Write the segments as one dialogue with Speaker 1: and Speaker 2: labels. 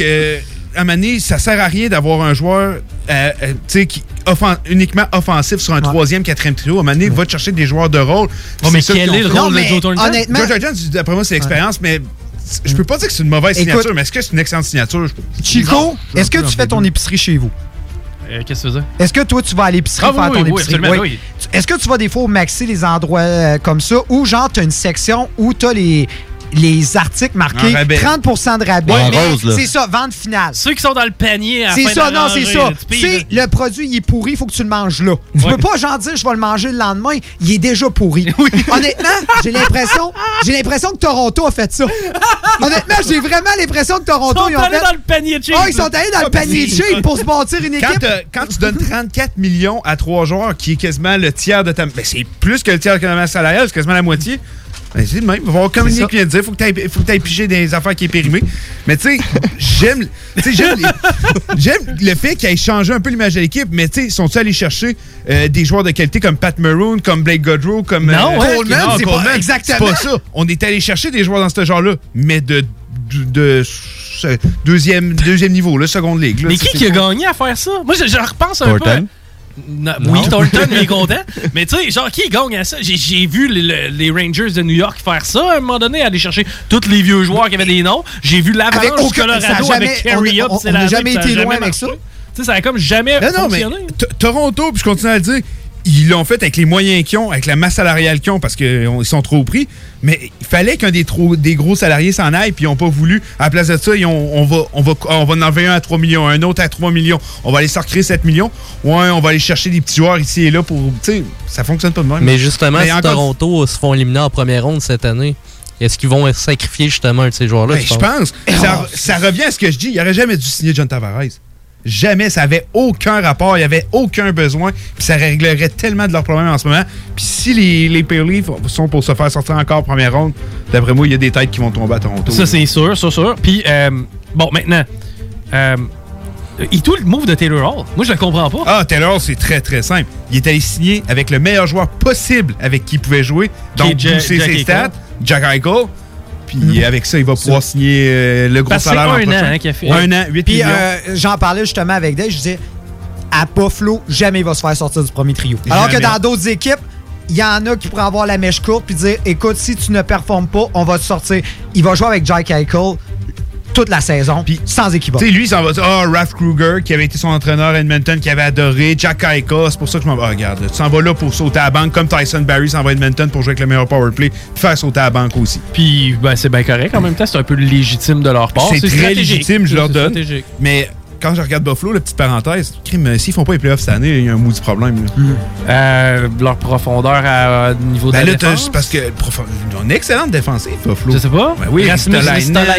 Speaker 1: que à donné, ça sert à rien d'avoir un joueur euh, euh, qui offen- uniquement offensif sur un troisième, quatrième trio. À donné, va te chercher des joueurs de rôle.
Speaker 2: Oh, mais quel est le rôle de Joe Thornton?
Speaker 3: honnêtement-
Speaker 1: Joe Thornton, d'après moi, c'est l'expérience, mais je peux pas dire que c'est une mauvaise
Speaker 3: Écoute-
Speaker 1: signature, mais est-ce que c'est une excellente signature?
Speaker 3: Chico, est-ce que tu fais ton épicerie chez vous?
Speaker 2: Euh, Qu'est-ce que tu veux dire?
Speaker 3: Est-ce que toi, tu vas à l'épicerie
Speaker 2: Ah
Speaker 3: faire
Speaker 2: oui,
Speaker 3: ton
Speaker 2: oui,
Speaker 3: épicerie? Est-ce que tu vas des fois au Maxi, les endroits comme ça, ou genre, tu as une section où tu as les, les articles marqués
Speaker 2: En rabais.
Speaker 3: 30% de rabais.
Speaker 2: Ouais,
Speaker 3: mais. C'est ça, vente finale.
Speaker 2: Ceux qui sont dans le panier à la
Speaker 3: C'est
Speaker 2: fin
Speaker 3: ça,
Speaker 2: de
Speaker 3: non, c'est ça. sais, le produit, il est pourri, il faut que tu le manges là. Tu
Speaker 2: Ouais.
Speaker 3: peux pas genre dire, je vais le manger le lendemain, il est déjà pourri. Honnêtement, j'ai l'impression, j'ai l'impression que Toronto a fait ça. Honnêtement, j'ai vraiment l'impression que Toronto,
Speaker 2: Ils sont
Speaker 3: ont
Speaker 2: allés
Speaker 3: fait...
Speaker 2: dans le panier de chips.
Speaker 3: Oh, ils sont allés dans le panier de chips pour se bâtir une
Speaker 1: Quand,
Speaker 3: équipe.
Speaker 1: t'as- quand tu donnes 34 millions à trois joueurs, qui est quasiment le tiers de ta. Ben, c'est plus que le tiers de ta masse salariale, c'est quasiment la moitié. Ben, c'est le même. Il va y avoir comme. Nick vient de dire, faut que tu faut que piger des affaires qui est périmé. Mais tu sais, j'aime tu sais, j'aime le fait qu'ils aient changé un peu l'image de l'équipe, mais tu sais, sont-ils allés chercher euh, des joueurs de qualité comme Pat Maroon, comme Blake Godrow, comme
Speaker 3: Non, ouais.
Speaker 1: Coleman?
Speaker 3: Non, c'est pas-
Speaker 1: Coleman.
Speaker 3: exactement.
Speaker 1: C'est pas ça. On est allé chercher des joueurs dans ce genre-là, mais de, de, de- ce- deuxième, deuxième niveau, là, seconde ligue. là.
Speaker 2: Mais qui qui a gagné à faire ça? Moi, je, je repense un peu. Non. Oui, Thornton, il est content. Mais tu sais, genre, qui gagne à ça? J'ai- vu le- le- les Rangers de New York faire ça à un moment donné, aller chercher tous les vieux joueurs qui avaient des noms. J'ai vu l'Avalanche du Colorado
Speaker 3: jamais-
Speaker 2: avec Carey
Speaker 3: on-
Speaker 2: Up.
Speaker 3: on- n'a jamais été loin avec ça.
Speaker 2: Tu sais, ça a comme jamais
Speaker 1: Non, non,
Speaker 2: fonctionné.
Speaker 1: Toronto, puis je continue à le dire, ils l'ont fait avec les moyens qu'ils ont, avec la masse salariale qu'ils ont, parce qu'ils sont trop pris. Mais il fallait qu'un des, trop- des gros salariés s'en aille, puis ils n'ont pas voulu. À la place de ça, ils ont- on, va, on, va, on va en enlever un à 3 millions, un autre à 3 millions. On va aller recréer 7 millions. Ouais, on va aller chercher des petits joueurs ici et là pour. Tu sais, ça fonctionne pas de même.
Speaker 4: Mais justement,
Speaker 1: Mais
Speaker 4: si
Speaker 1: encore-
Speaker 4: Toronto se font éliminer en première ronde cette année, est-ce qu'ils vont sacrifier justement un de ces joueurs-là?
Speaker 1: Ben, je pense. Ça, ça revient à ce que je dis. Il n'aurait jamais dû signer John Tavares. Jamais. Ça avait aucun rapport. Il n'y avait aucun besoin. Puis ça réglerait tellement de leurs problèmes en ce moment. Puis si les, les Leafs sont pour se faire sortir encore en première ronde, d'après moi, il y a des têtes qui vont tomber à Toronto.
Speaker 2: Ça, c'est sûr, ça, sûr. Puis, euh, bon, maintenant, euh, et tout le move de Taylor Hall, moi, je le comprends pas.
Speaker 1: Ah, Taylor, c'est très, très simple. Il est allé signer avec le meilleur joueur possible avec qui il pouvait jouer. Donc,
Speaker 2: Jack
Speaker 1: ses stats? Jack Eichel. Puis avec ça, il va pouvoir signer euh, le gros
Speaker 2: Parce que c'est
Speaker 1: salaire.
Speaker 2: un an, hein, qu'il a fait.
Speaker 1: Un an, 8
Speaker 3: Puis
Speaker 1: millions.
Speaker 3: euh, j'en parlais justement avec Dave, je disais, à Buffalo, jamais il va se faire sortir du premier trio. Alors que dans d'autres équipes, il y en a qui pourraient avoir la mèche courte puis dire, écoute, si tu ne performes pas, on va te sortir. Il va jouer avec Jack Eichel toute la saison, sans équivoque.
Speaker 1: Tu sais, lui, il s'en va dire Ah, Ralph Kruger, qui avait été son entraîneur à Edmonton, qui avait adoré, Jack Eichel, c'est pour ça que je m'en vais. Ah, regarde, tu s'en vas là pour sauter à la banque, comme Tyson Barry s'en va à Edmonton pour jouer avec le meilleur powerplay, puis faire sauter à la banque aussi.
Speaker 2: Puis, ben, c'est bien correct. En même temps, c'est un peu légitime de leur part.
Speaker 1: C'est très légitime, je leur
Speaker 2: C'est
Speaker 1: donne. Mais quand je regarde Buffalo, la petite parenthèse, crime, s'ils font pas les playoffs cette année, il y a un maudit problème. là.
Speaker 2: Euh, leur profondeur à, à niveau
Speaker 1: Ben
Speaker 2: de
Speaker 1: là,
Speaker 2: la défense?
Speaker 1: parce que ont une excellente défensive, Buffalo.
Speaker 2: Je sais pas.
Speaker 1: Ben oui.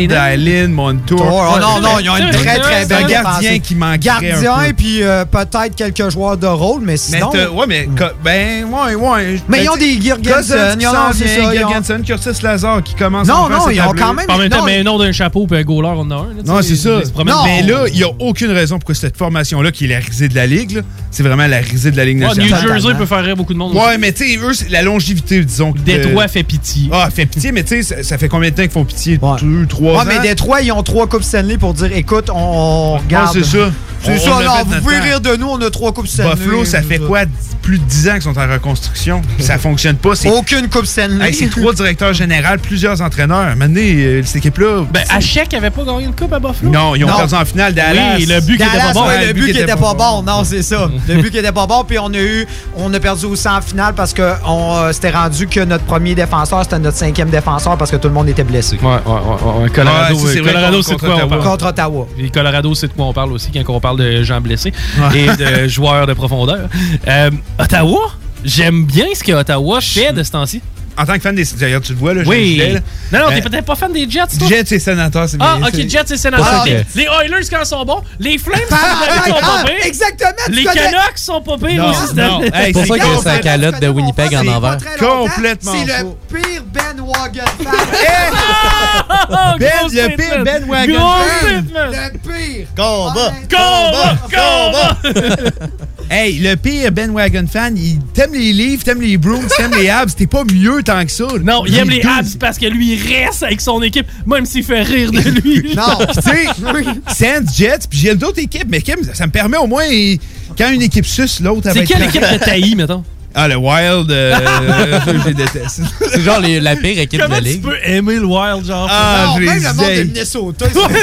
Speaker 1: Dallin, Montour.
Speaker 3: Oh, non, non, ils ont une très, très belle
Speaker 1: Un gardien qui manquerait
Speaker 3: Gardien,
Speaker 1: peu.
Speaker 3: puis euh, peut-être quelques joueurs de rôle, mais
Speaker 1: Mais
Speaker 3: sinon...
Speaker 1: t'as- ouais, mais co- ben ouais, ouais.
Speaker 3: Mais
Speaker 1: Ben,
Speaker 3: ils ont
Speaker 1: t'sais,
Speaker 3: des
Speaker 1: qui
Speaker 3: ils ont- ça, ils ont-
Speaker 1: Girgensson, Curtis Lazar qui commence
Speaker 3: Non,
Speaker 1: à faire
Speaker 3: non, ils ont quand même-
Speaker 2: En même temps, mais un nom d'un chapeau puis un goaler, on en a un.
Speaker 1: Non, c'est ça. Mais là, il n'y a aucune raison pourquoi cette formation-là, qui est la risée de la Ligue, là, c'est vraiment la risée de la Ligue
Speaker 2: Ouais, New
Speaker 1: nationale.
Speaker 2: Jersey peut faire rire beaucoup de monde.
Speaker 1: Ouais, mais tu sais, eux, c'est la longévité, disons. que-
Speaker 2: Détroit fait pitié.
Speaker 1: Ah, fait pitié, mais tu sais, ça, ça fait combien de temps qu'ils font pitié? Deux, trois
Speaker 3: Ouais,
Speaker 1: ans?
Speaker 3: mais Détroit, ils ont trois Coupes Stanley pour dire écoute, on, on regarde.
Speaker 1: Ouais, c'est ça.
Speaker 3: C'est
Speaker 1: On-
Speaker 3: ça,
Speaker 1: on a
Speaker 3: non,
Speaker 1: fait
Speaker 3: vous pouvez
Speaker 1: temps.
Speaker 3: rire de nous, on a trois Coupes Stanley.
Speaker 1: Buffalo, ça fait quoi? Plus de 10 ans qu'ils sont en reconstruction. Ça fonctionne pas.
Speaker 3: Aucune Coupe Stanley.
Speaker 1: Hey, c'est trois directeurs généraux, plusieurs entraîneurs. Maintenant, euh, cette équipe-là.
Speaker 2: Ben, Hachek avait pas gagné une coupe à Buffalo?
Speaker 1: Non, ils ont
Speaker 3: Non.
Speaker 1: perdu en finale Dallas.
Speaker 2: Oui, le but qui était pas bon.
Speaker 3: ouais, le but qui était pas bon, non, c'est ça. Le but qui était pas bon, puis on a eu, on a perdu aussi en finale parce que on euh, s'était rendu que notre premier défenseur, c'était notre cinquième défenseur parce que tout le monde était blessé.
Speaker 2: Ouais, ouais, ouais. ouais. Colorado,
Speaker 1: Ouais, c'est vrai,
Speaker 2: Colorado
Speaker 1: contre-
Speaker 2: de quoi
Speaker 1: contre.
Speaker 3: Contre Ottawa.
Speaker 2: Et Colorado, c'est de quoi on parle aussi quand on parle de gens blessés
Speaker 1: Ouais.
Speaker 2: et de joueurs de profondeur. Euh, Ottawa, j'aime bien ce que Ottawa fait de ce temps-ci.
Speaker 1: En tant que fan des. D'ailleurs, tu le vois, là.
Speaker 2: Oui.
Speaker 1: gilet, là.
Speaker 2: Non, non, t'es peut-être pas fan des Jets, toi?
Speaker 1: Jets et sénateurs, c'est
Speaker 2: Ah,
Speaker 1: bien-
Speaker 2: ok,
Speaker 1: c'est-
Speaker 2: Jets et Sénateurs.
Speaker 1: Ah,
Speaker 2: Ok.
Speaker 1: ok.
Speaker 2: Les Oilers, quand ils sont bons, les Flames,
Speaker 3: Ah,
Speaker 2: quand ils sont
Speaker 3: ah,
Speaker 2: pas pires.
Speaker 3: Exactement, tu
Speaker 2: Les Canucks sont pas pires
Speaker 1: Non,
Speaker 2: aussi.
Speaker 4: C'est pour ça
Speaker 1: c'est
Speaker 4: qu'il y a
Speaker 1: complètement-
Speaker 4: sa calotte de Winnipeg en envers.
Speaker 1: Complètement
Speaker 3: C'est le pire Ben Bandwagon fan.
Speaker 1: Ben, le pire bandwagon
Speaker 2: Gros
Speaker 1: fan.
Speaker 3: Le pire.
Speaker 5: Combat!
Speaker 2: Combat! Combat!
Speaker 1: Hey, le pire bandwagon fan, il t'aime les livres, t'aimes les Bruins, t'aimes les Habs, t'es pas mieux tant que ça.
Speaker 2: Non, il aime les Habs parce que lui, il reste avec son équipe, même s'il fait rire de lui.
Speaker 3: Non.
Speaker 1: Tu sais, Sands, Jets, puis j'ai d'autres équipes, mais Kim, ça me permet au moins, quand une équipe suce, l'autre, va
Speaker 2: C'est quelle équipe de taillis, mettons?
Speaker 1: Ah, le Wild, euh, je les déteste.
Speaker 4: C'est genre les- la pire équipe de
Speaker 2: Comment
Speaker 4: la
Speaker 2: tu
Speaker 4: ligue.
Speaker 2: peux aimer le Wild, genre?
Speaker 1: Ah,
Speaker 3: non,
Speaker 1: je
Speaker 3: même le monde de. Minnesota, ils sont comme...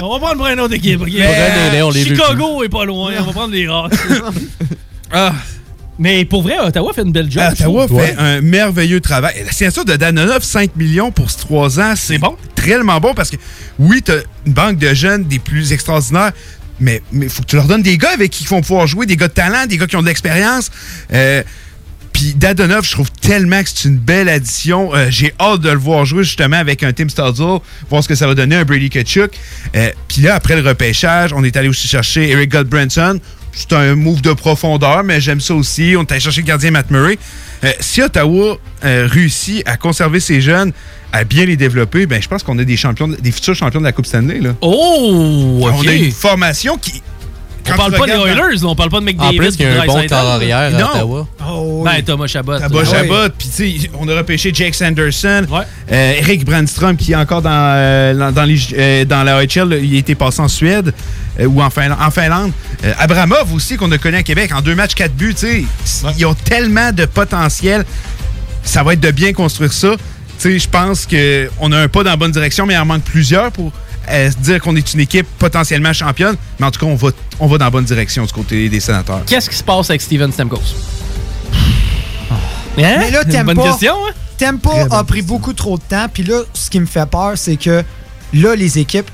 Speaker 2: On va prendre une autre équipe, ok?
Speaker 4: Prenez-les, on les veut
Speaker 2: Chicago est pas loin, on va prendre les Hawks.
Speaker 1: Ah,
Speaker 2: Mais pour vrai, Ottawa fait une belle job. je
Speaker 1: Ottawa fait un merveilleux travail. La signature de Danonov, 5 millions pour 3 ans, c'est
Speaker 2: bon.
Speaker 1: Tellement bon parce que, oui, t'as une banque de jeunes des plus extraordinaires, mais il faut que tu leur donnes des gars avec qui ils vont pouvoir jouer, des gars de talent, des gars qui ont de l'expérience. Euh, Puis Dadonov, je trouve tellement que c'est une belle addition. Euh, J'ai hâte de le voir jouer justement avec un Tim Studzle, voir ce que ça va donner, un Brady Kachuk. Euh, Puis là, après le repêchage, on est allé aussi chercher Eric Goldbranson. C'est un move de profondeur, mais j'aime ça aussi. On est allé chercher le gardien Matt Murray. Si Ottawa réussit à conserver ses jeunes, à bien les développer, ben, je pense qu'on a des champions, de- des futurs champions de la Coupe Stanley. Là.
Speaker 2: Oh.
Speaker 1: On a une formation qui.
Speaker 2: On
Speaker 1: quand
Speaker 2: parle
Speaker 1: tu
Speaker 2: pas des Oilers, on parle pas de
Speaker 4: En
Speaker 2: McDavid.
Speaker 4: plus, il y a un bon corps arrière à. Ottawa.
Speaker 3: Oh,
Speaker 2: Ben, Thomas Chabot.
Speaker 1: Chabot,
Speaker 3: Ah oui.
Speaker 1: Chabot. Puis, tu sais, on a repêché Jake Sanderson.
Speaker 2: Ouais.
Speaker 1: Euh, Eric Brandstrom, qui est encore dans, euh, dans, dans les- euh, dans la OHL, il a été passé en Suède euh, ou en Finlande. En Finlande. Euh, Abramov aussi, qu'on a connu à Québec, en deux matchs, quatre buts. tu sais. Ils ont tellement de potentiel. Ça va être de bien construire ça. Tu sais, Je pense qu'on a un pas dans la bonne direction, mais il en manque plusieurs pour euh, dire qu'on est une équipe potentiellement championne. Mais en tout cas, on va, on va dans la bonne direction du côté des sénateurs.
Speaker 2: Qu'est-ce qui se passe avec Steven Stamkos? Hein?
Speaker 3: Mais là,
Speaker 2: Une
Speaker 3: t'aimes
Speaker 2: Bonne question, hein?
Speaker 3: Tempo a pris beaucoup trop de temps. Puis là, ce qui me fait peur, c'est que là, les équipes,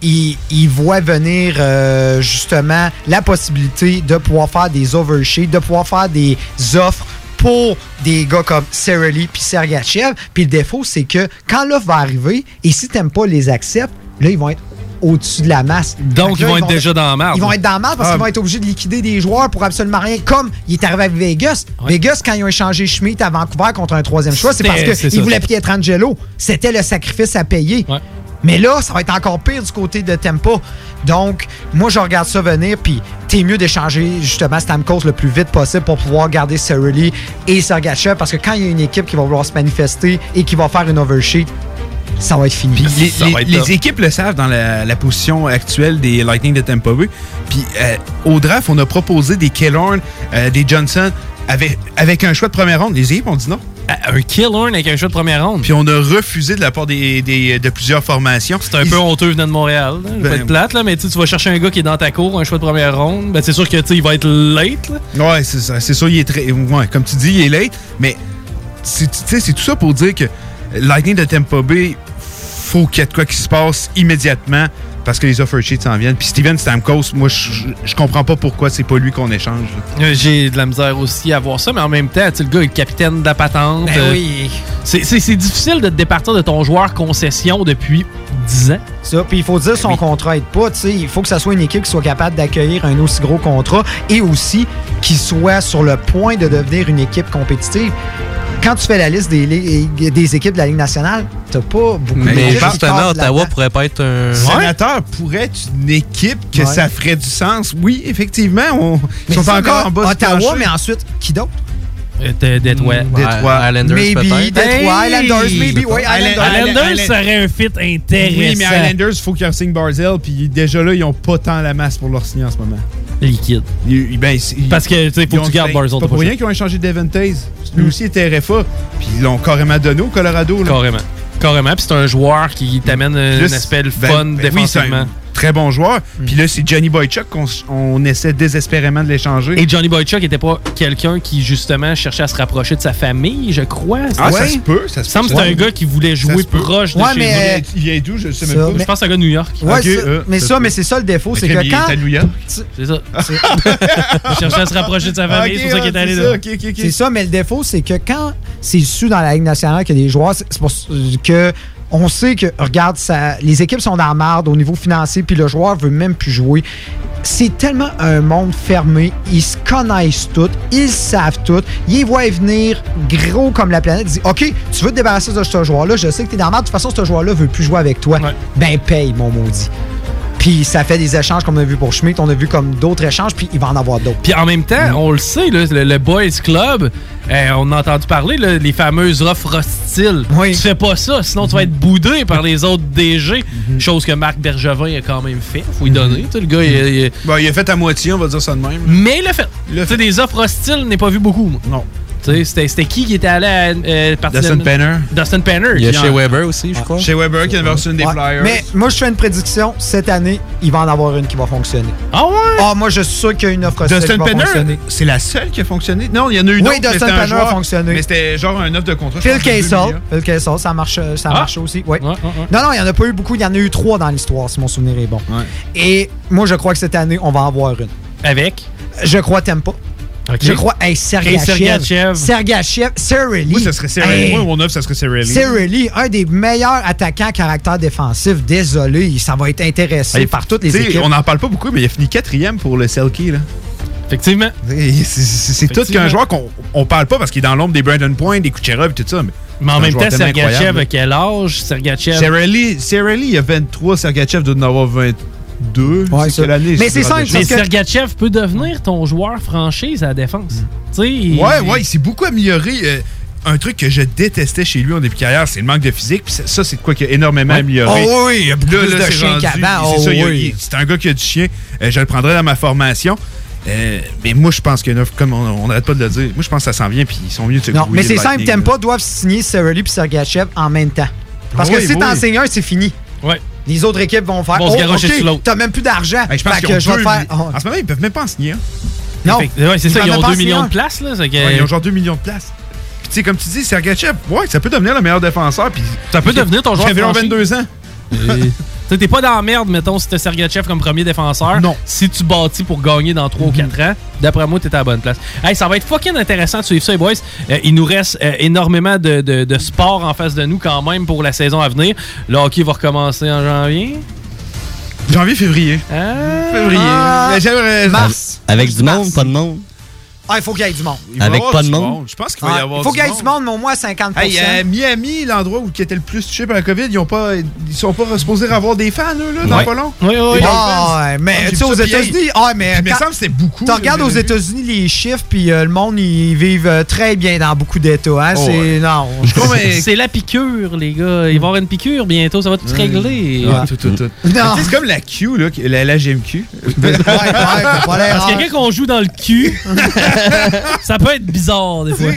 Speaker 3: ils, ils voient venir euh, justement la possibilité de pouvoir faire des oversheets, de pouvoir faire des offres pour des gars comme Sarah Lee puis Sergachev. Puis le défaut, c'est que quand l'offre va arriver, et si Tempo les accepte, là, ils vont être au-dessus de la masse.
Speaker 2: Donc, ils vont être déjà dans la merde.
Speaker 3: Ils vont être dans le mal parce
Speaker 1: Ah.
Speaker 3: qu'ils vont être obligés de liquider des joueurs pour absolument rien, comme il est arrivé avec Vegas. Vegas, quand ils ont échangé Schmidt à Vancouver contre un troisième choix, c'est parce qu'ils voulaient Pietrangelo. C'était le sacrifice à payer. Mais là, ça va être encore pire du côté de Tempo. Donc, moi, je regarde ça venir, puis t'es mieux d'échanger justement Stamkos le plus vite possible pour pouvoir garder Cerulli et Sergachev, parce que quand il y a une équipe qui va vouloir se manifester et qui va faire une oversheet, ça va être fini.
Speaker 1: Les,
Speaker 2: Ça
Speaker 1: les-
Speaker 2: va être
Speaker 1: les
Speaker 2: top.
Speaker 1: équipes le savent dans la, la position actuelle des Lightning de Tampa Bay. Puis euh, au draft, on a proposé des Killorn, euh, des Johnson avec, avec un choix de première ronde. Les équipes ont dit non?
Speaker 2: Un killer avec un choix de première ronde.
Speaker 1: Puis on a refusé de la part des, des- de plusieurs formations.
Speaker 2: C'est un peu honteux venant de Montréal. Là. Je vais
Speaker 1: Ben,
Speaker 2: pas être plate, là, mais tu sais, tu vas chercher un gars qui est dans ta cour, un choix de première ronde. Ben, c'est sûr que tu sais, il va être late. Là.
Speaker 1: Ouais, c'est ça. C'est sûr, il est très. Ouais, comme tu dis, il est late. Mais c'est tu sais, c'est tout ça pour dire que Lightning de Tampa Bay, faut qu'il y ait de quoi qui se passe immédiatement parce que les offer sheets s'en viennent. Puis Steven Stamkos, moi, je je comprends pas pourquoi c'est pas lui qu'on échange.
Speaker 2: Euh, J'ai de la misère aussi à voir ça, mais en même temps, le gars est le capitaine de la patente.
Speaker 3: Ben
Speaker 2: Euh,
Speaker 3: oui.
Speaker 2: c'est- difficile de te départir de ton joueur concession depuis 10 ans.
Speaker 3: Ça, puis il faut dire son contrat aide pas, tu sais, il faut que ça soit une équipe qui soit capable d'accueillir un aussi gros contrat et aussi qui soit sur le point de devenir une équipe compétitive. Quand tu fais la liste des, ligues- des équipes de la Ligue nationale, t'as pas beaucoup
Speaker 4: Mais
Speaker 3: d'équipes qui
Speaker 4: justement, Ottawa pourrait pas être un.
Speaker 1: Sénateur pourrait être une équipe que
Speaker 3: Ouais.
Speaker 1: ça ferait du sens. Oui, effectivement, on, ils
Speaker 3: Mais
Speaker 1: sont encore
Speaker 3: mais
Speaker 1: en bas
Speaker 3: Ottawa,
Speaker 1: du
Speaker 3: mais ensuite, qui d'autre?
Speaker 2: Euh, de- Détroit.
Speaker 1: Détroit.
Speaker 4: Islanders
Speaker 3: Maybe,
Speaker 4: peut-être.
Speaker 3: Détroit,
Speaker 2: Hey!
Speaker 3: Islanders, maybe, oui, Islanders.
Speaker 1: Islanders.
Speaker 2: Islanders
Speaker 1: Island-
Speaker 2: serait un fit intéressant.
Speaker 1: Oui, mais Islanders, il faut qu'ils signent Barzell, puis déjà là, ils ont pas tant la masse pour leur signer en ce moment.
Speaker 2: Liquide.
Speaker 1: Ben,
Speaker 2: Parce que, tu sais, faut que tu gardes Barzell.
Speaker 1: Pas pour rien qu'ils ont échangé Devin Taze. Lui aussi était RFA, puis ils l'ont carrément donné au Colorado. Là.
Speaker 2: Carrément. Carrément. Puis c'est un joueur qui t'amène un aspect
Speaker 1: ben-
Speaker 2: fun
Speaker 1: ben
Speaker 2: défensivement.
Speaker 1: Très bon joueur. Puis là, c'est Johnny Boychuk qu'on on essaie désespérément de l'échanger.
Speaker 2: Et Johnny Boychuk était pas quelqu'un qui, justement, cherchait à se rapprocher de sa famille, je crois.
Speaker 1: Ah, ça?
Speaker 3: Ouais.
Speaker 1: se peut, ça se
Speaker 2: Il semble que
Speaker 1: peut.
Speaker 2: c'est un gars qui voulait jouer proche de
Speaker 3: Ouais,
Speaker 2: chez
Speaker 3: mais-
Speaker 2: nous.
Speaker 1: Il vient- d'où, je sais
Speaker 3: Ça,
Speaker 1: même pas.
Speaker 2: Je pense que c'est un gars de New York.
Speaker 3: Ouais, ça-
Speaker 1: euh,
Speaker 3: mais
Speaker 1: ça
Speaker 3: ça, mais c'est ça le défaut, c'est
Speaker 1: Mais
Speaker 3: que
Speaker 1: il est
Speaker 3: quand.
Speaker 1: à New York.
Speaker 2: C'est ça. Il cherchait à se rapprocher de sa famille, c'est pour ça qu'il est
Speaker 1: ouais,
Speaker 2: allé
Speaker 1: c'est
Speaker 2: là.
Speaker 1: ça.
Speaker 3: C'est ça, mais le défaut, c'est que quand c'est su dans la Ligue nationale que des joueurs, c'est c'est pour ça que On sait que, regarde, ça, les équipes sont dans la merde au niveau financier, puis le joueur veut même plus jouer. C'est tellement un monde fermé. Ils se connaissent tous, ils savent tout. Ils voient venir gros comme la planète. Ils disent OK, tu veux te débarrasser de ce joueur-là, je sais que tu es dans la merde. De toute façon, ce joueur-là veut plus jouer avec toi. Ben, paye, mon maudit. Puis ça fait des échanges comme on a vu pour Schmidt, on a vu comme d'autres échanges, puis il va en avoir d'autres.
Speaker 2: Puis en même temps, on le sait, là, le, le Boys Club, euh, on a entendu parler, là, les fameuses offres hostiles. Tu fais pas ça, sinon tu vas être boudé par les autres DG. Chose que Marc Bergevin a quand même fait. Faut lui donner. sais, Le gars, il, a- il a-
Speaker 1: il a fait à moitié, on va dire ça de même.
Speaker 2: Mais il l'a fait. Tu sais, des offres hostiles, n'ai pas vu beaucoup, moi.
Speaker 1: Non.
Speaker 2: C'était c'était qui qui était allé à euh, partir
Speaker 1: Dustin
Speaker 2: de-
Speaker 1: Penner.
Speaker 2: Dustin Penner.
Speaker 4: Il y a chez Weber aussi, je crois.
Speaker 1: Chez Weber, qui avait reçu une des
Speaker 3: Ouais.
Speaker 1: Flyers.
Speaker 3: Mais moi, je fais une prédiction. Cette année, il va en avoir une qui va fonctionner.
Speaker 2: Ah ouais?
Speaker 3: Ah, moi, je suis sûr qu'il y a une offre
Speaker 1: Dustin
Speaker 3: qui va
Speaker 1: Penner,
Speaker 3: fonctionner.
Speaker 1: c'est la seule qui a fonctionné? Non, il y en a eu
Speaker 3: Oui,
Speaker 1: d'autres. mais
Speaker 3: Dustin Penner a fonctionné.
Speaker 1: Mais c'était genre un offre de contrat.
Speaker 3: Phil
Speaker 1: pense, de 2
Speaker 3: Kessel. Phil Kessel, ça marche, ça
Speaker 2: Ah.
Speaker 3: marche aussi. Oui.
Speaker 2: Ouais, ouais, ouais.
Speaker 3: Non, non, il n'y en a pas eu beaucoup. Il y en a eu trois dans l'histoire, si mon souvenir est bon.
Speaker 1: Ouais.
Speaker 3: Et moi, je crois que cette année, on va en avoir une.
Speaker 2: Avec?
Speaker 3: Je crois Tempa.
Speaker 2: Ok.
Speaker 3: Je crois, hey, Sergachev.
Speaker 2: Sergachev.
Speaker 3: Sergachev. Cirelli.
Speaker 1: Moi, ça serait Cirelli.
Speaker 3: Hey,
Speaker 1: Moi, mon offre, ça serait Cirelli.
Speaker 3: Cirelli, un des meilleurs attaquants à caractère défensif. Désolé, ça va être intéressé
Speaker 1: Hey,
Speaker 3: par toutes les équipes.
Speaker 1: On n'en parle pas beaucoup, mais il a fini quatrième pour le Selkie. là.
Speaker 2: Effectivement.
Speaker 1: C'est tout qu'un joueur qu'on on parle pas parce qu'il est dans l'ombre des Brandon Point, des Kucherov et tout ça. Mais,
Speaker 2: Mais en même temps, Sergachev, à quel âge? Sergachev.
Speaker 1: Cirelli, il a 23, Sergachev doit en avoir 22.
Speaker 3: Ouais,
Speaker 1: c'est année?
Speaker 3: Mais c'est simple,
Speaker 2: Mais
Speaker 3: que-
Speaker 2: Sergachev peut devenir ton joueur franchise à la défense. Il-
Speaker 1: Ouais, ouais, il s'est beaucoup amélioré. euh, un truc que je détestais chez lui en début de carrière, c'est le manque de physique. Puis ça, c'est de quoi qu'il a énormément amélioré.
Speaker 3: Oh oui, il y a beaucoup
Speaker 1: Là,
Speaker 3: plus
Speaker 1: là,
Speaker 3: de
Speaker 1: rendu-
Speaker 3: qu'avant.
Speaker 1: C'est
Speaker 3: Oh oui.
Speaker 1: c'est un gars qui a du chien. Euh, je le prendrais dans ma formation. Euh, mais moi, je pense qu'il y a une offre, comme on n'arrête pas de le dire, moi, je pense que ça s'en vient, puis ils sont mieux de se
Speaker 3: Non, mais c'est simple,
Speaker 1: Lightning,
Speaker 3: Tempa doivent signer Cirelli et Sergachev en même temps. Parce que si
Speaker 1: oui.
Speaker 3: t'en signes un, c'est fini.
Speaker 2: Ouais.
Speaker 3: Les autres équipes vont faire.
Speaker 2: Se
Speaker 3: oh,
Speaker 2: garrocher
Speaker 3: ok,
Speaker 2: sur l'autre.
Speaker 3: T'as même plus d'argent.
Speaker 1: Hey, je pense
Speaker 3: que je vais faire. oh,
Speaker 1: En ce moment, ils peuvent même pas en signer un.
Speaker 3: Non.
Speaker 2: Ouais, c'est
Speaker 3: Ils
Speaker 2: ça, ils ont
Speaker 3: pas
Speaker 2: 2
Speaker 3: en
Speaker 2: millions de places. Là, que-
Speaker 1: Ouais, ils ont genre 2 millions de places. Puis, tu sais, comme tu dis, Sergachev, ouais, ça peut devenir le meilleur défenseur. Puis
Speaker 2: Ça peut devenir ton joueur
Speaker 1: genre
Speaker 2: franchise.
Speaker 1: 22 ans.
Speaker 2: Tu sais, T'es pas dans la merde, mettons, si t'as Sergachev comme premier défenseur.
Speaker 1: Non.
Speaker 2: Si tu bâtis pour gagner dans 3 ou 4 ans, d'après moi, t'es à la bonne place. Hey, ça va être fucking intéressant de suivre ça, les boys. Euh, il nous reste euh, énormément de, de, de sport en face de nous quand même pour la saison à venir. Le hockey va recommencer en janvier.
Speaker 1: Janvier, février.
Speaker 2: Ah.
Speaker 1: Février.
Speaker 3: Ah. Mars.
Speaker 5: Avec du
Speaker 3: Mars.
Speaker 5: monde, pas de monde.
Speaker 3: Ah, il faut qu'il y ait du monde.
Speaker 1: Il
Speaker 5: Avec pas
Speaker 1: du
Speaker 5: de monde.
Speaker 1: Je pense qu'il va y avoir
Speaker 3: il faut qu'il y ait du monde, mais au moins 50
Speaker 1: Hey, à Miami, l'endroit où qui était le plus touché par la COVID, ils ont pas, ils sont pas supposés avoir des fans eux, là, dans
Speaker 2: Ouais.
Speaker 1: pas long.
Speaker 2: Oui, oui,
Speaker 3: Ah, ouais, mais
Speaker 1: Ah,
Speaker 3: tu sais, aux États-Unis, ah, mais.
Speaker 1: Il me semble que c'était beaucoup.
Speaker 3: Tu regardes aux. États-Unis les chiffres, puis euh, le monde, ils vivent euh, très bien dans beaucoup d'États. Hein?
Speaker 1: Oh,
Speaker 3: c'est.
Speaker 1: ouais.
Speaker 3: Non.
Speaker 2: C'est la piqûre, les gars. Il va y avoir une piqûre bientôt, ça va tout se régler.
Speaker 1: Tout, tout, tout. C'est comme la Q, là, la, la GMQ.
Speaker 2: Parce que quelqu'un qu'on joue dans le cul, ça peut être bizarre des fois.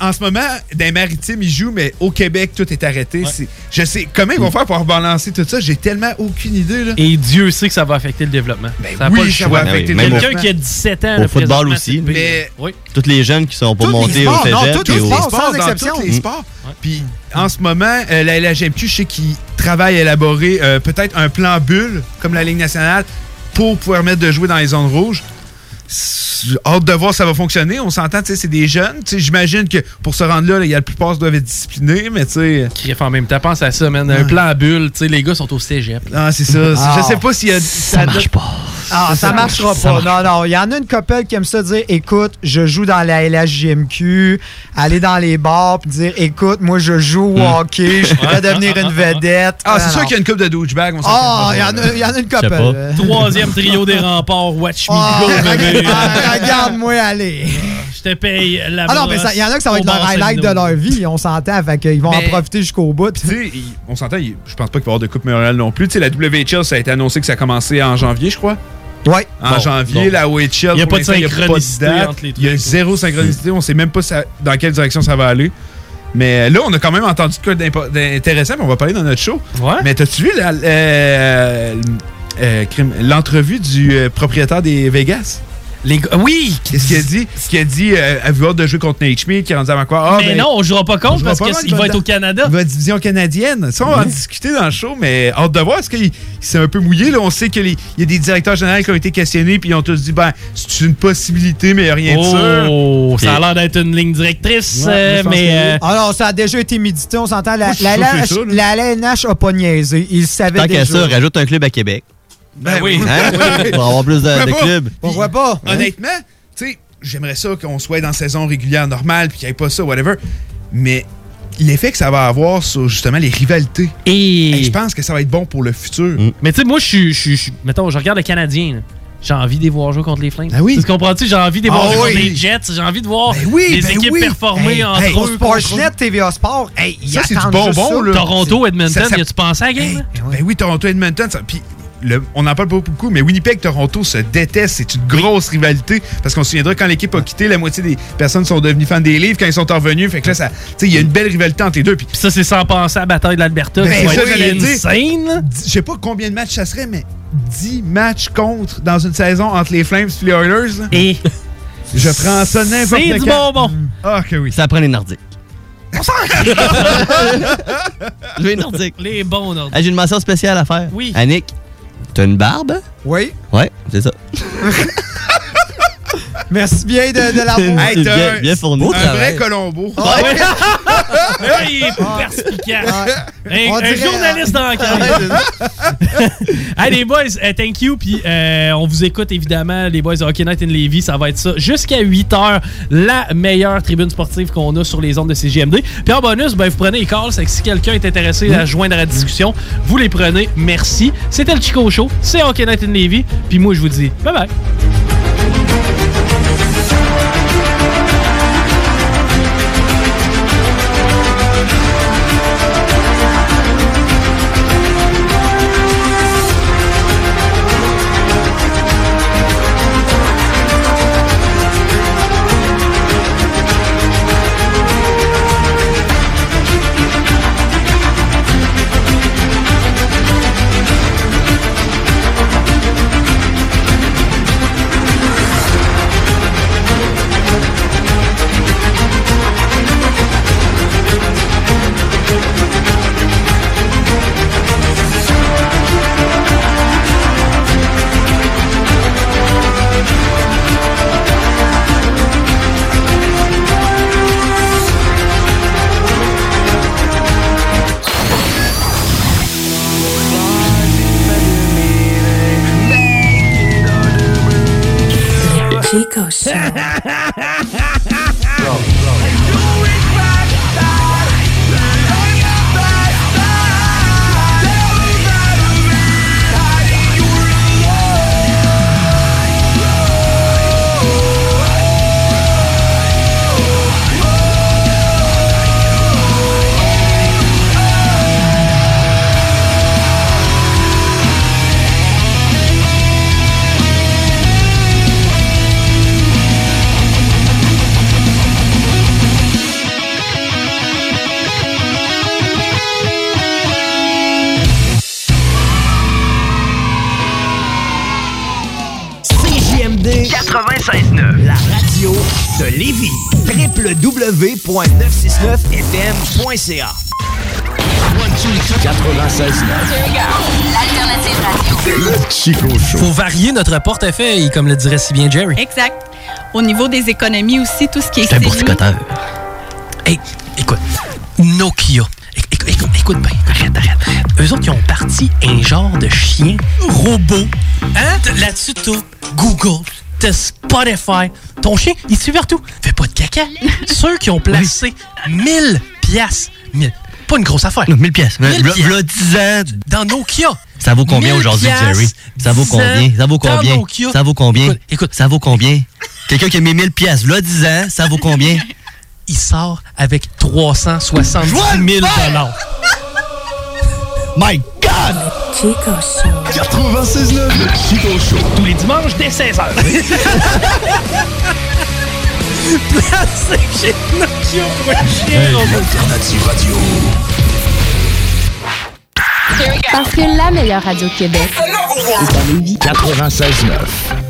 Speaker 1: en ce moment, dans les maritimes, ils jouent, mais au Québec, tout est arrêté. Je sais, comment ils vont faire pour rebalancer tout ça? J'ai tellement aucune idée. Là.
Speaker 2: Et Dieu sait que ça va affecter le développement.
Speaker 1: Ben
Speaker 2: ça
Speaker 1: oui,
Speaker 2: pas le
Speaker 1: ça
Speaker 2: choix.
Speaker 1: va affecter
Speaker 5: Ben oui,
Speaker 1: le
Speaker 5: même
Speaker 2: Quelqu'un qui a 17 ans.
Speaker 5: Au
Speaker 2: là,
Speaker 5: football aussi.
Speaker 1: Mais-
Speaker 2: Oui.
Speaker 5: Tous les jeunes qui sont pas montés
Speaker 3: sports,
Speaker 5: au
Speaker 3: non,
Speaker 5: cégep.
Speaker 3: tous les
Speaker 5: et au-
Speaker 3: sports.
Speaker 1: Les sports,
Speaker 3: sans
Speaker 1: dans
Speaker 3: exception.
Speaker 1: tous les sports. Puis en ce moment, euh, la LHMQ, je sais qu'ils travaillent à élaborer euh, peut-être un plan bulle, comme la Ligue nationale, pour pouvoir mettre de jouer dans les zones rouges. Hâte de voir si ça va fonctionner. On s'entend, tu sais, c'est des jeunes. Tu sais, J'imagine que pour se rendre là, il y a la plupart doivent être disciplinés, mais tu sais.
Speaker 2: Criff en même temps, pense à ça, man. Un plan à bulle, tu sais, les gars sont au cégep.
Speaker 1: Ah, c'est ça.
Speaker 3: Ah.
Speaker 1: Je sais pas s'il y a.
Speaker 5: Ça marche pas.
Speaker 3: Ah, ça marchera pas. Non, non. Il y en a une couple qui aime ça dire écoute, je joue dans la LHJMQ, aller dans les bars puis dire écoute, moi je joue au hockey, je pourrais devenir une vedette.
Speaker 1: Ah, c'est sûr qu'il y a une coupe de douchebag. on s'entend
Speaker 3: Ah, il y, en a- il y en a une couple. euh.
Speaker 2: Troisième trio des remparts, watch me
Speaker 3: Ah,
Speaker 2: go,
Speaker 3: Regarde-moi aller.
Speaker 2: Je te paye la
Speaker 3: Ah non, mais il y en a que ça va être leur highlight de leur vie, on s'entend, fait qu'ils vont
Speaker 1: Mais-
Speaker 3: en profiter jusqu'au bout.
Speaker 1: Tu sais, on s'entend, je pense pas qu'il va y avoir de Coupe Memorial non plus. Tu sais, la WHL, ça a été annoncé que ça a commencé en janvier, je crois.
Speaker 3: Ouais.
Speaker 1: En
Speaker 2: Bon,
Speaker 1: janvier,
Speaker 2: bon.
Speaker 1: la OHL,
Speaker 2: Il y a pas de synchronicité
Speaker 1: date.
Speaker 2: entre les
Speaker 1: Il y a zéro synchronicité. On sait même pas ça- dans quelle direction ça va aller. Mais là, on a quand même entendu de quoi d'intéressant, mais on va parler dans notre show.
Speaker 2: Ouais.
Speaker 1: Mais t'as-tu vu euh, euh, l'entrevue du euh, propriétaire des Vegas?
Speaker 2: Les Oui!
Speaker 1: Qu'est-ce qu'il a dit? Ce qu'il a dit, euh, hâte de jouer contre Nate Schmidt, qui est rendu à quoi? Ah,
Speaker 2: mais
Speaker 1: ben,
Speaker 2: non, on jouera pas
Speaker 1: on
Speaker 2: contre
Speaker 1: jouera
Speaker 2: parce qu'il
Speaker 1: il
Speaker 2: va
Speaker 1: va
Speaker 2: être au Canada.
Speaker 1: Il va division canadienne. Ça, on va en discuter dans le show, mais hâte de voir. Est-ce qu'il il s'est un peu mouillé? Là? On sait qu'il y a des directeurs généraux qui ont été questionnés, puis ils ont tous dit, ben, c'est une possibilité, mais il n'y a rien de sûr.
Speaker 2: Oh, ça a l'air d'être une ligne directrice,
Speaker 1: Ouais,
Speaker 2: euh, mais...
Speaker 1: oui.
Speaker 2: euh,
Speaker 3: Alors, ça a déjà été médité, on s'entend. La, la, la LNH a pas niaisé. Ils savaient
Speaker 5: Tant qu'à
Speaker 3: déjà.
Speaker 5: ça, rajoute un club à Québec.
Speaker 1: Ben oui.
Speaker 5: Hein? Pour avoir plus de, de
Speaker 1: Pourquoi pas?
Speaker 5: clubs.
Speaker 3: Pourquoi pas?
Speaker 1: Honnêtement, tu sais, j'aimerais ça qu'on soit dans saison régulière normale, puis qu'il n'y ait pas ça, whatever. Mais l'effet que ça va avoir sur justement les rivalités,
Speaker 2: Et...
Speaker 1: hey, je pense que ça va être bon pour le futur.
Speaker 2: Mais tu sais, moi, je suis- Mettons, je regarde les Canadiens, là. J'ai envie de les voir jouer contre les Flames.
Speaker 1: Ah oui.
Speaker 2: Tu comprends-tu? J'ai envie de les voir
Speaker 1: Ah
Speaker 2: jouer
Speaker 1: oui.
Speaker 2: contre les Jets. J'ai envie de voir
Speaker 1: Ben oui,
Speaker 2: les
Speaker 1: ben
Speaker 2: équipes
Speaker 1: oui.
Speaker 2: performer
Speaker 1: Hey,
Speaker 2: entre
Speaker 1: hey,
Speaker 2: eux.
Speaker 3: Sportsnet, TVA Sport, hey,
Speaker 1: Ça, c'est du bonbon, là. Ça, ça-
Speaker 2: y a-tu pensé à la game?
Speaker 1: Hey, ben oui, Toronto-Edmonton, ça- puis le- on n'en parle pas beaucoup, mais Winnipeg-Toronto se détestent. C'est une grosse rivalité. Parce qu'on se souviendra, quand l'équipe a quitté, la moitié des personnes sont devenues fans des livres. Quand ils sont revenus, fait que là, ça- tu sais, il y a une belle rivalité entre les deux. Puis
Speaker 2: ça, c'est sans penser à la bataille de l'Alberta.
Speaker 1: Ben, ça, j'allais dire. je sais pas combien de matchs ça serait, mais 10 matchs contre dans une saison entre les Flames et les Oilers. là.
Speaker 2: Et
Speaker 1: Je prends ça n'importe
Speaker 2: c'est du
Speaker 1: quand.
Speaker 2: bonbon.
Speaker 1: Ah, que oui.
Speaker 5: Ça prend les Nordiques. Les Nordiques.
Speaker 2: Les bons.
Speaker 5: Ah, J'ai une mention spéciale à faire.
Speaker 2: Oui.
Speaker 5: Annick, t'as une barbe?
Speaker 3: Oui.
Speaker 5: Ouais, c'est ça.
Speaker 3: Merci bien de, de l'avoir.
Speaker 1: Hey,
Speaker 5: bien, bien fourni.
Speaker 1: Un vrai Colombo.
Speaker 2: Ouais. Est perspicace.
Speaker 3: Ouais.
Speaker 2: Un, un
Speaker 3: dirait-
Speaker 2: journaliste dans la Hey les boys, euh, thank you. Puis euh, on vous écoute évidemment, les boys de Hockey Night in Levy. Ça va être ça jusqu'à 8 h. La meilleure tribune sportive qu'on a sur les ondes de CGMD. Puis en bonus, ben, vous prenez les calls. C'est que si quelqu'un est intéressé à joindre à la discussion, vous les prenez. Merci. C'était le Chico Show. C'est Hockey Night in Levy. Puis moi, je vous dis bye bye.
Speaker 6: Chico
Speaker 7: www.969fm.ca 96.9,
Speaker 6: L'alternative radio.
Speaker 7: le Chico Show.
Speaker 4: Faut varier notre portefeuille, comme le dirait si bien Jerry.
Speaker 8: Exact. Au niveau des économies aussi, tout ce qui est
Speaker 4: C'est un boursicoteur. Hey, écoute, Nokia. Écoute, écoute, écoute bien, arrête, arrête. Eux autres, ils ont parti un genre de chien robot. Hein? Là-dessus, t'as Google, Spotify. Ton chien, il suit partout. Fais pas de caca. Ceux qui ont placé 1000 piastres. 1000. Pas une grosse affaire.
Speaker 5: 1000 pièces.
Speaker 4: Mille
Speaker 5: V'là
Speaker 4: piastres.
Speaker 5: v'là 10 ans.
Speaker 4: Dans Nokia.
Speaker 5: Ça vaut combien
Speaker 4: 1000
Speaker 5: aujourd'hui,
Speaker 4: piastres,
Speaker 5: Jerry? Ça vaut
Speaker 4: 10
Speaker 5: combien? Ça vaut combien? Ça vaut combien?
Speaker 4: Écoute, écoute.
Speaker 5: Ça vaut combien? Quelqu'un qui a mis 1000 pièces, là, 10 ans, ça vaut combien?
Speaker 4: Il sort avec 370 000 dollars.
Speaker 5: My God!
Speaker 6: Chico Show.
Speaker 7: 96.9, le Chico Show.
Speaker 2: Tous les dimanches dès 16h. Placé chez Nokia pour un chien robot.
Speaker 7: Alternative radio.
Speaker 9: Parce que la meilleure radio de Québec
Speaker 7: 96.9.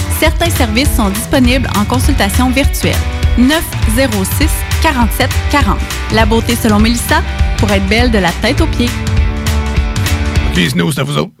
Speaker 8: certains services sont disponibles en consultation virtuelle. 906 47 40. La beauté selon Melissa pour être belle de la tête aux pieds.
Speaker 10: Please nous, à vous autres.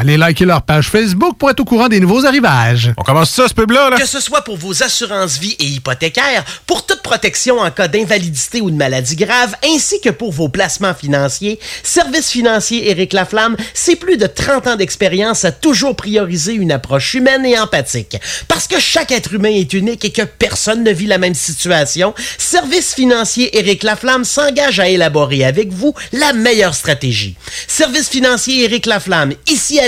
Speaker 11: Allez liker leur page Facebook pour être au courant des nouveaux arrivages.
Speaker 10: On commence ça, ce pub-là,
Speaker 12: Que ce soit pour vos assurances vie et hypothécaires, pour toute protection en cas d'invalidité ou de maladie grave, ainsi que pour vos placements financiers, Service financier Éric Laflamme, c'est plus de 30 ans d'expérience à toujours prioriser une approche humaine et empathique. Parce que chaque être humain est unique et que personne ne vit la même situation, Service financier Éric Laflamme s'engage à élaborer avec vous la meilleure stratégie. Service financier Éric Laflamme, ici à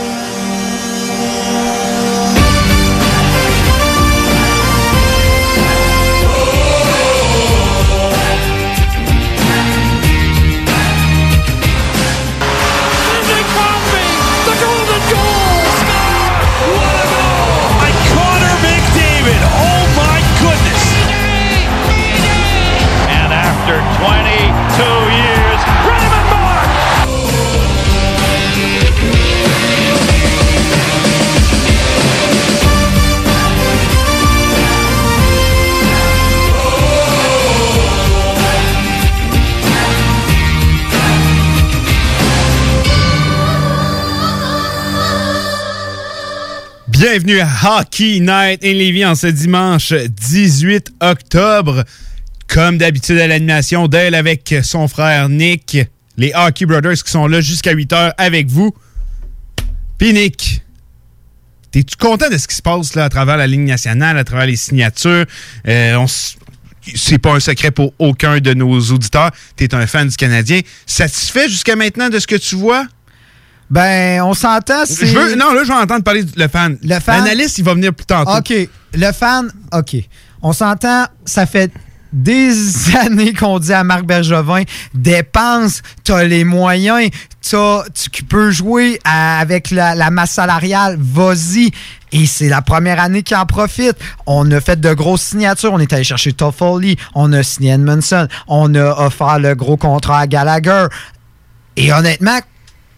Speaker 1: Bienvenue à Hockey Night in Lévis en ce dimanche 18 octobre. Comme d'habitude à l'animation, Dale avec son frère Nick, les Hockey Brothers qui sont là jusqu'à 8 heures avec vous. Puis Nick, t'es-tu content de ce qui se passe là à travers la ligne nationale, à travers les signatures? Euh, c'est pas un secret pour aucun de nos auditeurs. T'es un fan du Canadien. Satisfait jusqu'à maintenant de ce que tu vois?
Speaker 3: Ben, on s'entend, c'est...
Speaker 1: Je veux, non, là, je vais entendre parler du le fan.
Speaker 3: Le fan-
Speaker 1: L'analyste, il va venir plus tantôt.
Speaker 3: OK. Le fan, OK. On s'entend, ça fait des années qu'on dit à Marc Bergevin, dépense, t'as les moyens, t'as- tu peux jouer à- avec la, la masse salariale, vas-y. Et c'est la première année qui en profite. On a fait de grosses signatures. On est allé chercher Toffoli, on a signé Edmondson, on a offert le gros contrat à Gallagher. Et honnêtement,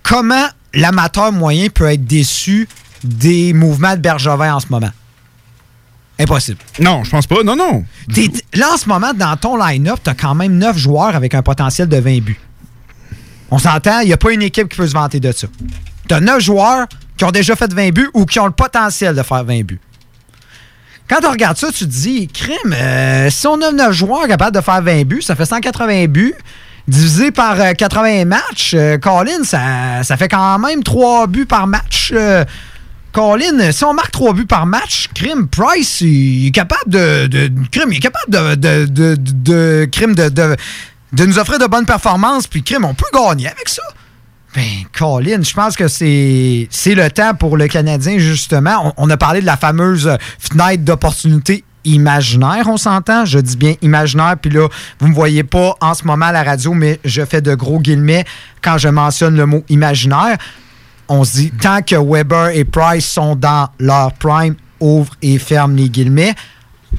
Speaker 3: comment l'amateur moyen peut être déçu des mouvements de Bergevin en ce moment? Impossible.
Speaker 1: Non, je pense pas. Non, non.
Speaker 3: T'es- là, en ce moment, dans ton line-up, t'as quand même 9 joueurs avec un potentiel de 20 buts. On s'entend, il n'y a pas une équipe qui peut se vanter de ça. T'as 9 joueurs qui ont déjà fait 20 buts ou qui ont le potentiel de faire 20 buts. Quand tu regardes ça, tu te dis, crime, euh, si on a 9 joueurs capables de faire 20 buts, ça fait 180 buts. Divisé par euh, 80 matchs, euh, Colin, ça, ça fait quand même 3 buts par match. euh, Colin, si on marque 3 buts par match, Crime Price, il est capable de. de, est capable de. de, de, de- de- nous offrir de bonnes performances, puis Crime, on peut gagner avec ça. Ben, Colin, je pense que c'est le temps pour le Canadien, justement. On a parlé de la fameuse fenêtre d'opportunité imaginaire, on s'entend? Je dis bien imaginaire, puis là, vous me voyez pas en ce moment à la radio, mais je fais de gros guillemets quand je mentionne le mot imaginaire. On se dit, tant que Weber et Price sont dans leur prime, ouvre et ferme les guillemets.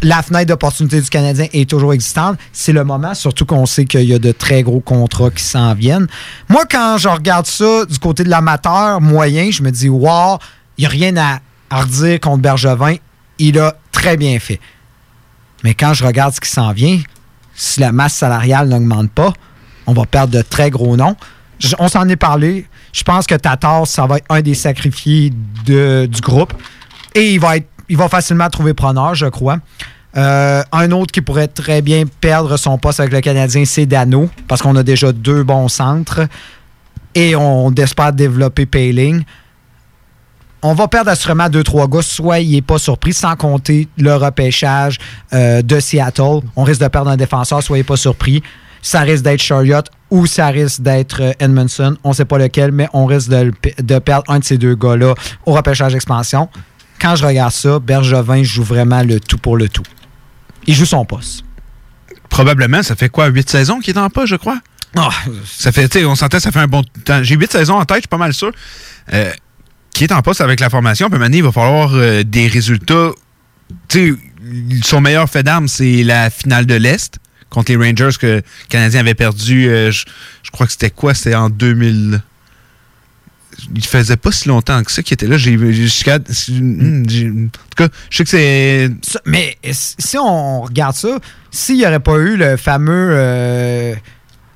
Speaker 3: La fenêtre d'opportunité du Canadien est toujours existante. C'est le moment, surtout qu'on sait qu'il y a de très gros contrats qui s'en viennent. Moi, quand je regarde ça du côté de l'amateur moyen, je me dis, wow, il n'y a rien à redire contre Bergevin. Il a très bien fait. Mais quand je regarde ce qui s'en vient, si la masse salariale n'augmente pas, on va perdre de très gros noms. On s'en est parlé. Je pense que Tatar, ça va être un des sacrifiés du groupe. Et il va, être, il va facilement trouver preneur, je crois. Euh, un autre qui pourrait très bien perdre son poste avec le Canadien, c'est Dano, parce qu'on a déjà deux bons centres. Et on espère développer Payling. On va perdre assurément deux, trois gars. Soyez pas surpris, sans compter le repêchage euh, de Seattle. On risque de perdre un défenseur, soyez pas surpris. Ça risque d'être Chariot ou ça risque d'être euh, Edmondson. On sait pas lequel, mais on risque de, perdre un de ces deux gars-là au repêchage expansion. Quand je regarde ça, Bergevin joue vraiment le tout pour le tout. Il joue son poste.
Speaker 1: Probablement, ça fait quoi, 8 saisons qu'il est en pas, je crois? ça fait, on s'entend, ça fait un bon temps. J'ai 8 saisons en tête, je suis pas mal sûr. Euh, qui est en poste avec la formation, puis maintenant, il va falloir euh, des résultats. Tu sais, son meilleur fait d'armes, c'est la finale de l'Est contre les Rangers que le Canadien avait perdu. euh, je, je crois que c'était quoi? C'était en 2000. Il faisait pas si longtemps que ça qu'il était là. J'ai jusqu'à. hmm, En tout cas, je sais que c'est.
Speaker 3: Mais si on regarde ça, s'il n'y aurait pas eu le fameux, euh,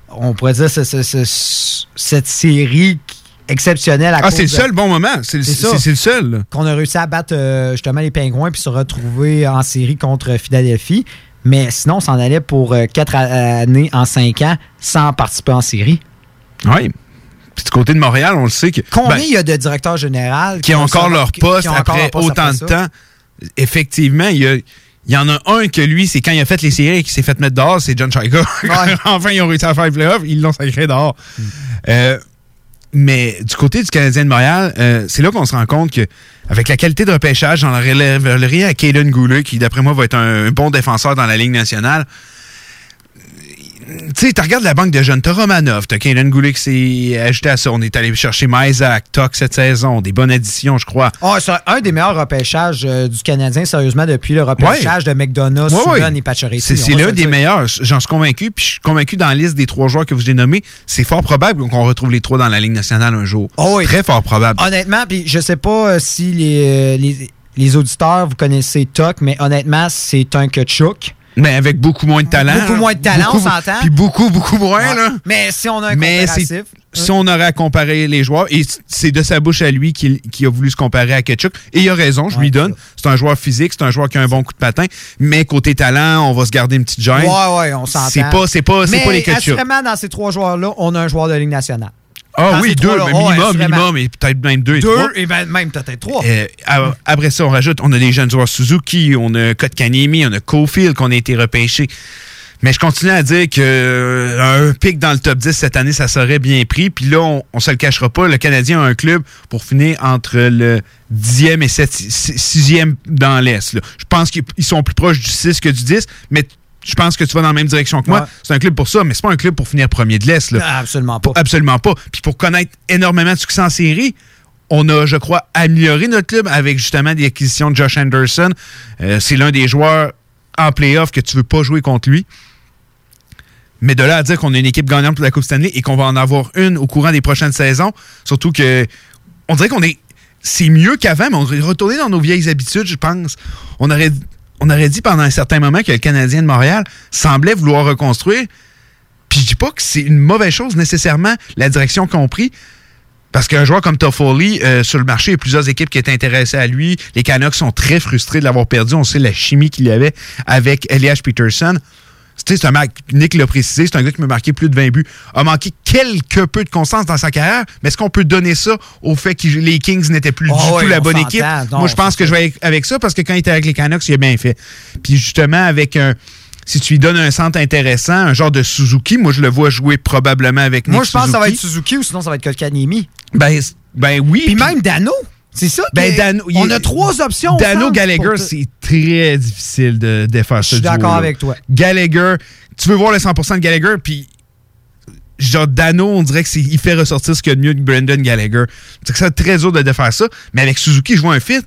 Speaker 3: on pourrait dire, ce- ce- ce- cette série qui- exceptionnelle à
Speaker 1: Ah, c'est le
Speaker 3: de-
Speaker 1: seul bon moment. C'est le seul.
Speaker 3: Qu'on a réussi à battre euh, justement les Pingouins puis se retrouver en série contre Philadelphie. Mais sinon, on s'en allait pour euh, quatre années en cinq ans sans participer en série.
Speaker 1: Oui. Puis du côté de Montréal, on le sait que.
Speaker 3: Combien
Speaker 1: ben,
Speaker 3: il y a de directeurs généraux
Speaker 1: qui ont encore leur poste après
Speaker 3: leur poste
Speaker 1: autant
Speaker 3: après
Speaker 1: de temps? Effectivement, il y, a- il y en a un que lui, c'est quand il a fait les séries et qu'il s'est fait mettre dehors, c'est John Shiga. enfin, ils ont réussi à faire les playoffs, ils l'ont sacré dehors.
Speaker 3: Hmm.
Speaker 1: Euh, mais du côté du Canadien de Montréal, euh, c'est là qu'on se rend compte que avec la qualité de repêchage, j'en relèverais à Caden Goulet, qui d'après moi va être un bon défenseur dans la Ligue nationale. Tu sais, tu regardes la banque de jeunes, t'as Romanov, t'as Caden Goulet qui s'est ajouté à ça. On est allé chercher Mysack, Tuck cette saison, des bonnes additions, je crois.
Speaker 3: Ah, c'est un des meilleurs repêchages euh, du Canadien, sérieusement, depuis le repêchage de McDonough,
Speaker 1: Ouais, ouais.
Speaker 3: et Pacioretty.
Speaker 1: C'est l'un des meilleurs. J'en suis convaincu. Puis je suis convaincu dans la liste des trois joueurs que vous avez nommés, c'est fort probable qu'on retrouve les trois dans la Ligue nationale un jour.
Speaker 3: Oh
Speaker 1: Très fort probable.
Speaker 3: Honnêtement, puis je sais pas euh, si les, euh, les, les auditeurs, vous connaissez Tuck, mais honnêtement, c'est un Kachuk.
Speaker 1: Mais avec beaucoup moins de talent.
Speaker 3: Beaucoup moins de talent,
Speaker 1: Beaucoup-
Speaker 3: on s'entend.
Speaker 1: Puis beaucoup, beaucoup moins.
Speaker 3: Ouais.
Speaker 1: Là.
Speaker 3: Mais si on a un
Speaker 1: Mais
Speaker 3: comparatif...
Speaker 1: si on aurait à comparer les joueurs, et c'est de sa bouche à lui qu'il a voulu se comparer à Ketchuk, et il a raison, je lui donne. C'est un joueur physique, c'est un joueur qui a un bon coup de patin, mais côté talent, on va se garder une petite gêne.
Speaker 3: Ouais, ouais, on s'entend.
Speaker 1: C'est pas, c'est pas, pas les Ketchuk.
Speaker 3: assurément, dans ces trois joueurs-là, on a un joueur de Ligue nationale.
Speaker 1: Ah oui, deux, mais minimum,
Speaker 3: assurément.
Speaker 1: minimum, et peut-être même deux et
Speaker 3: Deux,
Speaker 1: trois.
Speaker 3: et ben, même peut-être trois.
Speaker 1: Euh, après ça, on rajoute, on a des jeunes joueurs Suzuki, on a Kotkaniemi, on a Cofield qu'on a été repêché. Mais je continue à dire que euh, un pic dans le top 10 cette année, ça serait bien pris. Puis là, on, on se le cachera pas, le Canadien a un club pour finir entre le 10e et 6e dans l'Est. Je pense qu'ils ils sont plus proches du 6 que du 10, mais je pense que tu vas dans la même direction que moi.
Speaker 3: Ouais.
Speaker 1: C'est un club pour ça, mais c'est pas un club pour finir premier de l'Est. là.
Speaker 3: Absolument pas.
Speaker 1: Absolument pas. Puis pour connaître énormément de succès en série, on a, je crois, amélioré notre club avec justement des acquisitions de Josh Anderson. Euh, c'est l'un des joueurs en playoff que tu veux pas jouer contre lui. Mais de là à dire qu'on a une équipe gagnante pour la Coupe Stanley et qu'on va en avoir une au courant des prochaines saisons, surtout que on dirait qu'on est. C'est mieux qu'avant, mais on devrait retourner dans nos vieilles habitudes, je pense. On aurait, on aurait dit pendant un certain moment que le Canadien de Montréal semblait vouloir reconstruire. Puis je dis pas que c'est une mauvaise chose nécessairement, la direction qu'on a pris. Parce qu'un joueur comme Toffoli, euh, sur le marché, il y a plusieurs équipes qui étaient intéressées à lui. Les Canucks sont très frustrés de l'avoir perdu. On sait la chimie qu'il y avait avec Elias Peterson. Tu sais, C'est un mec, Nick l'a précisé, c'est un gars qui m'a marqué plus de 20 buts. A manqué quelque peu de constance dans sa carrière, mais est-ce qu'on peut donner ça au fait que les Kings n'étaient plus
Speaker 3: Oh
Speaker 1: du
Speaker 3: oui,
Speaker 1: tout la
Speaker 3: on
Speaker 1: bonne équipe?
Speaker 3: Non,
Speaker 1: Moi, je pense que je vais avec- ça parce que quand il était avec les Canucks, il a bien fait. Puis justement, avec un. Si tu lui donnes un centre intéressant, un genre de Suzuki, moi, je le vois jouer probablement avec Nick
Speaker 3: Moi, je pense que ça va être
Speaker 1: Suzuki.
Speaker 3: Ou sinon ça va être Kotkaniemi.
Speaker 1: Ben, ben oui.
Speaker 3: Puis même Dano. C'est ça.
Speaker 1: Ben,
Speaker 3: on
Speaker 1: il-
Speaker 3: a trois options.
Speaker 1: Dano Gallagher, c'est très difficile de, de faire ça.
Speaker 3: Je suis d'accord avec toi.
Speaker 1: Gallagher, tu veux voir le 100% de Gallagher, puis genre Dano, on dirait que il fait ressortir ce qu'il y a de mieux que Brendan Gallagher. C'est que c'est très dur de, de faire ça, mais avec Suzuki, je vois un fit.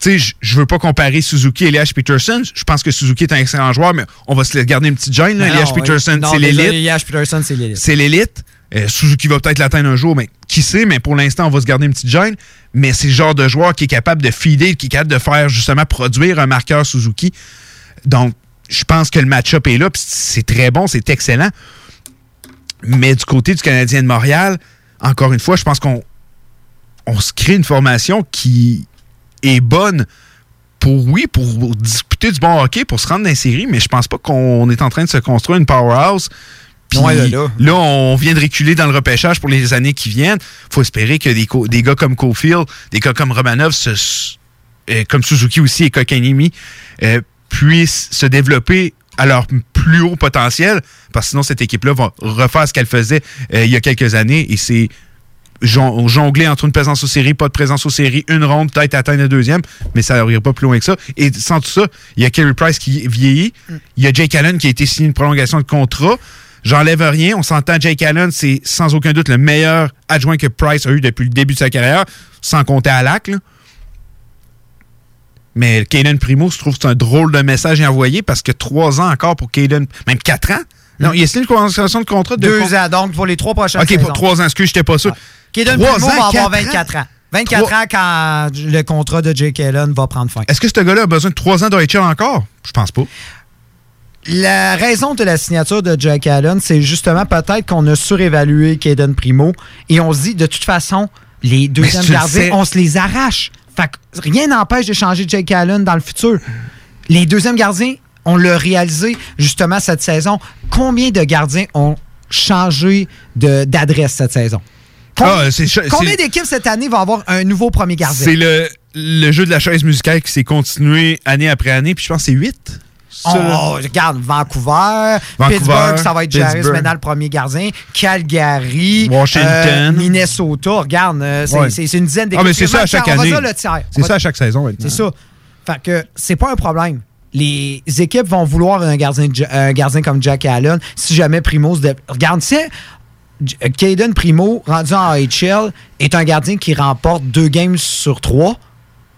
Speaker 1: Tu sais, je- veux pas comparer Suzuki et Elias Peterson. Je pense que Suzuki est un excellent joueur, mais on va se garder une petite gêne. Elias Peterson, c'est l'élite.
Speaker 3: Elias Peterson, c'est l'élite.
Speaker 1: C'est l'élite. Euh, Suzuki va peut-être l'atteindre un jour, mais qui sait, mais pour l'instant, on va se garder une petite gêne. Mais c'est le genre de joueur qui est capable de feeder, qui est capable de faire justement produire un marqueur Suzuki. Donc, je pense que le match-up est là, puis c'est très bon, c'est excellent. Mais du côté du Canadien de Montréal, encore une fois, je pense qu'on on se crée une formation qui est bonne pour, oui, pour disputer du bon hockey, pour se rendre dans les séries, mais je pense pas qu'on est en train de se construire une powerhouse. Puis
Speaker 3: Ouais, là, là.
Speaker 1: on vient de reculer dans le repêchage pour les années qui viennent. faut espérer que des, gars comme Cofield, des gars comme Romanov, se- euh, comme Suzuki aussi et Kokanimi, euh, puissent se développer à leur plus haut potentiel, parce que sinon cette équipe-là va refaire ce qu'elle faisait euh, il y a quelques années, et c'est jon- jongler entre une présence aux séries, pas de présence aux séries, une ronde, peut-être atteindre le deuxième, mais ça n'ira pas plus loin que ça. Et sans tout ça, il y a Kerry Price qui vieillit, il y a Jake Allen qui a été signé une prolongation de contrat. J'enlève rien, on s'entend, Jake Allen, c'est sans aucun doute le meilleur adjoint que Price a eu depuis le début de sa carrière, sans compter à lac. là. Mais Caden Primo, je trouve que c'est un drôle de message à envoyer parce que trois ans encore pour Caden, même quatre ans? Non, il y a signé une prolongation de contrat de
Speaker 3: Deux ans, donc pour les trois prochaines
Speaker 1: OK,
Speaker 3: saisons.
Speaker 1: pour trois ans, excuse, j'étais pas sûr. Trois
Speaker 3: Primo
Speaker 1: ans,
Speaker 3: va avoir
Speaker 1: quatre
Speaker 3: 24 ans? 24 ans quand le contrat de Jake Allen va prendre fin.
Speaker 1: Est-ce que ce gars-là a besoin de trois ans d'OHL encore? Je pense pas.
Speaker 3: La raison de la signature de Jack Allen, c'est justement peut-être qu'on a surévalué Caden Primo et on se dit de toute façon, les deuxièmes gardiens, on se les arrache. Fait que rien n'empêche d'échanger Jake Allen dans le futur. Les deuxièmes gardiens, on l'a réalisé justement cette saison. Combien de gardiens ont changé de- d'adresse cette saison?
Speaker 1: Ah,
Speaker 3: Combien d'équipes cette année vont avoir un nouveau premier gardien?
Speaker 1: C'est le, le jeu de la chaise musicale qui s'est continué année après année, puis je pense que c'est 8.
Speaker 3: Oh, regarde, Vancouver,
Speaker 1: Vancouver,
Speaker 3: Pittsburgh, ça va être Jarvis
Speaker 1: Pittsburgh.
Speaker 3: maintenant le premier gardien, Calgary,
Speaker 1: Washington.
Speaker 3: euh, Minnesota, regarde, euh, c'est
Speaker 1: Ouais.
Speaker 3: une dizaine d'équipes.
Speaker 1: Ah, mais c'est ça à chaque année. C'est ça à chaque saison.
Speaker 3: C'est ça. Fait que c'est pas un problème. Les équipes vont vouloir un gardien, un gardien comme Jack Allen si jamais Primo se dé- Regarde, si J- Caden Primo, rendu en AHL, est un gardien qui remporte deux games sur trois,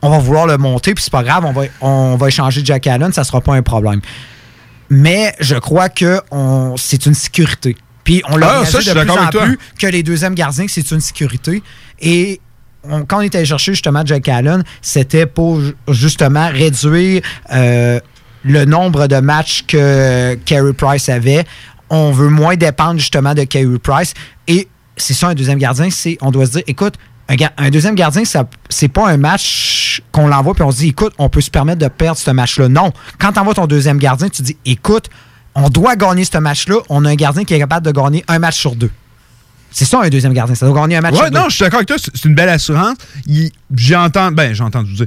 Speaker 3: on va vouloir le monter, puis c'est pas grave, on va, on va échanger Jack Allen, ça sera pas un problème. Mais je crois que on- c'est une sécurité. Puis on l'a
Speaker 1: Ah, ça,
Speaker 3: de plus en plus que les deuxièmes gardiens, c'est une sécurité. Et on- quand on était allé chercher justement Jack Allen, c'était pour ju- justement réduire euh, le nombre de matchs que Carey Price avait. On veut moins dépendre justement de Carey Price. Et c'est ça un deuxième gardien, c'est on doit se dire, écoute, un, deuxième gardien, ça c'est pas un match qu'on l'envoie puis on se dit, écoute, on peut se permettre de perdre ce match-là. Non. Quand tu envoies ton deuxième gardien, tu dis, écoute, on doit gagner ce match-là. On a un gardien qui est capable de gagner un match sur deux. C'est ça un deuxième gardien, ça doit gagner un match
Speaker 1: Ouais,
Speaker 3: sur deux.
Speaker 1: non, je suis d'accord avec toi. C'est une belle assurance. J'entends, ben, j'entends dire.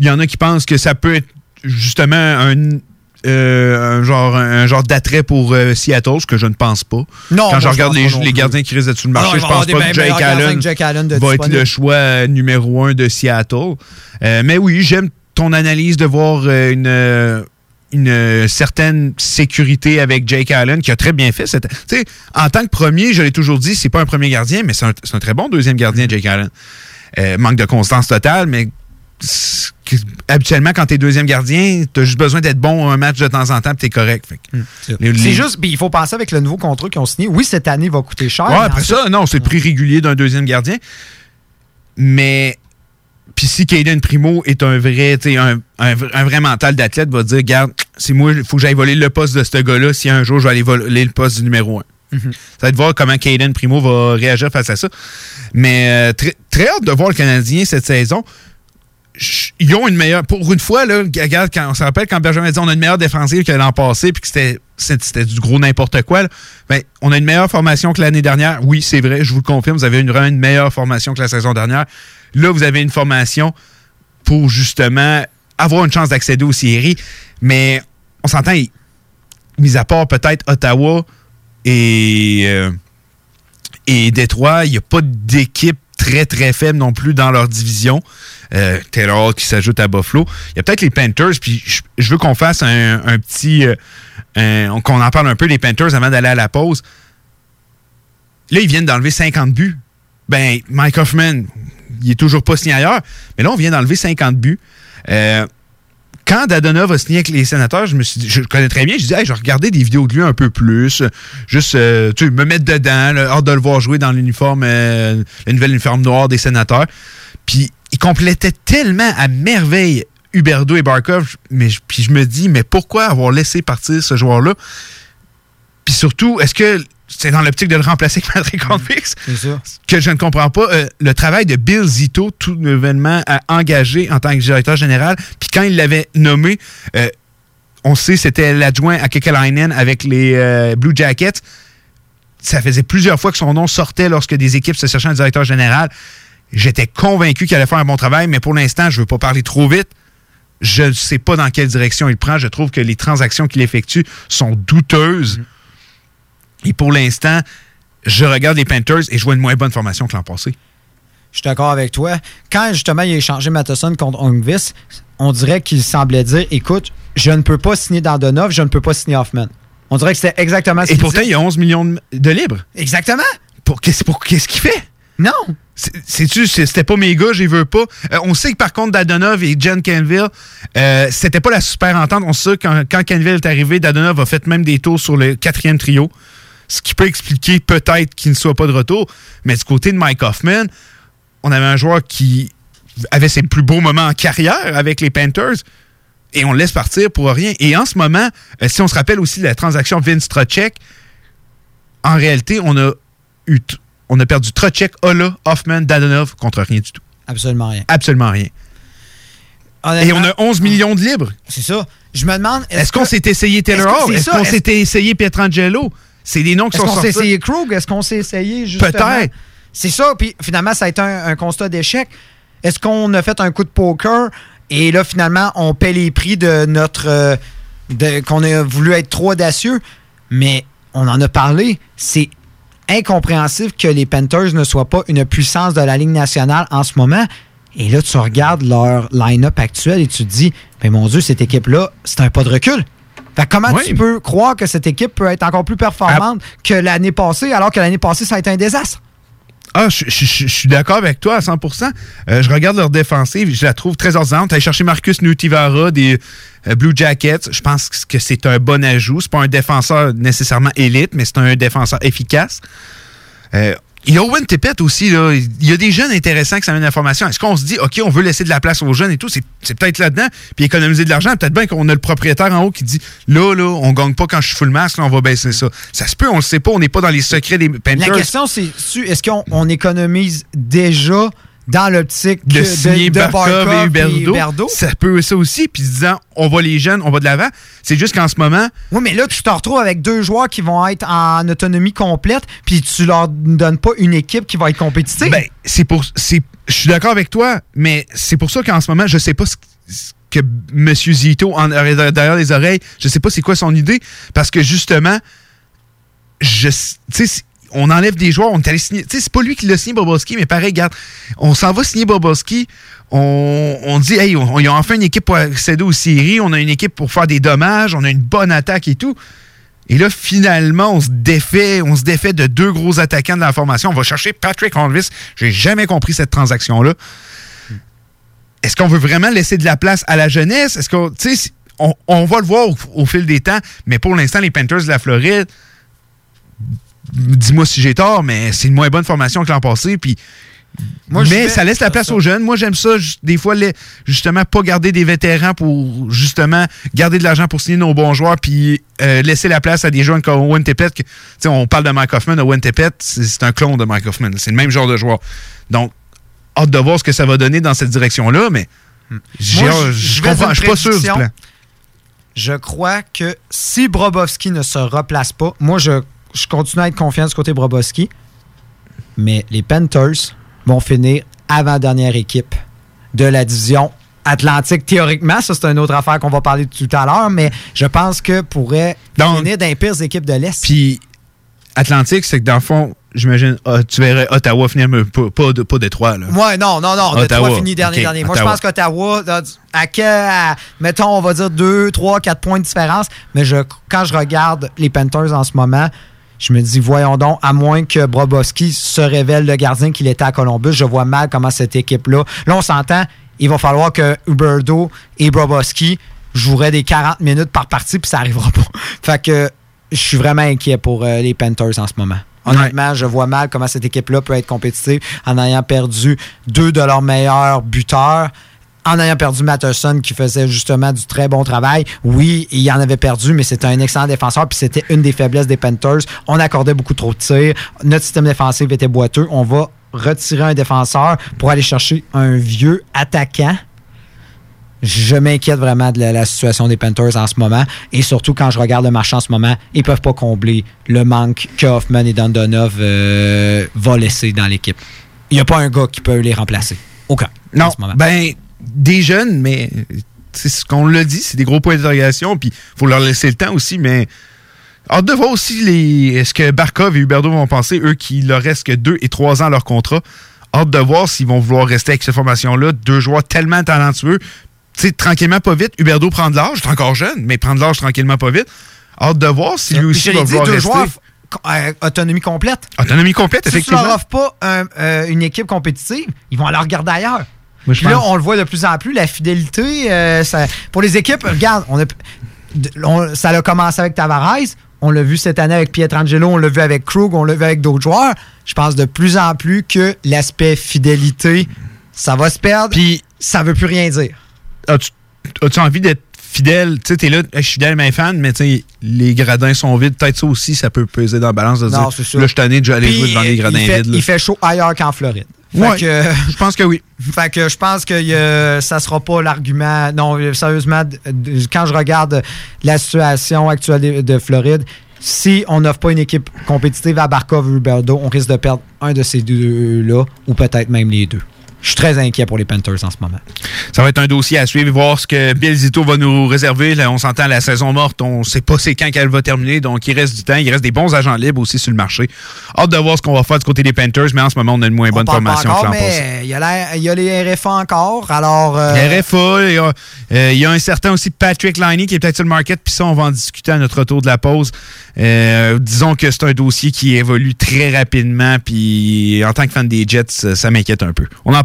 Speaker 1: Il y en a qui pensent que ça peut être justement un, euh, un genre, un genre d'attrait pour euh, Seattle, ce que je ne pense pas.
Speaker 3: Non,
Speaker 1: Quand je regarde les,
Speaker 3: non
Speaker 1: gardiens qui risquent d'être sur le
Speaker 3: non,
Speaker 1: marché,
Speaker 3: il
Speaker 1: je pense pas que Jake Allen,
Speaker 3: Jake
Speaker 1: va être le choix euh, numéro un de Seattle. Euh, mais oui, j'aime ton analyse de voir une. une certaine sécurité avec Jake Allen qui a très bien fait. cette- en tant que premier, je l'ai toujours dit, c'est pas un premier gardien, mais c'est un, un très bon deuxième gardien, Jake Allen. Euh, manque de constance totale, mais habituellement, quand t'es deuxième gardien, t'as juste besoin d'être bon un match de temps en temps, t'es correct. Que les-
Speaker 3: C'est juste, il faut penser avec le nouveau contrat qu'ils ont signé. Oui, cette année va coûter cher.
Speaker 1: Ouais, après
Speaker 3: ensuite-
Speaker 1: ça, non, c'est le prix régulier d'un deuxième gardien. Mais, puis si Caden Primo est un vrai, un, un un vrai mental d'athlète, va dire, regarde, c'est moi, il faut que j'aille voler le poste de ce gars-là si un jour je vais aller voler le poste du numéro un.
Speaker 3: Mhm.
Speaker 1: Ça va être voir comment Caden Primo va réagir face à ça. Mais euh, très, très hâte de voir le Canadien cette saison. Ils ont une meilleure. Pour une fois, là, quand on se rappelle quand Benjamin dit on a une meilleure défensive que l'an passé, puis que c'était, du gros n'importe quoi. Ben, on a une meilleure formation que l'année dernière. Oui, c'est vrai, je vous le confirme. Vous avez une, vraiment une meilleure formation que la saison dernière. Là, vous avez une formation pour justement avoir une chance d'accéder aux séries. Mais on s'entend, mis à part peut-être Ottawa et, euh, et Détroit, il n'y a pas d'équipe très très faible non plus dans leur division. Euh, qui s'ajoute à Buffalo. Il y a peut-être les Panthers, puis je, veux qu'on fasse un, petit. euh, qu'on en parle un peu des Panthers avant d'aller à la pause. Là, ils viennent d'enlever 50 buts. Ben, Mike Hoffman, il est toujours pas signé ailleurs, mais là, on vient d'enlever 50 buts. Euh, quand Dadonov a signé avec les sénateurs, je me suis dit, je le connais très bien, je dis, hey, je vais regarder des vidéos de lui un peu plus, juste, euh, me mettre dedans, hâte de le voir jouer dans l'uniforme, euh, le nouvel uniforme noir des sénateurs. Puis, il complétait tellement à merveille Huberdo et Barkov, mais puis je me dis, mais pourquoi avoir laissé partir ce joueur-là? Puis surtout, est-ce que c'est dans l'optique de le remplacer avec Patrick Convix?
Speaker 3: C'est ça.
Speaker 1: que je ne comprends pas, euh, le travail de Bill Zito, tout nouvellement à engagé en tant que directeur général, puis quand il l'avait nommé, euh, on sait c'était l'adjoint à Kekalainen avec les euh, Blue Jackets. Ça faisait plusieurs fois que son nom sortait lorsque des équipes se cherchaient un directeur général. J'étais convaincu qu'il allait faire un bon travail, mais pour l'instant, je ne veux pas parler trop vite. Je ne sais pas dans quelle direction il prend. Je trouve que les transactions qu'il effectue sont douteuses. Et pour l'instant, je regarde les Panthers et je vois une moins bonne formation que l'an passé.
Speaker 3: Je suis d'accord avec toi. Quand justement il a échangé Matheson contre Ongvis, on dirait qu'il semblait dire écoute, je ne peux pas signer Dandonov, je ne peux pas signer Hoffman. On dirait que c'était exactement ce
Speaker 1: Et pourtant, il y a 11 millions de, de libres.
Speaker 3: Exactement.
Speaker 1: Pour, qu'est-ce, qu'il fait?
Speaker 3: Non.
Speaker 1: C'est- Sais-tu, c'est- c'était pas mes gars, j'y veux pas. Euh, on sait que par contre, Dadonov et Jen Canville, euh, c'était pas la super entente. On sait quand, quand Canville est arrivé, Dadonov a fait même des tours sur le quatrième trio. Ce qui peut expliquer peut-être qu'il ne soit pas de retour. Mais du côté de Mike Hoffman, on avait un joueur qui avait ses plus beaux moments en carrière avec les Panthers et on le laisse partir pour rien. Et en ce moment, euh, si on se rappelle aussi de la transaction Vince Trocek, en réalité, on a eu on a perdu Trocek, Ola, Hoffman, Dadonov contre rien du tout.
Speaker 3: Absolument rien.
Speaker 1: Absolument rien. Et on a 11 millions de libres.
Speaker 3: C'est ça. Je me demande.
Speaker 1: Est-ce qu'on s'est essayé Taylor Hall? Est-ce qu'on s'est essayé Pietrangelo? C'est des noms qui
Speaker 3: Est-ce
Speaker 1: sont
Speaker 3: qu'on s'est
Speaker 1: sortis.
Speaker 3: essayé Krug? Est-ce qu'on s'est essayé justement?
Speaker 1: Peut-être.
Speaker 3: c'est ça. Puis finalement, ça a été un, un constat d'échec. Est-ce qu'on a fait un coup de poker? Et là, finalement, on paie les prix de notre. euh, de- qu'on a voulu être trop audacieux? Mais on en a parlé. C'est incompréhensible que les Panthers ne soient pas une puissance de la Ligue nationale en ce moment. Et là, tu regardes leur line-up actuel et tu te dis, ben mon Dieu, cette équipe-là, c'est un pas de recul. Fait comment
Speaker 1: Oui.
Speaker 3: tu peux croire que cette équipe peut être encore plus performante que l'année passée, alors que l'année passée, ça a été un désastre?
Speaker 1: Ah, je, je- je- je suis d'accord avec toi à 100%. Euh, je regarde leur défensive, je la trouve très ordinaire. Tu as cherché Marcus Nutivara des euh, Blue Jackets. Je pense que c'est un bon ajout. C'est pas un défenseur nécessairement élite, mais c'est un défenseur efficace. Euh, il y a Owen Tippett aussi. Là. Il y a des jeunes intéressants qui s'amènent l'information. Est-ce qu'on se dit, OK, on veut laisser de la place aux jeunes et tout? C'est peut-être là-dedans. Puis économiser de l'argent. Peut-être bien qu'on a le propriétaire en haut qui dit, là, là, on gagne pas quand je suis full masse, là, on va baisser ça. Ça se peut, on le sait pas. On n'est pas dans les secrets des Panthers.
Speaker 3: La question, c'est est-ce qu'on on économise déjà dans l'optique
Speaker 1: de
Speaker 3: de,
Speaker 1: signer
Speaker 3: de
Speaker 1: Barkov
Speaker 3: Barkov
Speaker 1: et. Huberdeau? Ça peut ça aussi, puis disant on va les jeunes, on va de l'avant. C'est juste qu'en ce moment,
Speaker 3: Oui, mais là, tu te retrouves avec deux joueurs qui vont être en autonomie complète, puis tu leur donnes pas une équipe qui va être compétitive.
Speaker 1: ben, c'est pour. Je suis d'accord avec toi, mais c'est pour ça qu'en ce moment, je sais pas ce, ce que M. Zito en derrière les oreilles, je sais pas c'est quoi son idée, parce que justement, je, tu sais, c'est- on enlève des joueurs, on est allé c'est pas lui qui l'a signé, Boboski, mais pareil, regarde, on s'en va signer Boboski. On, dit, hey, on, a enfin une équipe pour accéder aux séries, on a une équipe pour faire des dommages, on a une bonne attaque et tout. Et là, finalement, on se défait, on se défait de deux gros attaquants de la formation. On va chercher Patrick Holmvis. J'ai jamais compris cette transaction-là. Est-ce qu'on veut vraiment laisser de la place à la jeunesse? Est-ce qu'on, on va le voir au, au fil des temps, mais pour l'instant, les Panthers de la Floride, dis-moi si j'ai tort, mais c'est une moins bonne formation que l'an passé. Puis,
Speaker 3: Moi,
Speaker 1: mais ça laisse la place aux jeunes. Moi, j'aime ça, des fois, les- justement, pas garder des vétérans pour, justement, garder de l'argent pour signer nos bons joueurs, puis euh, laisser la place à des jeunes comme Owen Tippett. que- on parle de Mike Hoffman. Owen Tippett, c'est un clone de Mike Hoffman. C'est le même genre de joueur. Donc, hâte de voir ce que ça va donner dans cette direction-là, mais hâte-
Speaker 3: je-
Speaker 1: comprends- je suis pas sûr du plan.
Speaker 3: Je crois que si Brobovski ne se replace pas, moi, je, je continue à être confiant du côté Brobovski, mais les Panthers vont finir avant-dernière équipe de la division Atlantique. Théoriquement, ça, c'est une autre affaire qu'on va parler tout à l'heure, mais je pense que pourrait finir dans les pires équipes de l'Est.
Speaker 1: Puis, Atlantique, c'est que dans le fond, j'imagine, ah, tu verrais Ottawa finir, mais pas, pas, de- pas Détroit. Là.
Speaker 3: Ouais, non, non, non.
Speaker 1: Ottawa.
Speaker 3: Détroit fini dernier, dernier. Moi, je pense qu'Ottawa, à à- mettons, on va dire 2, 3, 4 points de différence. Mais je, quand je regarde les Panthers en ce moment, je me dis, voyons donc, à moins que Brobowski se révèle le gardien qu'il était à Columbus, je vois mal comment cette équipe-là. Là, on s'entend, il va falloir que Huberdo et Brobowski joueraient des 40 minutes par partie, puis ça n'arrivera pas. Fait que je suis vraiment inquiet pour euh, les Panthers en ce moment. Honnêtement, je vois mal comment cette équipe-là peut être compétitive en ayant perdu deux de leurs meilleurs buteurs, en ayant perdu Matterson qui faisait justement du très bon travail. Oui, il en avait perdu, mais c'était un excellent défenseur, puis c'était une des faiblesses des Panthers. On accordait beaucoup trop de tirs. Notre système défensif était boiteux. On va retirer un défenseur pour aller chercher un vieux attaquant je m'inquiète vraiment de la, la situation des Panthers en ce moment. Et surtout, quand je regarde le marché en ce moment, ils peuvent pas combler le manque que Hoffman et Dondonov euh, vont laisser dans l'équipe. Il n'y a pas un gars qui peut les remplacer. Aucun.
Speaker 1: Non,
Speaker 3: en ce moment.
Speaker 1: ben, des jeunes, mais c'est ce qu'on l'a dit, c'est des gros points d'interrogation, puis il faut leur laisser le temps aussi, mais hâte de voir aussi les, ce que Barkov et Huberdo vont penser, eux qui leur restent que deux et trois ans à leur contrat. Hâte de voir s'ils vont vouloir rester avec cette formation-là, deux joueurs tellement talentueux. Sais, tranquillement, pas vite. Huberdo prend de l'âge, c'est encore jeune, mais prend de l'âge tranquillement, pas vite. Hâte de voir si lui aussi va
Speaker 3: dit,
Speaker 1: vouloir
Speaker 3: deux
Speaker 1: rester.
Speaker 3: joueurs euh, autonomie complète.
Speaker 1: Autonomie complète,
Speaker 3: Si tu
Speaker 1: effectivement.
Speaker 3: leur offres pas un- euh, une équipe compétitive, ils vont aller regarder ailleurs.
Speaker 1: Moi, je
Speaker 3: Puis là, on le voit de plus en plus, la fidélité, euh, ça- pour les équipes, regarde, on a, on- ça a commencé avec Tavares, on l'a vu cette année avec Pietrangelo, on l'a vu avec Krug, on l'a vu avec d'autres joueurs. Je pense de plus en plus que l'aspect fidélité, ça va se perdre, puis ça veut plus rien dire.
Speaker 1: As-tu envie d'être fidèle? Tu sais, t'es là, je suis fidèle, mes fans, mais tu les gradins sont vides. Peut-être ça aussi, ça peut peser dans la balance de
Speaker 3: Non,
Speaker 1: dire, là, je suis tanné de aller jouer devant les gradins
Speaker 3: il fait,
Speaker 1: vides. là.
Speaker 3: il fait chaud ailleurs qu'en Floride. Fait
Speaker 1: Ouais,
Speaker 3: que,
Speaker 1: je pense que oui.
Speaker 3: Fait que je pense que euh, ça sera pas l'argument. Non, euh, sérieusement, d- quand je regarde la situation actuelle de, de Floride, si on n'offre pas une équipe compétitive à Barkov ou on risque de perdre un de ces deux-là, ou peut-être même les deux. Je suis très inquiet pour les Panthers en ce moment.
Speaker 1: Ça va être un dossier à suivre, voir ce que Bill Zito va nous réserver. Là, on s'entend la saison morte, on sait pas c'est quand qu'elle va terminer, donc il reste du temps. Il reste des bons agents libres aussi sur le marché. Hâte de voir ce qu'on va faire du côté des Panthers, mais en ce moment, on a une moins bonne formation
Speaker 3: encore,
Speaker 1: que l'an
Speaker 3: mais
Speaker 1: passé.
Speaker 3: il y, a y les RFA encore, alors... euh,
Speaker 1: Les RFA, il y, a, euh, il y a un certain aussi Patrick Liney qui est peut-être sur le market, puis ça, on va en discuter à notre retour de la pause. Euh, disons que c'est un dossier qui évolue très rapidement, puis en tant que fan des Jets, ça, ça m'inquiète un peu. On en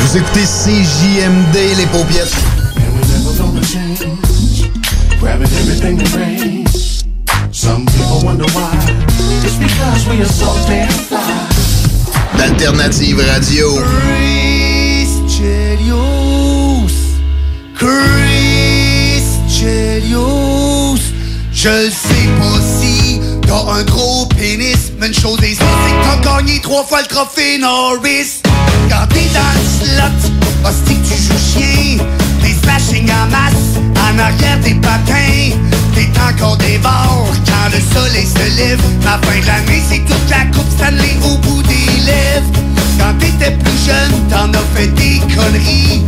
Speaker 13: Vous écoutez CJMD, les paupiètes. D'Alternative Radio.
Speaker 14: Chris Chelios.
Speaker 15: Je le sais pas si t'as un gros pénis, mais une chose est sûre, c'est que t'as gagné trois fois le trophée Norris. Quand t'es dans le slot, hostie que tu joues chien, des slashing en masse, en arrière des patins, t'es encore des bords quand le soleil se lève. La fin de c'est toute la coupe Stanley au bout des lèvres. Quand t'étais plus jeune, t'en as fait des conneries,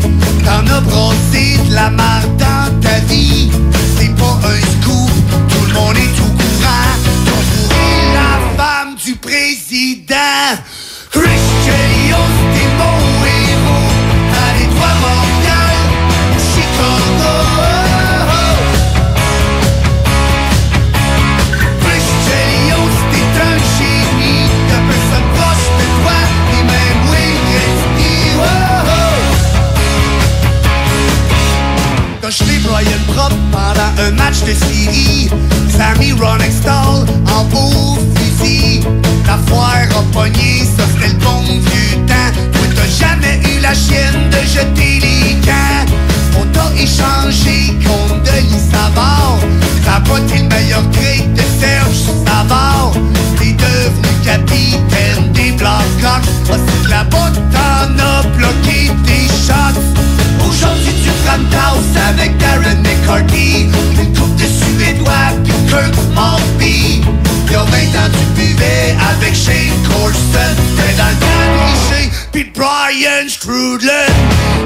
Speaker 15: t'en as brossé de la marde dans ta vie. C'est pas un scoop, tout le monde est au du président. Christian, t'es mon héros. Allez, toi, Montréal, Chicago. Christian, t'es un. Y'a personne proche de toi, même Wayne Gretzky. Oh, oh. T'as jeté Brian Prop pendant un match de série Sammy en beau fusil La foire a pogné, ça c'était le bon vieux temps. Toi t'as jamais eu la chienne de jeter les camps. On t'a échangé contre Denis Savard pas été le meilleur trade de Serge Savard. T'es devenu capitaine des Blackhawks Ah, c'est que là-bas t'en as bloqué tes shots. Aujourd'hui tu frappes house avec Darren McCarthy. Une coupe de Suédois puis Kirk Maltby Y'a 20 ans tu buvais avec Shane Corson. T'es dans le Brian Strudlin.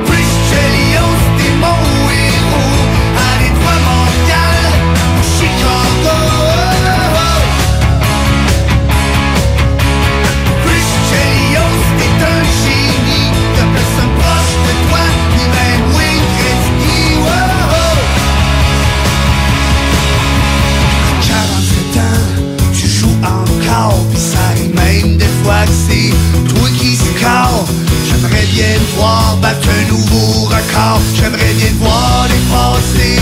Speaker 15: Rich Chelios fois que c'est toi qui score. J'aimerais bien voir battre un nouveau record, j'aimerais bien te voir dépasser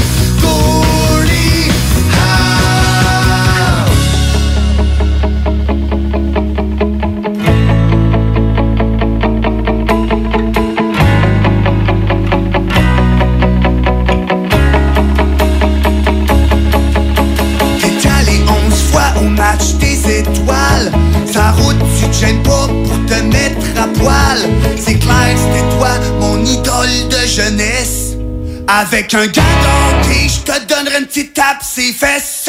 Speaker 15: Route, tu te gênes pas pour te mettre à poil. C'est clair, c'était toi, mon idole de jeunesse. Avec un gars d'hockey, je te donnerai une petite tape ses fesses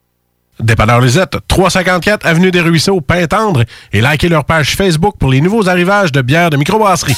Speaker 10: Dépanneur Lisette, 354 Avenue des Ruisseaux, Pintendre, et likez leur page Facebook pour les nouveaux arrivages de bières de microbrasserie.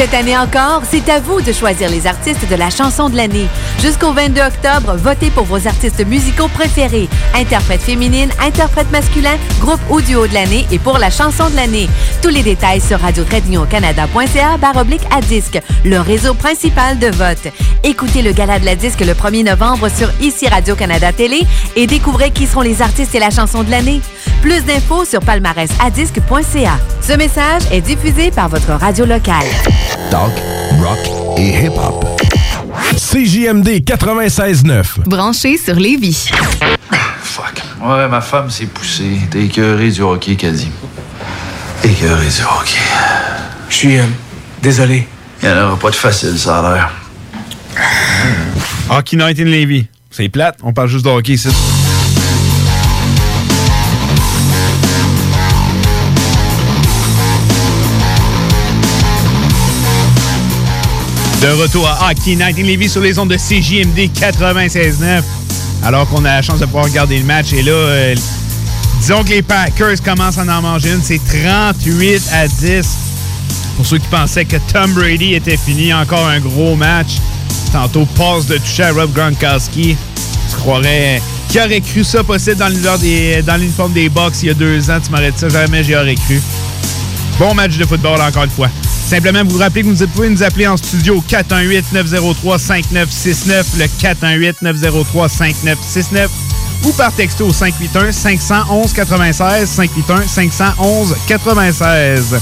Speaker 16: Cette année encore, c'est à vous de choisir les artistes de la chanson de l'année. Jusqu'au 22 octobre, votez pour vos artistes musicaux préférés. Interprète féminine, interprète masculin, groupe ou de l'année et pour la chanson de l'année. Tous les détails sur radio canada.ca baroblique à disque, le réseau principal de vote. Écoutez le gala de la disque le 1er novembre sur ICI Radio-Canada Télé et découvrez qui seront les artistes et la chanson de l'année. Plus d'infos sur palmarèsadisque.ca. Ce message est diffusé par votre radio locale.
Speaker 7: Talk, rock et hip-hop.
Speaker 17: CJMD 96.9.
Speaker 8: Branché sur Lévis.
Speaker 18: Fuck. Ouais, ma femme s'est poussée. T'es écœuré du hockey, qu'a dit. Écœuré du hockey. Je suis euh, désolé. Il n'y en aura pas de facile, ça a l'air.
Speaker 1: Hockey Night in Levy. C'est plate, on parle juste de hockey ici. De retour à Hockey Night in sur les ondes de CJMD 96.9. Alors qu'on a la chance de pouvoir regarder le match. Et là, euh, disons que les Packers commencent à en manger une. C'est 38 à 10. Pour ceux qui pensaient que Tom Brady était fini, encore un gros match. Tantôt, passe de toucher à Rob Gronkowski. Tu croirais... Qui aurait cru ça possible dans l'univers des- dans l'uniforme des Bucks il y a deux ans? Tu m'aurais dit ça, jamais j'y aurais cru. Bon match de football encore une fois. Simplement vous rappeler que vous pouvez nous appeler en studio 418-903-5969, le 418-903-5969 ou par texto au 581-511-96, 581-511-96.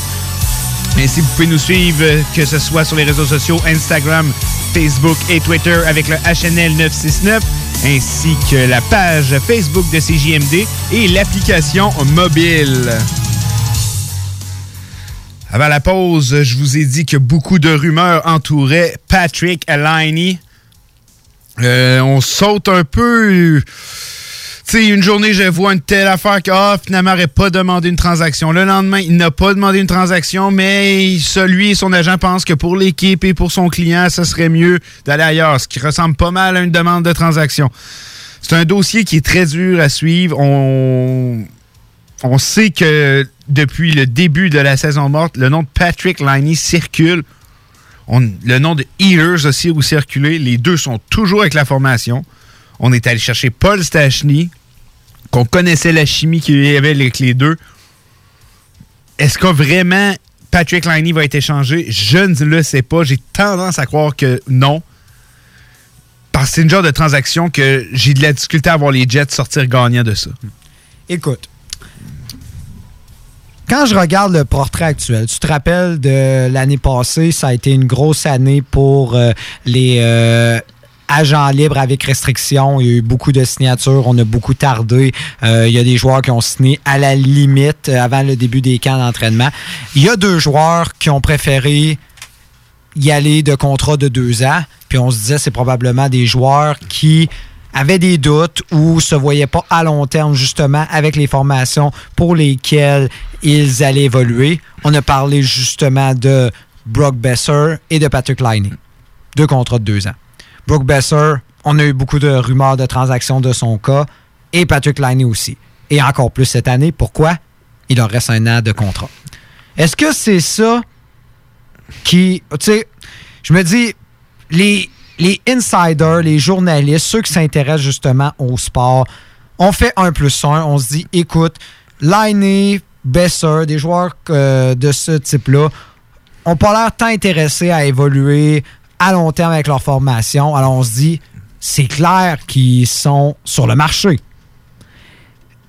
Speaker 1: Ainsi, vous pouvez nous suivre, euh, que ce soit sur les réseaux sociaux Instagram, Facebook et Twitter avec le HNL 969, ainsi que la page Facebook de CJMD et l'application mobile. Avant la pause, je vous ai dit que beaucoup de rumeurs entouraient Patrick Alini. Euh, on saute un peu. Tu sais, une journée, je vois une telle affaire que, ah, n'aurait pas demandé une transaction. Le lendemain, il n'a pas demandé une transaction, mais celui et son agent pensent que pour l'équipe et pour son client, ce serait mieux d'aller ailleurs, ce qui ressemble pas mal à une demande de transaction. C'est un dossier qui est très dur à suivre. On, on sait que depuis le début de la saison morte, le nom de Patrick Liney circule. Le nom de Eaters aussi a circulé. Les deux sont toujours avec la formation. On est allé chercher Paul Stachny, qu'on connaissait la chimie qu'il y avait avec les deux. Est-ce que vraiment Patrick Liney va être échangé? Je ne le sais pas. J'ai tendance à croire que non. Parce que c'est une genre de transaction que j'ai de la difficulté à voir les Jets sortir gagnants de ça.
Speaker 3: Écoute, quand je regarde le portrait actuel, tu te rappelles de l'année passée, ça a été une grosse année pour euh, les euh, agents libres avec restriction. Il y a eu beaucoup de signatures, on a beaucoup tardé. Euh, il y a des joueurs qui ont signé à la limite avant le début des camps d'entraînement. Il y a deux joueurs qui ont préféré y aller de contrat de deux ans. Puis on se disait, c'est probablement des joueurs qui avaient des doutes ou se voyaient pas à long terme, justement, avec les formations pour lesquelles ils allaient évoluer. On a parlé justement de Brock Besser et de Patrick Liney. Deux contrats de deux ans. Brook Besser, on a eu beaucoup de rumeurs de transactions de son cas, et Patrick Liney aussi. Et encore plus cette année. Pourquoi? Il leur reste un an de contrat. Est-ce que c'est ça qui. Tu sais, je me dis, les, les insiders, les journalistes, ceux qui s'intéressent justement au sport, On fait un plus un. On se dit, écoute, Liney, Besser, des joueurs euh, de ce type-là, ont pas l'air tant intéressés à évoluer à long terme avec leur formation. Alors on se dit, c'est clair qu'ils sont sur le marché.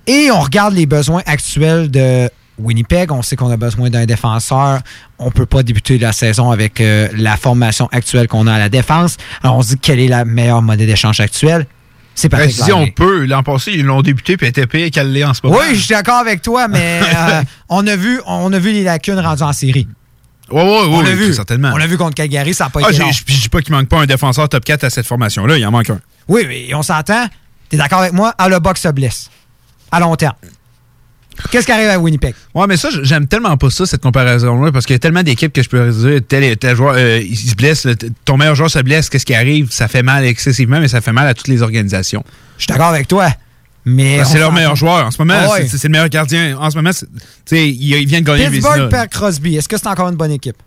Speaker 3: Et on regarde les besoins actuels de Winnipeg. On sait qu'on a besoin d'un défenseur. On peut pas débuter la saison avec euh, la formation actuelle qu'on a à la défense. Alors on se dit, quelle est la meilleure monnaie d'échange actuelle? C'est
Speaker 1: Ben,
Speaker 3: Patrick
Speaker 1: si on peut, l'an passé, ils l'ont débuté puis était payée qu'elle l'est en ce moment.
Speaker 3: Oui, je suis d'accord avec toi, mais euh, on, a vu, on a vu les lacunes rendues en série.
Speaker 1: Oui, oui,
Speaker 3: On
Speaker 1: oui,
Speaker 3: l'a vu.
Speaker 1: certainement.
Speaker 3: On l'a vu contre Calgary, ça n'a pas
Speaker 1: Ah,
Speaker 3: été long.
Speaker 1: je je dis pas qu'il manque pas un défenseur top 4 à cette formation-là, il en manque un.
Speaker 3: Oui, mais on s'entend. T'es d'accord avec moi? À le box se blesse. À long terme. Qu'est-ce qui arrive à Winnipeg?
Speaker 1: Ouais, mais ça, j'aime tellement pas ça, cette comparaison-là, parce qu'il y a tellement d'équipes que je peux dire, tel, et tel joueur, euh, il se blesse, le- ton meilleur joueur se blesse, qu'est-ce qui arrive? Ça fait mal excessivement, mais ça fait mal à toutes les organisations.
Speaker 3: Je suis d'accord avec toi. Mais on
Speaker 1: c'est leur meilleur joueur. En ce moment,
Speaker 3: Ah ouais.
Speaker 1: c'est le meilleur gardien. En ce moment, c'est- tu sais, il, il vient de gagner
Speaker 3: Pittsburgh perd Crosby. Est-ce que c'est encore une bonne équipe?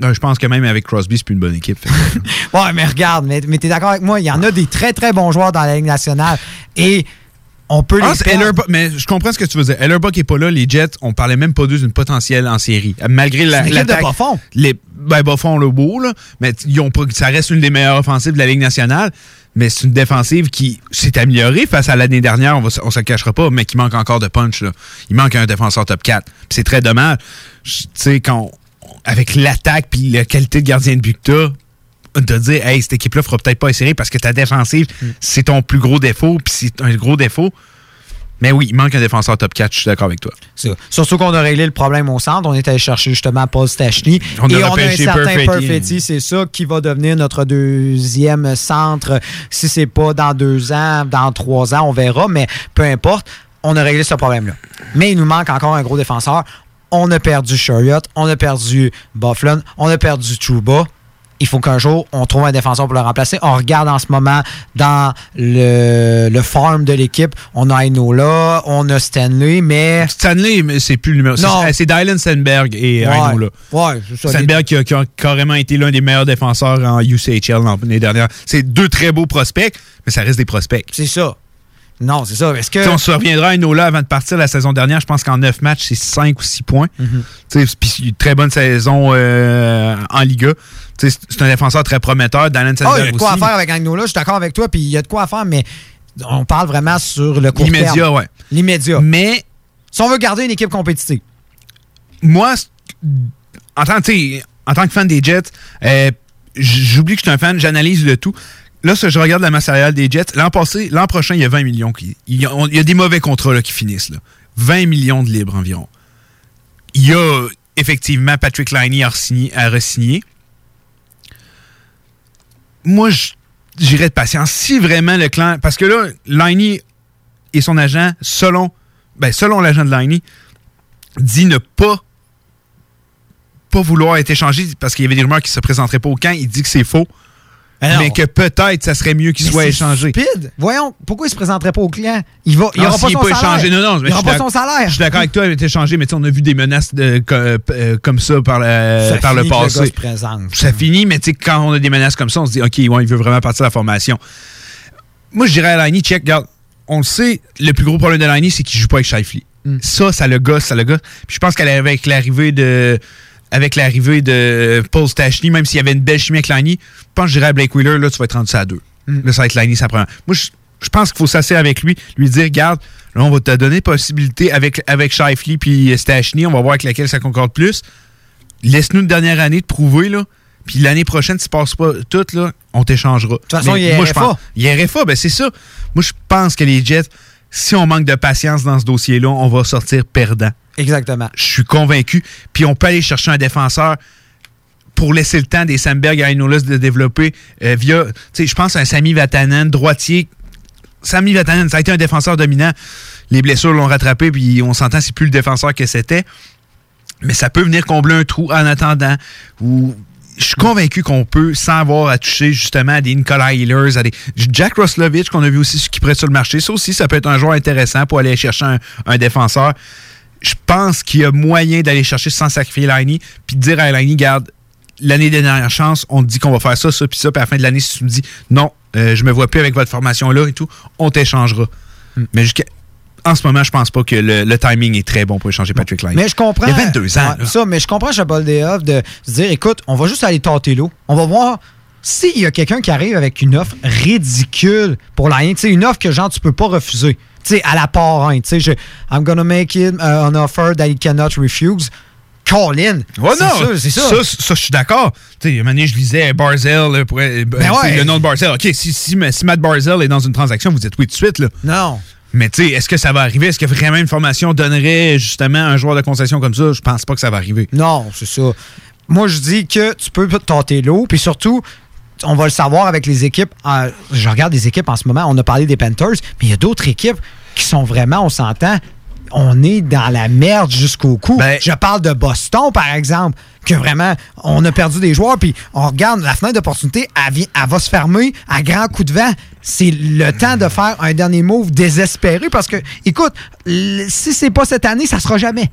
Speaker 1: Je pense que même avec Crosby, c'est plus une bonne équipe.
Speaker 3: Ouais, mais regarde, mais, mais t'es d'accord avec moi, il y en a des très très bons joueurs dans la Ligue nationale. Et on peut
Speaker 1: Ah,
Speaker 3: les
Speaker 1: mais je comprends ce que tu veux dire. Hellerbuck est pas là, les Jets, on parlait même pas d'eux d'une potentielle en série. Malgré la,
Speaker 3: C'est de bas-fond.
Speaker 1: Les, ben, le beau, là. Mais ils ont pas, ça reste une des meilleures offensives de la Ligue nationale. Mais c'est une défensive qui s'est améliorée face à l'année dernière, on, va, on se le cachera pas, mais qui manque encore de punch. Là. Il manque un défenseur top 4. Puis c'est très dommage. Tu sais, quand on- avec l'attaque puis la qualité de gardien de but que de dire, hey, cette équipe-là fera peut-être pas séries parce que ta défensive, c'est ton plus gros défaut, puis c'est un gros défaut. Mais oui, il manque un défenseur top 4, je suis d'accord avec toi.
Speaker 3: Surtout qu'on a réglé le problème au centre. On est allé chercher justement Paul Stachny.
Speaker 1: On a
Speaker 3: et on a un certain
Speaker 1: Perfetti.
Speaker 3: Perfetti, c'est ça qui va devenir notre deuxième centre. Si c'est pas dans deux ans, dans trois ans, on verra, mais peu importe. On a réglé ce problème-là. Mais il nous manque encore un gros défenseur. On a perdu Chariot, on a perdu Bufflin, on a perdu Trouba. Il faut qu'un jour, on trouve un défenseur pour le remplacer. On regarde en ce moment dans le, le farm de l'équipe. On a Ainola, on a Stanley, mais...
Speaker 1: Stanley, mais c'est plus le numéro.
Speaker 3: Non.
Speaker 1: C'est Dylan Stenberg et
Speaker 3: Ouais.
Speaker 1: Aino, là.
Speaker 3: Ouais, c'est ça.
Speaker 1: Stenberg qui a, qui a carrément été l'un des meilleurs défenseurs en UCHL l'année dernière. C'est deux très beaux prospects, mais ça reste des prospects.
Speaker 3: C'est ça. Non, c'est ça. Est-ce que.
Speaker 1: On se reviendra à Enola avant de partir la saison dernière. Je pense qu'en 9 matchs, c'est 5 ou 6 points.
Speaker 3: Mhm.
Speaker 1: Sais, Puis une très bonne saison euh, en Liga. C'est un défenseur très prometteur. Dylan
Speaker 3: Ah,
Speaker 1: Stenberg
Speaker 3: il y a de quoi
Speaker 1: aussi.
Speaker 3: à faire avec Agnola, je suis d'accord avec toi, puis il y a de quoi à faire, mais on parle vraiment sur le court
Speaker 1: L'immédiat,
Speaker 3: terme.
Speaker 1: ouais.
Speaker 3: L'immédiat.
Speaker 1: Mais.
Speaker 3: Si on veut garder une équipe compétitive.
Speaker 1: moi, en tant, en tant que fan des Jets, euh, j'oublie que je suis un fan, j'analyse le tout. Là, je regarde la masse salariale des Jets. L'an passé, l'an prochain, il y a 20 millions. Qui, il, y a, des mauvais contrats qui finissent. Là. 20 millions de libres environ. Il y a effectivement Patrick Liney à à re-signer. Moi, j'irais de patience. Si vraiment le clan. Parce que là, Liney et son agent, selon, ben, selon l'agent de Liney, dit ne pas pas vouloir être échangé parce qu'il y avait des rumeurs qu'il ne se présenterait pas au camp. Il dit que c'est faux.
Speaker 3: Mais non.
Speaker 1: mais que peut-être ça serait mieux qu'il soit échangé.
Speaker 3: Stupide. Voyons, pourquoi il se présenterait pas au client? Il va, il
Speaker 1: Non,
Speaker 3: aura pas son
Speaker 1: est pas
Speaker 3: salaire.
Speaker 1: échangé, non, non,
Speaker 3: il aura pas son salaire.
Speaker 1: Je suis d'accord avec toi, il été échangé, mais tu sais, on a vu des menaces de- euh, comme ça par, la-
Speaker 3: Ça
Speaker 1: par le passé.
Speaker 3: se présente.
Speaker 1: ça finit, mais tu sais, quand on a des menaces comme ça, on se dit, OK, ouais, il veut vraiment partir de la formation. Moi, je dirais à Liney, check, regarde, on le sait, le plus gros problème de Liney, c'est qu'il joue pas avec Shifley.
Speaker 3: Mm.
Speaker 1: Ça, ça le gosse, ça le gosse. Puis je pense qu'avec l'arrivée de avec l'arrivée de Paul Stachny, même s'il y avait une belle chimie avec Liney, je pense que je dirais à Blake Wheeler, là, tu vas être rendu ça à deux.
Speaker 3: Mm.
Speaker 1: Là, ça va être ça prend. Moi, je, je pense qu'il faut s'asseoir avec lui, lui dire, regarde, là, on va te donner possibilité avec, avec Shifley puis Stachny, on va voir avec laquelle ça concorde plus. Laisse-nous une dernière année de prouver, là. Puis l'année prochaine, si tu passes pas tout, là, on t'échangera. De toute
Speaker 3: façon, il y a
Speaker 1: moi, je
Speaker 3: RFA.
Speaker 1: Il y a RFA, ben c'est ça. Moi, je pense que les Jets, si on manque de patience dans ce dossier-là, on va sortir perdant.
Speaker 3: Exactement.
Speaker 1: Je suis convaincu. Puis on peut aller chercher un défenseur pour laisser le temps des Samberg et Ainola de développer euh, via, tu sais, je pense à un Sami Vatanen, droitier. Sami Vatanen, ça a été un défenseur dominant. Les blessures l'ont rattrapé, puis on s'entend, c'est plus le défenseur que c'était. Mais ça peut venir combler un trou en attendant. Ou je suis convaincu qu'on peut, sans avoir à toucher justement à des Nicolas Healers, à des Jack Roslovich qu'on a vu aussi qui prête sur le marché. Ça aussi, ça peut être un joueur intéressant pour aller chercher un défenseur. Je pense qu'il y a moyen d'aller chercher sans sacrifier Liney, puis de dire à Liney, garde, l'année des dernières chances, on te dit qu'on va faire ça, ça, puis ça, puis à la fin de l'année, si tu me dis non, euh, je me vois plus avec votre formation-là et tout, on t'échangera. Mais jusqu'à- en ce moment, je pense pas que le, le timing est très bon pour échanger Patrick Line.
Speaker 3: Mais je comprends.
Speaker 1: Il y a 22 ans.
Speaker 3: Ouais, ça, mais je comprends chez Boldeoff de se dire écoute, on va juste aller tenter l'eau. On va voir s'il y a quelqu'un qui arrive avec une offre ridicule pour la tu sais, une offre que genre tu peux pas refuser. Tu sais, à la part 1, tu sais, je- I'm gonna make it uh, an offer that he cannot refuse. Call in.
Speaker 1: Ouais,
Speaker 3: C'est
Speaker 1: non,
Speaker 3: ça, c'est ça.
Speaker 1: Ça, ça, je suis d'accord. Tu sais, un moment donné, je lisais Barzell, pour, euh,
Speaker 3: ouais.
Speaker 1: le nom de Barzell. OK, si, si, si Matt Barzell est dans une transaction, vous dites oui tout de suite. Là.
Speaker 3: Non.
Speaker 1: Mais tu sais, est-ce que ça va arriver? Est-ce que vraiment une formation donnerait justement un joueur de concession comme ça? Je pense pas que ça va arriver.
Speaker 3: Non, c'est ça. Moi, je dis que tu peux tenter l'eau, puis surtout, on va le savoir avec les équipes. euh, je regarde les équipes en ce moment. On a parlé des Panthers, mais il y a d'autres équipes qui sont vraiment, on s'entend, on est dans la merde jusqu'au cou. je parle de Boston, par exemple, que vraiment, on a perdu des joueurs, puis on regarde la fenêtre d'opportunité, elle, va se fermer à grand coup de vent. C'est le temps de faire un dernier move désespéré parce que, écoute, si c'est pas cette année, ça sera jamais.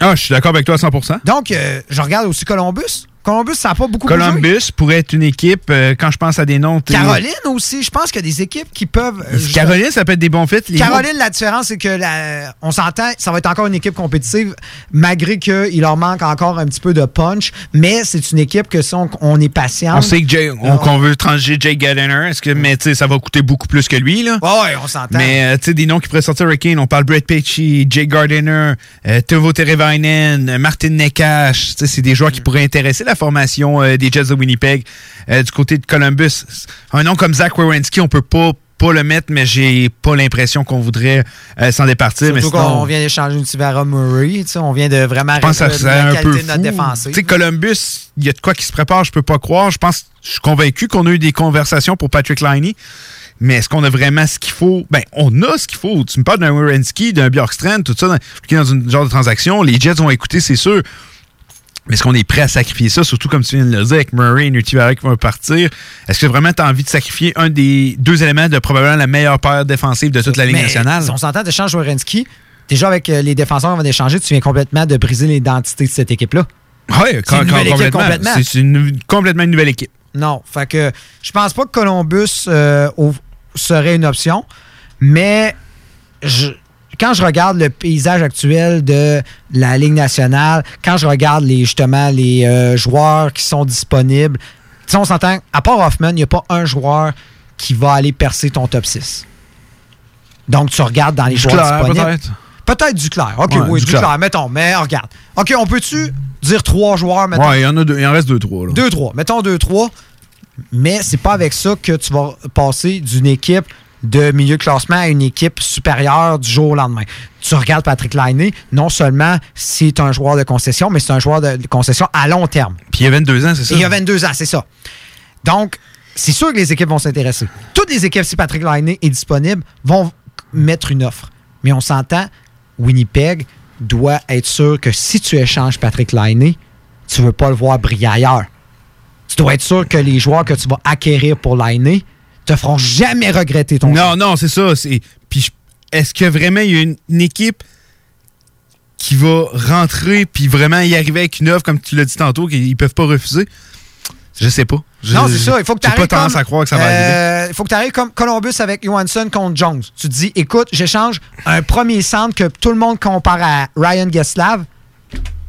Speaker 1: Ah, je suis d'accord avec toi à 100%.
Speaker 3: Donc, euh, je regarde aussi Columbus. Columbus, ça n'a pas beaucoup bougé?
Speaker 1: Columbus pourrait être une équipe, euh, quand je pense à des noms...
Speaker 3: Caroline aussi, je pense qu'il y a des équipes qui peuvent. euh,
Speaker 1: Caroline, ça peut être des bons fits.
Speaker 3: Caroline, la différence, c'est que la- on s'entend, ça va être encore une équipe compétitive, malgré qu'il leur manque encore un petit peu de punch. Mais c'est une équipe que si on, on est patient.
Speaker 1: On sait que Jay- on, qu'on veut trancher Jake Gardiner. Est-ce que, mais ça va coûter beaucoup plus que lui, là.
Speaker 3: Ouais, on s'entend.
Speaker 1: Mais euh, tu sais, des noms qui pourraient sortir Hurricane, on parle Brett Pesci, Jake Gardiner, euh, Teuvo Terevainen, euh, Martin Nekash. C'est des joueurs qui pourraient intéresser la formation euh, des Jets de Winnipeg. Euh, du côté de Columbus, un nom comme Zach Werenski, on peut pas pas le mettre, mais j'ai pas l'impression qu'on voudrait euh, s'en départir. mais
Speaker 3: Surtout
Speaker 1: sinon-
Speaker 3: qu'on vient d'échanger une Tivara Murray. On vient de vraiment
Speaker 1: je pense que ça un peu
Speaker 3: de notre
Speaker 1: sais, Columbus, il y a de quoi qui se prépare, je peux pas croire. Je pense, je suis convaincu qu'on a eu des conversations pour Patrick Liney. Mais est-ce qu'on a vraiment ce qu'il faut? Ben, on a ce qu'il faut. Tu me parles d'un Wierenski, d'un Bjorkstrand, tout ça, dans, dans une genre de transaction. Les Jets vont écouter, c'est sûr. Mais est-ce qu'on est prêt à sacrifier ça? Surtout comme tu viens de le dire, avec Murray et Nutivarak qui vont partir. Est-ce que vraiment tu as envie de sacrifier un des deux éléments de probablement la meilleure paire défensive de toute la Ligue
Speaker 3: Mais
Speaker 1: nationale?
Speaker 3: Si on s'entend d'échange Wierenski, déjà avec euh, les défenseurs qu'on va échanger, tu viens complètement de briser l'identité de cette équipe-là.
Speaker 1: Oui,
Speaker 3: une complètement.
Speaker 1: C'est une, complètement une nouvelle équipe.
Speaker 3: Non. Fait que je pense pas que Columbus euh, au- serait une option, mais je- quand je regarde le paysage actuel de la Ligue nationale, quand je regarde les, justement les euh, joueurs qui sont disponibles, tu sais, on s'entend, à part Hoffman, il n'y a pas un joueur qui va aller percer ton top 6. Donc, tu regardes dans les joueurs
Speaker 1: Duclair,
Speaker 3: disponibles.
Speaker 1: peut-être?
Speaker 3: Peut-être Duclair. OK,
Speaker 1: Ouais,
Speaker 3: oui,
Speaker 1: Duclair.
Speaker 3: Duclair. mettons. Mais regarde. OK, on peut-tu dire trois joueurs?
Speaker 1: Ouais, il y en a deux, il en reste deux, trois. là.
Speaker 3: 2-3. Mettons 2-3. Mais c'est pas avec ça que tu vas passer d'une équipe de milieu de classement à une équipe supérieure du jour au lendemain. Tu regardes Patrick Laine, non seulement c'est un joueur de concession, mais c'est un joueur de concession à long terme.
Speaker 1: Puis il y a 22 ans, c'est ça?
Speaker 3: Et il y a 22 ans, c'est ça. Donc, c'est sûr que les équipes vont s'intéresser. Toutes les équipes, si Patrick Laine est disponible, vont mettre une offre. Mais on s'entend, Winnipeg doit être sûr que si tu échanges Patrick Laine, tu ne veux pas le voir briller ailleurs. Tu dois être sûr que les joueurs que tu vas acquérir pour Laine te feront jamais regretter ton
Speaker 1: Non, non, c'est ça. c'est- Puis est-ce que vraiment il y a une, une équipe qui va rentrer puis vraiment y arriver avec une offre, comme tu l'as dit tantôt, qu'ils peuvent pas refuser? Je sais pas. Je-
Speaker 3: non, c'est ça. Il faut que tu
Speaker 1: pas tendance à croire que ça va arriver.
Speaker 3: Il faut que tu arrives comme Columbus avec Johansson contre Jones. Tu te dis, écoute, j'échange un premier centre que tout le monde compare à Ryan Geslav.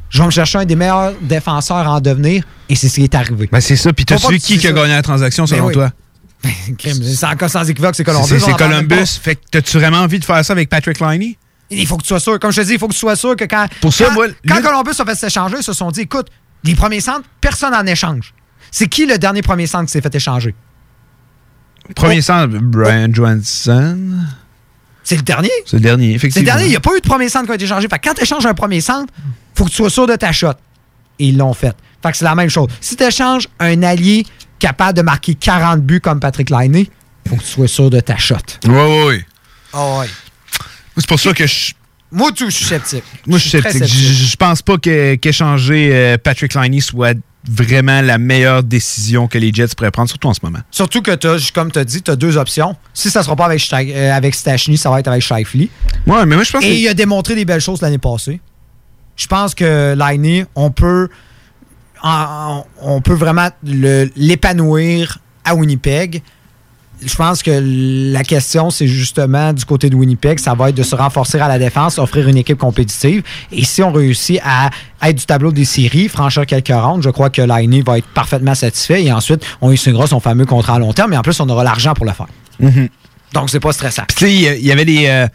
Speaker 3: Je vais me chercher un des meilleurs défenseurs en devenir et c'est ce qui est arrivé.
Speaker 1: Ben, c'est ça. Puis
Speaker 3: pas
Speaker 1: su
Speaker 3: que
Speaker 1: qui
Speaker 3: tu
Speaker 1: qui a gagné la transaction
Speaker 3: Ben
Speaker 1: selon
Speaker 3: oui.
Speaker 1: toi?
Speaker 3: Crime, C'est encore sans équivoque, c'est Columbus.
Speaker 1: C'est
Speaker 3: en
Speaker 1: Columbus. Fait que t'as-tu vraiment envie de faire ça avec Patrick Liney?
Speaker 3: Il faut que tu sois sûr. Comme je te dis, il faut que tu sois sûr que quand.
Speaker 1: Pour ça,
Speaker 3: quand,
Speaker 1: moi,
Speaker 3: quand
Speaker 1: lui-
Speaker 3: Columbus a fait cet échanger, ils se sont dit écoute, les premiers centres, personne n'en échange. C'est qui le dernier premier centre qui s'est fait échanger?
Speaker 1: Premier centre, Brian Johansson.
Speaker 3: C'est le dernier.
Speaker 1: C'est le dernier,
Speaker 3: C'est le
Speaker 1: effectivement.
Speaker 3: dernier. Il n'y a pas eu de premier centre qui a été échangé. Fait que quand tu échanges un premier centre, faut que tu sois sûr de ta shot. Et ils l'ont fait. Fait que c'est la même chose. Si tu échanges un allié capable de marquer 40 buts comme Patrick Laine, faut que tu sois sûr de ta shot.
Speaker 1: Ouais.
Speaker 3: Ah ouais.
Speaker 1: C'est pour ça que je.
Speaker 3: Moi, tout, je suis sceptique.
Speaker 1: Moi, je suis sceptique. Je pense pas que- qu'échanger euh, Patrick Liney soit vraiment la meilleure décision que les Jets pourraient prendre, surtout en ce moment.
Speaker 3: Surtout que, as, comme tu as dit, tu as deux options. Si ça ne sera pas avec, euh, avec Stachny, ça va être avec Shifley.
Speaker 1: Ouais, mais moi, je pense
Speaker 3: Et
Speaker 1: que-
Speaker 3: il a démontré des belles choses l'année passée. Je pense que Laine, on peut, en- on peut vraiment l'épanouir à Winnipeg. je pense que la question, c'est justement du côté de Winnipeg, ça va être de se renforcer à la défense, offrir une équipe compétitive. Et si on réussit à être du tableau des séries, franchir quelques rounds, je crois que Liney va être parfaitement satisfait. Et ensuite, on y signera son fameux contrat à long terme. Et en plus, on aura l'argent pour le faire.
Speaker 1: Mhm.
Speaker 3: Donc, c'est pas stressant.
Speaker 1: Tu il y a- il y avait des. euh,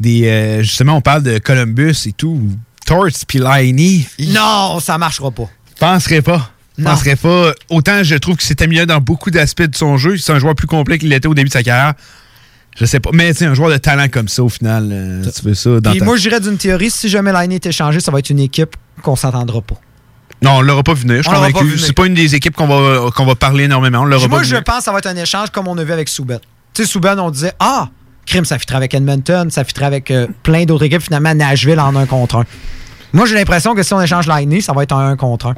Speaker 1: des euh, justement, on parle de Columbus et tout. Torts puis Liney.
Speaker 3: Non, ça marchera pas.
Speaker 1: Penserais pas.
Speaker 3: Non.
Speaker 1: Penserais pas. Autant je trouve que c'est amélioré dans beaucoup d'aspects de son jeu. C'est un joueur plus complet qu'il l'était au début de sa carrière. Je sais pas. Mais sais, un joueur de talent comme ça, au final, euh, tu veux ça dans ta-
Speaker 3: moi, j'irais d'une théorie, si jamais Liney est échangé, ça va être une équipe qu'on s'entendra pas.
Speaker 1: Non, on l'aura pas vu venir. Je suis convaincu. C'est pas une des équipes qu'on va, qu'on va parler énormément. On l'aura
Speaker 3: Moi,
Speaker 1: pas
Speaker 3: je pense que ça va être un échange comme on a vu avec Souben. Tu sais, Souben, on disait Ah, crime, ça fitterait avec Edmonton, ça fitterait avec euh, plein d'autres équipes, finalement, Nashville en un contre un. Moi, j'ai l'impression que si on échange Liney, ça va être un 1 contre 1.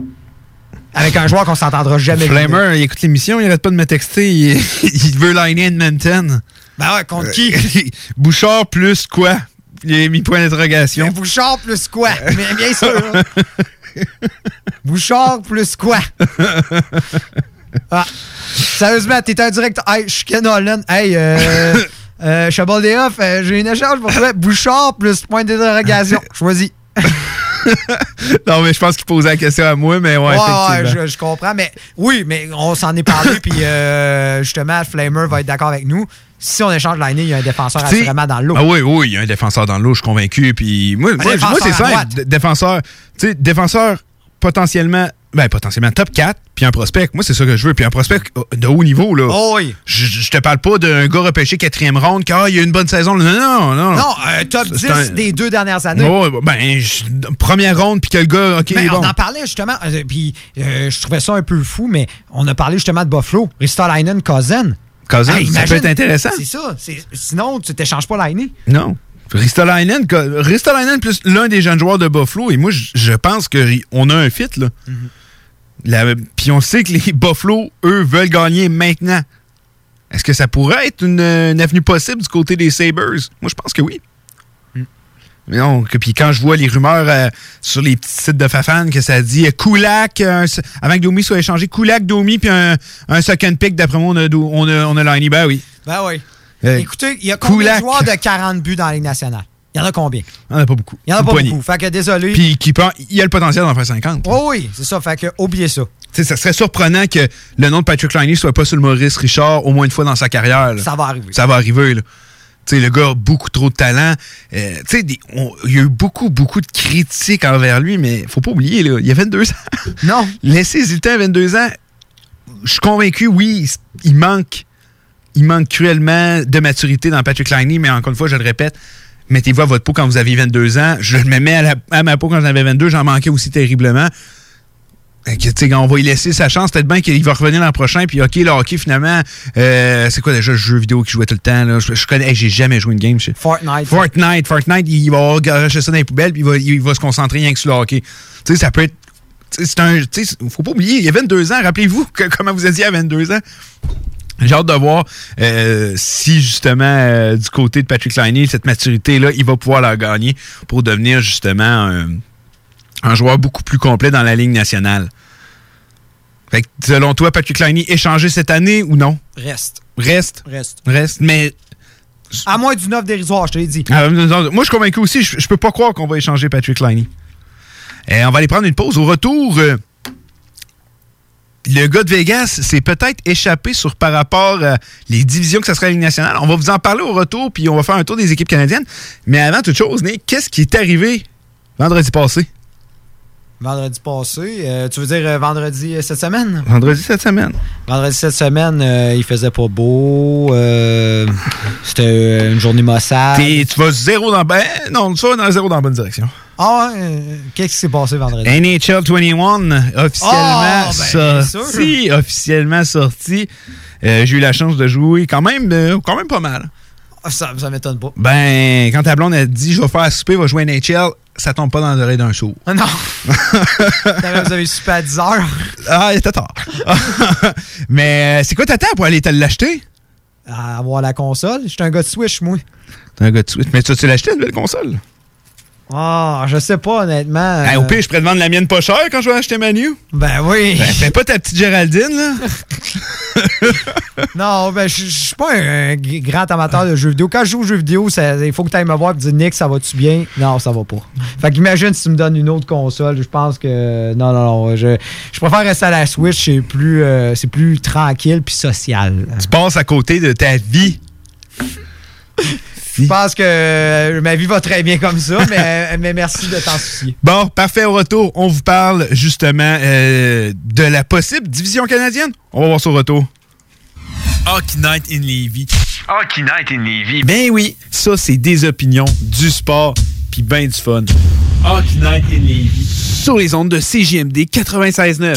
Speaker 3: Avec un joueur qu'on s'entendra jamais.
Speaker 1: Flamer, il écoute l'émission, il arrête pas de me texter. Il, il veut liner Edmonton.
Speaker 3: Ben ouais, contre qui?
Speaker 1: Bouchard plus quoi? Il a mis point d'interrogation.
Speaker 3: Bouchard plus quoi? Mais bien sûr. Bouchard plus quoi? Ah, sérieusement, t'es un directeur. Hey, je suis Ken Holland. Hey, euh, euh, des Off, euh, j'ai une échange pour toi. Bouchard plus point d'interrogation. Choisis.
Speaker 1: non, mais je pense qu'il posait la question à moi, mais ouais,
Speaker 3: Ouais, ouais,
Speaker 1: effectivement.
Speaker 3: je, je comprends. Mais oui, mais on s'en est parlé. Puis euh, justement, Flamer va être d'accord avec nous. Si on échange l'année, il y a un défenseur assurément dans l'eau.
Speaker 1: Ah oui, oui, il y a un défenseur dans l'eau, je suis convaincu. Puis moi, moi, c'est d- Défenseur, tu sais, défenseur potentiellement, ben potentiellement top 4, puis un prospect. Moi, c'est ça que je veux. Puis un prospect euh, de haut niveau, là.
Speaker 3: Oh oui.
Speaker 1: Je, je te parle pas d'un gars repêché quatrième ronde, car il y a une bonne saison. Non, non, non.
Speaker 3: Non, un top
Speaker 1: C'est
Speaker 3: 10
Speaker 1: un-
Speaker 3: des deux dernières années.
Speaker 1: Ouais, ben, je- première ronde, puis que le gars, OK,
Speaker 3: Mais
Speaker 1: bon.
Speaker 3: on en parlait justement, euh, puis euh, je trouvais ça un peu fou, mais on a parlé justement de Buffalo, Ristolainen, Cousin.
Speaker 1: Cousin,
Speaker 3: Hey,
Speaker 1: ça peut être intéressant.
Speaker 3: C'est ça. Sinon, tu t'échanges pas l'année.
Speaker 1: Non. Ristolainen, Ristolainen plus l'un des jeunes joueurs de Buffalo, et moi, je- pense qu'on a un fit, là. La- Puis on sait que les Buffalo, eux, veulent gagner maintenant. Est-ce que ça pourrait être une, une avenue possible du côté des Sabres? Moi, je pense que oui. Mais non, que- puis quand je vois les rumeurs euh, sur les petits sites de Fafan que ça dit euh, s- avant que Domi soit échangé, Kulak, Domi, puis un, un second pick, d'après moi, on a, on a, on a Liney. Ben oui.
Speaker 3: Ben oui.
Speaker 1: Euh,
Speaker 3: Écoutez, il y a combien de joueurs de 40 buts dans la Ligue nationale? Il y en a combien?
Speaker 1: Il n'y en a pas beaucoup.
Speaker 3: Il y en a pas
Speaker 1: poignée.
Speaker 3: beaucoup. Fait que désolé.
Speaker 1: Puis qui il y a le potentiel d'en faire 50.
Speaker 3: Oh oui, c'est ça. Fait que oubliez ça.
Speaker 1: Tu sais, ça serait surprenant que le nom de Patrick Liney soit pas sur le Maurice Richard au moins une fois dans sa carrière. là.
Speaker 3: Ça va arriver.
Speaker 1: Ça va arriver. Là. Le gars a beaucoup trop de talent. Euh, il y a eu beaucoup, beaucoup de critiques envers lui, mais faut pas oublier, là, il y a 22 ans.
Speaker 3: Non.
Speaker 1: Laissez-y le temps à 22 ans. Je suis convaincu, oui, il manque, il manque cruellement de maturité dans Patrick Liney, mais encore une fois, je le répète, mettez-vous à votre peau quand vous avez 22 ans. Je me mets à, la- à ma peau quand j'en avais 22, j'en manquais aussi terriblement. Que, on va lui laisser sa chance. Peut-être bien qu'il va revenir l'an prochain. Puis, OK, le hockey, finalement, euh, c'est quoi déjà le jeu vidéo qu'il jouait tout le temps? Là? Je, je connais, hey, j'ai jamais joué une game. je-
Speaker 3: Fortnite.
Speaker 1: Fortnite. Fortnite, il va garoché ça dans les poubelles, puis il va, il va se concentrer rien que sur le hockey. Tu sais, ça peut être. C'est un. Tu sais, faut pas oublier, il y a 22 ans. Rappelez-vous comment vous étiez à 22 ans? J'ai hâte de voir euh, si justement euh, du côté de Patrick Liney, cette maturité-là, il va pouvoir la gagner pour devenir justement un, un joueur beaucoup plus complet dans la Ligue nationale. Fait que, selon toi, Patrick Liney échangé cette année ou non?
Speaker 3: Reste.
Speaker 1: Reste?
Speaker 3: Reste.
Speaker 1: Reste. Mais
Speaker 3: À moins d'une offre dérisoire, je te l'ai dit.
Speaker 1: ah, moi, je suis convaincu aussi. Je, je peux pas croire qu'on va échanger Patrick Liney. Euh, on va aller prendre une pause. Au retour, euh, le gars de Vegas s'est peut-être échappé sur par rapport à les divisions que ça serait à la nationale. On va vous en parler au retour, puis on va faire un tour des équipes canadiennes. Mais avant toute chose, qu'est-ce qui est arrivé vendredi passé?
Speaker 3: Vendredi passé. euh, tu veux dire euh, vendredi euh, cette semaine?
Speaker 1: Vendredi cette semaine.
Speaker 3: Vendredi cette semaine, il faisait pas beau. C'était une journée maussade.
Speaker 1: T'es- tu vas zéro dans... Ben, non, tu vas dans zéro dans la bonne direction.
Speaker 3: Ah Qu'est-ce qui s'est passé vendredi?
Speaker 1: NHL 21 officiellement
Speaker 3: Ah, ben, bien
Speaker 1: sorti. Officiellement sorti. J'ai eu la chance de jouer quand même, quand même pas mal.
Speaker 3: Ah, Ça, ça m'étonne pas.
Speaker 1: Ben, quand ta blonde a dit je vais faire souper, va jouer à NHL, ça tombe pas dans l'oreille d'un sourd.
Speaker 3: Ah non! Vous avez super à 10 heures.
Speaker 1: Ah, il était tard. Mais euh, c'est quoi ta table pour aller te l'acheter?
Speaker 3: À avoir la console. J'étais un gars de Switch, moi.
Speaker 1: T'es un gars de Switch. Mais tu tu l'as acheté, une nouvelle console?
Speaker 3: Ah, je sais pas, honnêtement.
Speaker 1: Hey, au
Speaker 3: euh,
Speaker 1: pire, je pourrais te vendre la mienne pas chère quand je vais acheter ma new.
Speaker 3: Ben oui.
Speaker 1: Ben, fais pas ta petite Géraldine, là.
Speaker 3: Non, ben, je suis pas un, un grand amateur de jeux vidéo. Quand je joue aux jeux vidéo, il faut que tu ailles me voir et dire Nick, ça va-tu bien? Non, ça va pas. Fait qu'imagine si tu me donnes une autre console. Je pense que. Non, non, non. Je, je préfère rester à la Switch. C'est plus, euh, c'est plus tranquille puis social.
Speaker 1: Tu passes à côté de ta vie.
Speaker 3: Je pense que euh, ma vie va très bien comme ça, mais, mais merci de t'en soucier.
Speaker 1: Bon, parfait. Au retour, on vous parle justement euh, de la possible division canadienne. On va voir ça au retour. Hockey Night in Levy. Hockey Night in Levy. Ben oui, ça, c'est des opinions, du sport, puis ben du fun. Hockey Night in Levy. Sur les ondes de CJMD 96.9.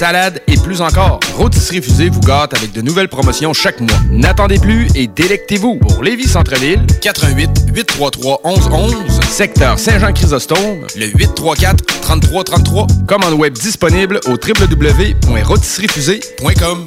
Speaker 19: salade et plus encore. Rôtisserie fusée vous gâte avec de nouvelles promotions chaque mois. N'attendez plus et délectez-vous. Pour Lévis Centre-Ville, 88 833 1111, secteur Saint-Jean-Chrysostome, le 834 3333. Commande web disponible au www.rôtisseriefusée.com.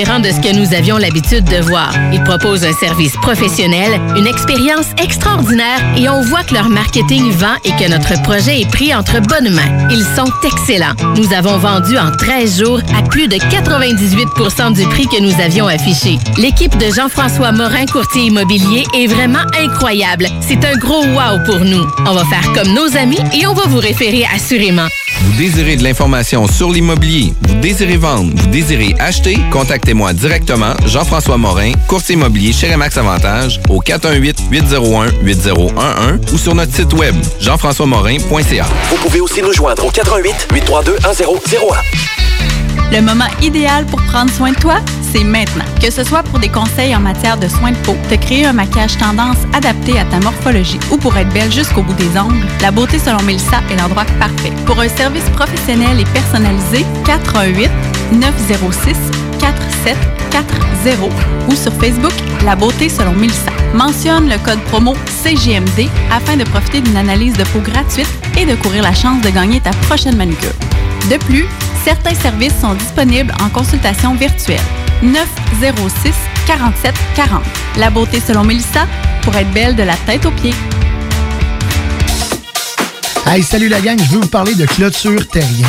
Speaker 20: de ce que nous avions l'habitude de voir. Ils proposent un service professionnel, une expérience extraordinaire et on voit que leur marketing vend et que notre projet est pris entre bonnes mains. Ils sont excellents. Nous avons vendu en 13 jours à plus de 98 du prix que nous avions affiché. L'équipe de Jean-François Morin, courtier immobilier, est vraiment incroyable. C'est un gros wow pour nous. On va faire comme nos amis et on va vous référer assurément.
Speaker 21: Vous désirez de l'information sur l'immobilier, vous désirez vendre, vous désirez acheter, contactez-moi directement, Jean-François Morin, courtier immobilier chez Remax Avantage, au 418-801-8011 ou sur notre site web, jean-françois-morin.ca.
Speaker 22: Vous pouvez aussi nous joindre au 88 832 1001.
Speaker 8: Le moment idéal pour prendre soin de toi, c'est maintenant. Que ce soit pour des conseils en matière de soins de peau, te créer un maquillage tendance adapté à ta morphologie ou pour être belle jusqu'au bout des ongles, la beauté selon Mélissa est l'endroit parfait. Pour un service professionnel et personnalisé, 418 906 4740 ou sur Facebook La beauté selon Mélissa. Mentionne le code promo CGMD afin de profiter d'une analyse de peau gratuite et de courir la chance de gagner ta prochaine manucure. De plus, certains services sont disponibles en consultation virtuelle. 906 47 40. La beauté selon Mélissa pour être belle de la tête aux pieds.
Speaker 23: Hey, salut la gang, je veux vous parler de Clôture Terrien.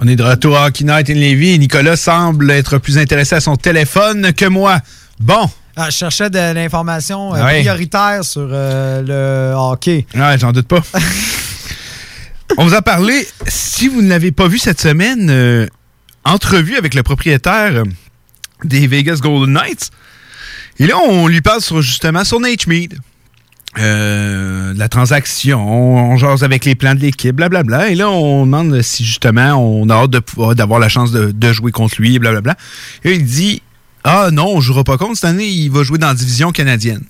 Speaker 1: On est de retour à Hockey Night in Lévis et Nicolas semble être plus intéressé à son téléphone que moi. Bon.
Speaker 3: Ah, je cherchais de l'information euh,
Speaker 1: Ouais.
Speaker 3: prioritaire sur euh, le hockey.
Speaker 1: Ouais, j'en doute pas. On vous a parlé, si vous ne l'avez pas vu cette semaine, euh, entrevue avec le propriétaire des Vegas Golden Knights. Et là, on lui parle sur justement son Nate Mead. Euh, la transaction, on jase avec les plans de l'équipe, blablabla. Et là, on demande si justement on a hâte pouvoir- d'avoir la chance de, jouer contre lui, blablabla. Et il dit Ah non, on ne jouera pas contre cette année, il va jouer dans la division canadienne.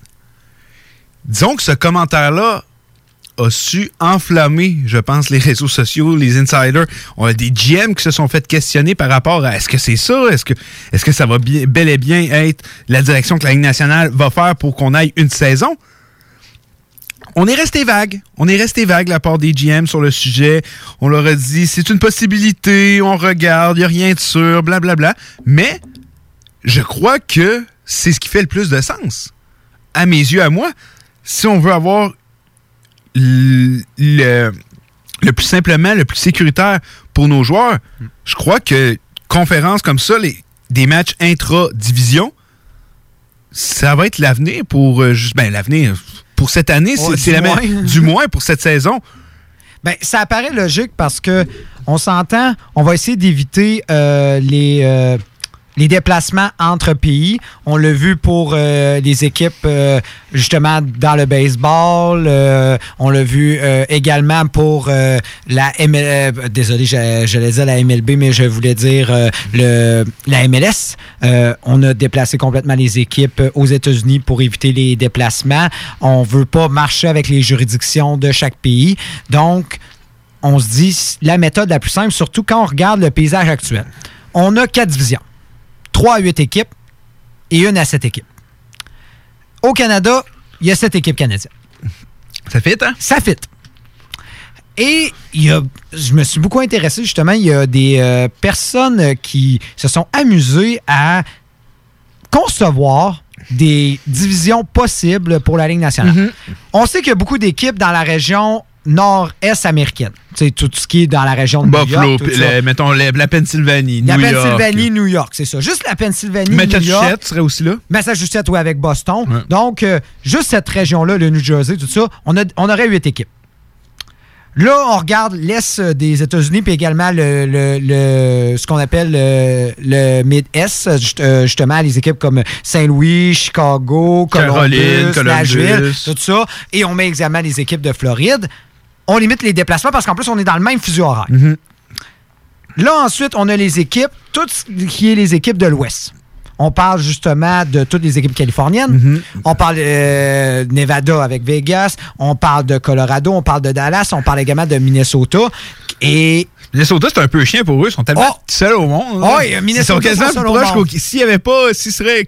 Speaker 1: Disons que ce commentaire-là a su enflammer, je pense, les réseaux sociaux, les insiders. On a des GM qui se sont fait questionner par rapport à est-ce que c'est ça? Est-ce que, est-ce que ça va bel et bien être la direction que la Ligue nationale va faire pour qu'on aille une saison? On est resté vague. On est resté vague la part des GM sur le sujet. On leur a dit c'est une possibilité, on regarde, il n'y a rien de sûr, blablabla. Mais je crois que c'est ce qui fait le plus de sens. À mes yeux, à moi, si on veut avoir le, plus simplement, le plus sécuritaire pour nos joueurs, je crois que conférences comme ça, les, des matchs intra-division, ça va être l'avenir pour euh, ben, l'avenir pour cette année, c'est
Speaker 3: Ouais,
Speaker 1: c'est
Speaker 3: du
Speaker 1: la
Speaker 3: moins.
Speaker 1: même- du moins pour cette saison.
Speaker 3: Ben, ça paraît logique parce que on s'entend, on va essayer d'éviter euh, les, euh, les déplacements entre pays. On l'a vu pour euh, les équipes euh, justement dans le baseball. euh, on l'a vu également pour la ML, désolé, je- j'allais dire la MLB, mais je voulais dire le, la MLS. On a déplacé complètement les équipes aux États-Unis pour éviter les déplacements. On veut pas marcher avec les juridictions de chaque pays. Donc, on se dit la méthode la plus simple, surtout quand on regarde le paysage actuel. On a quatre divisions. 3 à 8 équipes et une à 7 équipes. Au Canada, il y a 7 équipes canadiennes.
Speaker 1: Ça fit, hein?
Speaker 3: Ça fit. Et il y a, je me suis beaucoup intéressé, justement, il y a des euh, personnes qui se sont amusées à concevoir des divisions possibles pour la Ligue nationale. On sait qu'il y a beaucoup d'équipes dans la région nord-est américaine. Tu sais, tout ce qui est dans la région de New
Speaker 1: Buffalo,
Speaker 3: York. tout ça.
Speaker 1: le- mettons le- la Pennsylvanie,
Speaker 3: La
Speaker 1: New York.
Speaker 3: Pennsylvanie, New York, c'est ça. Juste la Pennsylvanie, New York.
Speaker 1: Massachusetts serait aussi là?
Speaker 3: Massachusetts, oui, avec Boston. Donc, euh, juste cette région-là, le New Jersey, tout ça, on, a- on aurait huit équipes. Là, on regarde l'Est des États-Unis, puis également le, le- le- ce qu'on appelle le, le Mid-Est, juste- euh, justement, les équipes comme Saint-Louis, Chicago,
Speaker 1: Caroline,
Speaker 3: Columbus,
Speaker 1: Columbus.
Speaker 3: Nashville, tout ça. Et on met également les équipes de Floride. On limite les déplacements parce qu'en plus, on est dans le même fuseau horaire. Là, ensuite, on a les équipes, tout ce qui est les équipes de l'Ouest. On parle justement de toutes les équipes californiennes. On parle euh, Nevada avec Vegas. On parle de Colorado. On parle de Dallas. On parle également de Minnesota. Et.
Speaker 1: Minnesota, c'est un peu chien pour eux. Ils sont tellement seuls au monde.
Speaker 3: Oh,
Speaker 1: là.
Speaker 3: et Minnesota,
Speaker 1: Ils sont quasiment plus proches qu'au- S'il n'y avait pas, s'il serait.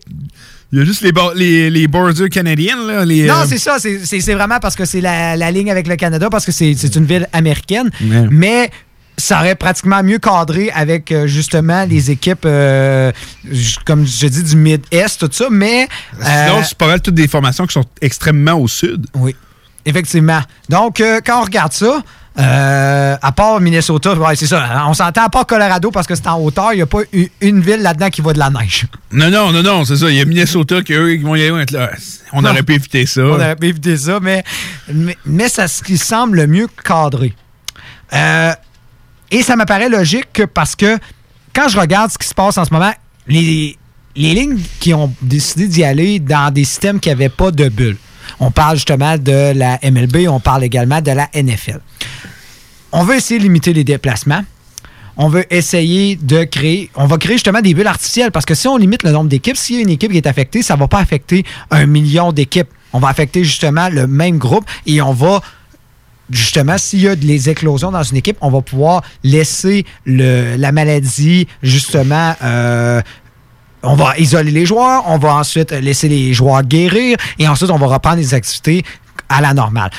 Speaker 1: Il y a juste les, les, les borders canadiennes. Là, les,
Speaker 3: Non,
Speaker 1: euh,
Speaker 3: c'est ça. C'est vraiment parce que c'est la, la ligne avec le Canada, parce que c'est une ville américaine.
Speaker 1: Ouais.
Speaker 3: Mais ça aurait pratiquement mieux cadré avec euh, justement les équipes, euh, comme je dis, du Mid-Est, tout ça. Mais.
Speaker 1: Sinon, c'est pas mal toutes des formations qui sont extrêmement au sud.
Speaker 3: Oui, effectivement. Donc, quand on regarde ça, euh, à part Minnesota, ouais, c'est ça. On s'entend à part Colorado parce que c'est en hauteur, il n'y a pas une ville là-dedans qui va de la neige.
Speaker 1: Non, non, non, non, c'est ça. Il y a Minnesota qui eux, vont y aller. là. On
Speaker 3: Non.
Speaker 1: aurait pu éviter ça.
Speaker 3: On aurait pu éviter ça, mais, mais, mais c'est ce qui semble le mieux cadré. Euh, et ça m'apparaît logique que parce que quand je regarde ce qui se passe en ce moment, les, les lignes qui ont décidé d'y aller dans des systèmes qui n'avaient pas de bulle. On parle justement de la MLB, on parle également de la NFL. On veut essayer de limiter les déplacements. On veut essayer de créer, on va créer justement des bulles artificielles parce que si on limite le nombre d'équipes, s'il y a une équipe qui est affectée, ça ne va pas affecter un million d'équipes. On va affecter justement le même groupe et on va justement, s'il y a des éclosions dans une équipe, on va pouvoir laisser la maladie, justement, euh, on va isoler les joueurs, on va ensuite laisser les joueurs guérir et ensuite on va reprendre les activités à la normale.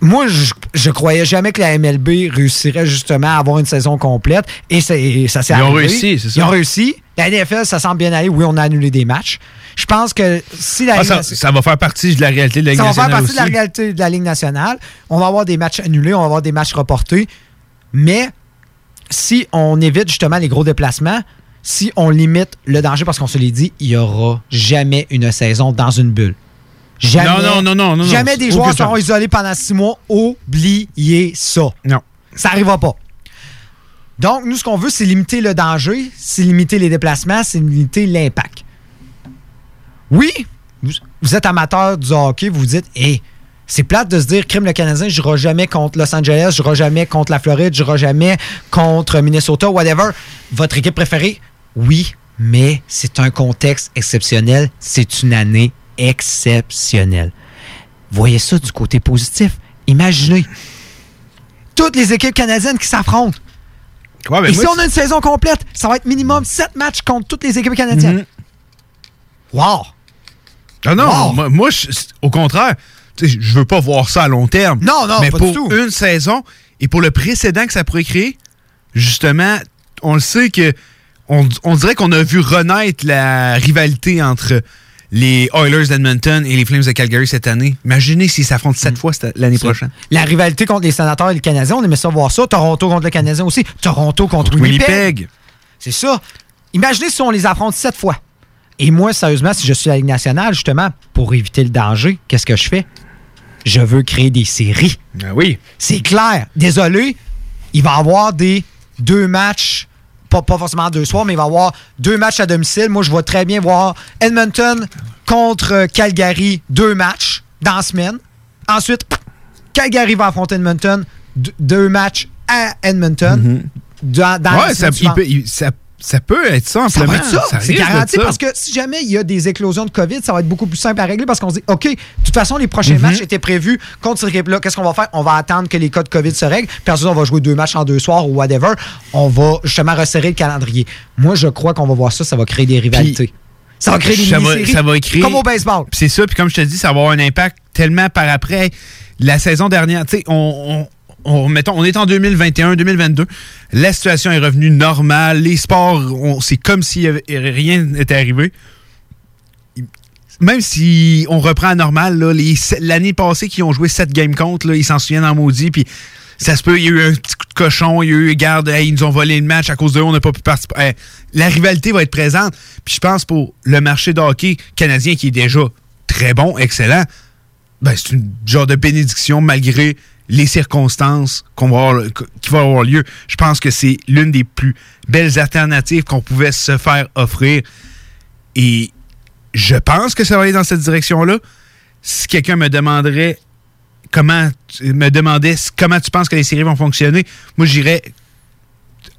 Speaker 3: Moi, je, je croyais jamais que la MLB réussirait justement à avoir une saison complète et, ça s'est
Speaker 1: Ils ont
Speaker 3: arrivé.
Speaker 1: réussi, c'est ça.
Speaker 3: Ils ont réussi. La NFL, ça semble bien aller. Oui, on a annulé des matchs. Je pense que si la
Speaker 1: Ah, ça, ça va faire partie de la réalité de la Ligue
Speaker 3: ça va faire
Speaker 1: nationale
Speaker 3: partie de la réalité de la Ligue nationale. On va avoir des matchs annulés, on va avoir des matchs reportés. Mais si on évite justement les gros déplacements, si on limite le danger, parce qu'on se l'est dit, il n'y aura jamais une saison dans une bulle. Jamais,
Speaker 1: Non, non, non, non, non,
Speaker 3: Jamais des joueurs seront isolés pendant six mois. Oubliez ça.
Speaker 1: Non.
Speaker 3: Ça n'arrivera pas. Donc, nous, ce qu'on veut, c'est limiter le danger, c'est limiter les déplacements, c'est limiter l'impact. Oui, vous, vous êtes amateur du hockey, vous vous dites, hé, c'est plate de se dire, crime le Canadien, je ne jamais contre Los Angeles, je ne jamais contre la Floride, je ne jamais contre Minnesota, whatever. Votre équipe préférée? Oui, mais c'est un contexte exceptionnel, c'est une année exceptionnelle. Voyez ça du côté positif. Imaginez toutes les équipes canadiennes qui s'affrontent.
Speaker 1: Ouais, ben
Speaker 3: Et
Speaker 1: moi,
Speaker 3: si on a une saison complète, ça va être minimum 7 matchs contre toutes les équipes canadiennes.
Speaker 1: Mhm.
Speaker 3: Wow!
Speaker 1: Ah non,
Speaker 3: Wow.
Speaker 1: moi, moi, je- au contraire, je veux pas voir ça à long terme.
Speaker 3: Non, non,
Speaker 1: mais
Speaker 3: pas
Speaker 1: pour
Speaker 3: du tout.
Speaker 1: une saison et pour le précédent que ça pourrait créer, justement, on le sait que on, on dirait qu'on a vu renaître la rivalité entre les Oilers d'Edmonton et les Flames de Calgary cette année. Imaginez s'ils s'affrontent sept fois cette- l'année prochaine.
Speaker 3: La rivalité contre les sénateurs et les Canadiens, on aimait ça voir ça. Toronto contre le Canadien aussi. Toronto contre,
Speaker 1: Contre
Speaker 3: Winnipeg.
Speaker 1: Winnipeg.
Speaker 3: C'est ça. Imaginez si on les affronte sept fois. Et moi, sérieusement, si je suis à la Ligue nationale, justement, pour éviter le danger, qu'est-ce que je fais? Je veux créer des séries.
Speaker 1: Ah oui.
Speaker 3: C'est clair. Désolé, il va y avoir des deux matchs, pas, pas forcément deux soirs, mais il va y avoir deux matchs à domicile. Moi, je vois très bien voir Edmonton contre Calgary, deux matchs dans la semaine. Ensuite, Calgary va affronter Edmonton, deux- matchs à Edmonton. dans, dans la
Speaker 1: ouais, ça,
Speaker 3: semaine
Speaker 1: il
Speaker 3: suivante.
Speaker 1: peut, il- ça, ça peut être ça,
Speaker 3: Ça
Speaker 1: amplement.
Speaker 3: va être ça, c'est
Speaker 1: risque
Speaker 3: garanti
Speaker 1: ça.
Speaker 3: parce que si jamais il y a des éclosions de COVID, ça va être beaucoup plus simple à régler parce qu'on se dit, OK, de toute façon, les prochains
Speaker 1: Mhm.
Speaker 3: matchs étaient prévus contre cette équipe-là. Qu'est-ce qu'on va faire? On va attendre que les cas de COVID se règlent, puis ensuite, on va jouer deux matchs en deux soirs ou whatever. On va justement resserrer le calendrier. Moi, je crois qu'on va voir ça, ça va créer des rivalités. ça va créer des
Speaker 1: ça va, ça va créer-
Speaker 3: comme au baseball.
Speaker 1: C'est ça, puis comme je te dis, ça va avoir un impact tellement par après. La saison dernière, tu sais, on, on, on- mettons, on est en 2021-2022. La situation est revenue normale. Les sports, c'est comme si rien n'était arrivé. Même si on reprend à normal, l'année passée, qui ont joué 7 games contre, là, ils s'en souviennent en maudit. Ça se peut, il y a eu un petit coup de cochon, il y a eu, garde, ils nous ont volé le match à cause de eux, on n'a pas pu participer. La rivalité va être présente. Puis je pense pour le marché de hockey canadien qui est déjà très bon, excellent, ben, c'est une genre de bénédiction malgré les circonstances qu'on va avoir- qui vont avoir lieu. Je pense que c'est l'une des plus belles alternatives qu'on pouvait se faire offrir. Et je pense que ça va aller dans cette direction-là. Si quelqu'un me demanderait comment me demandait comment tu penses que les séries vont fonctionner, moi j'irais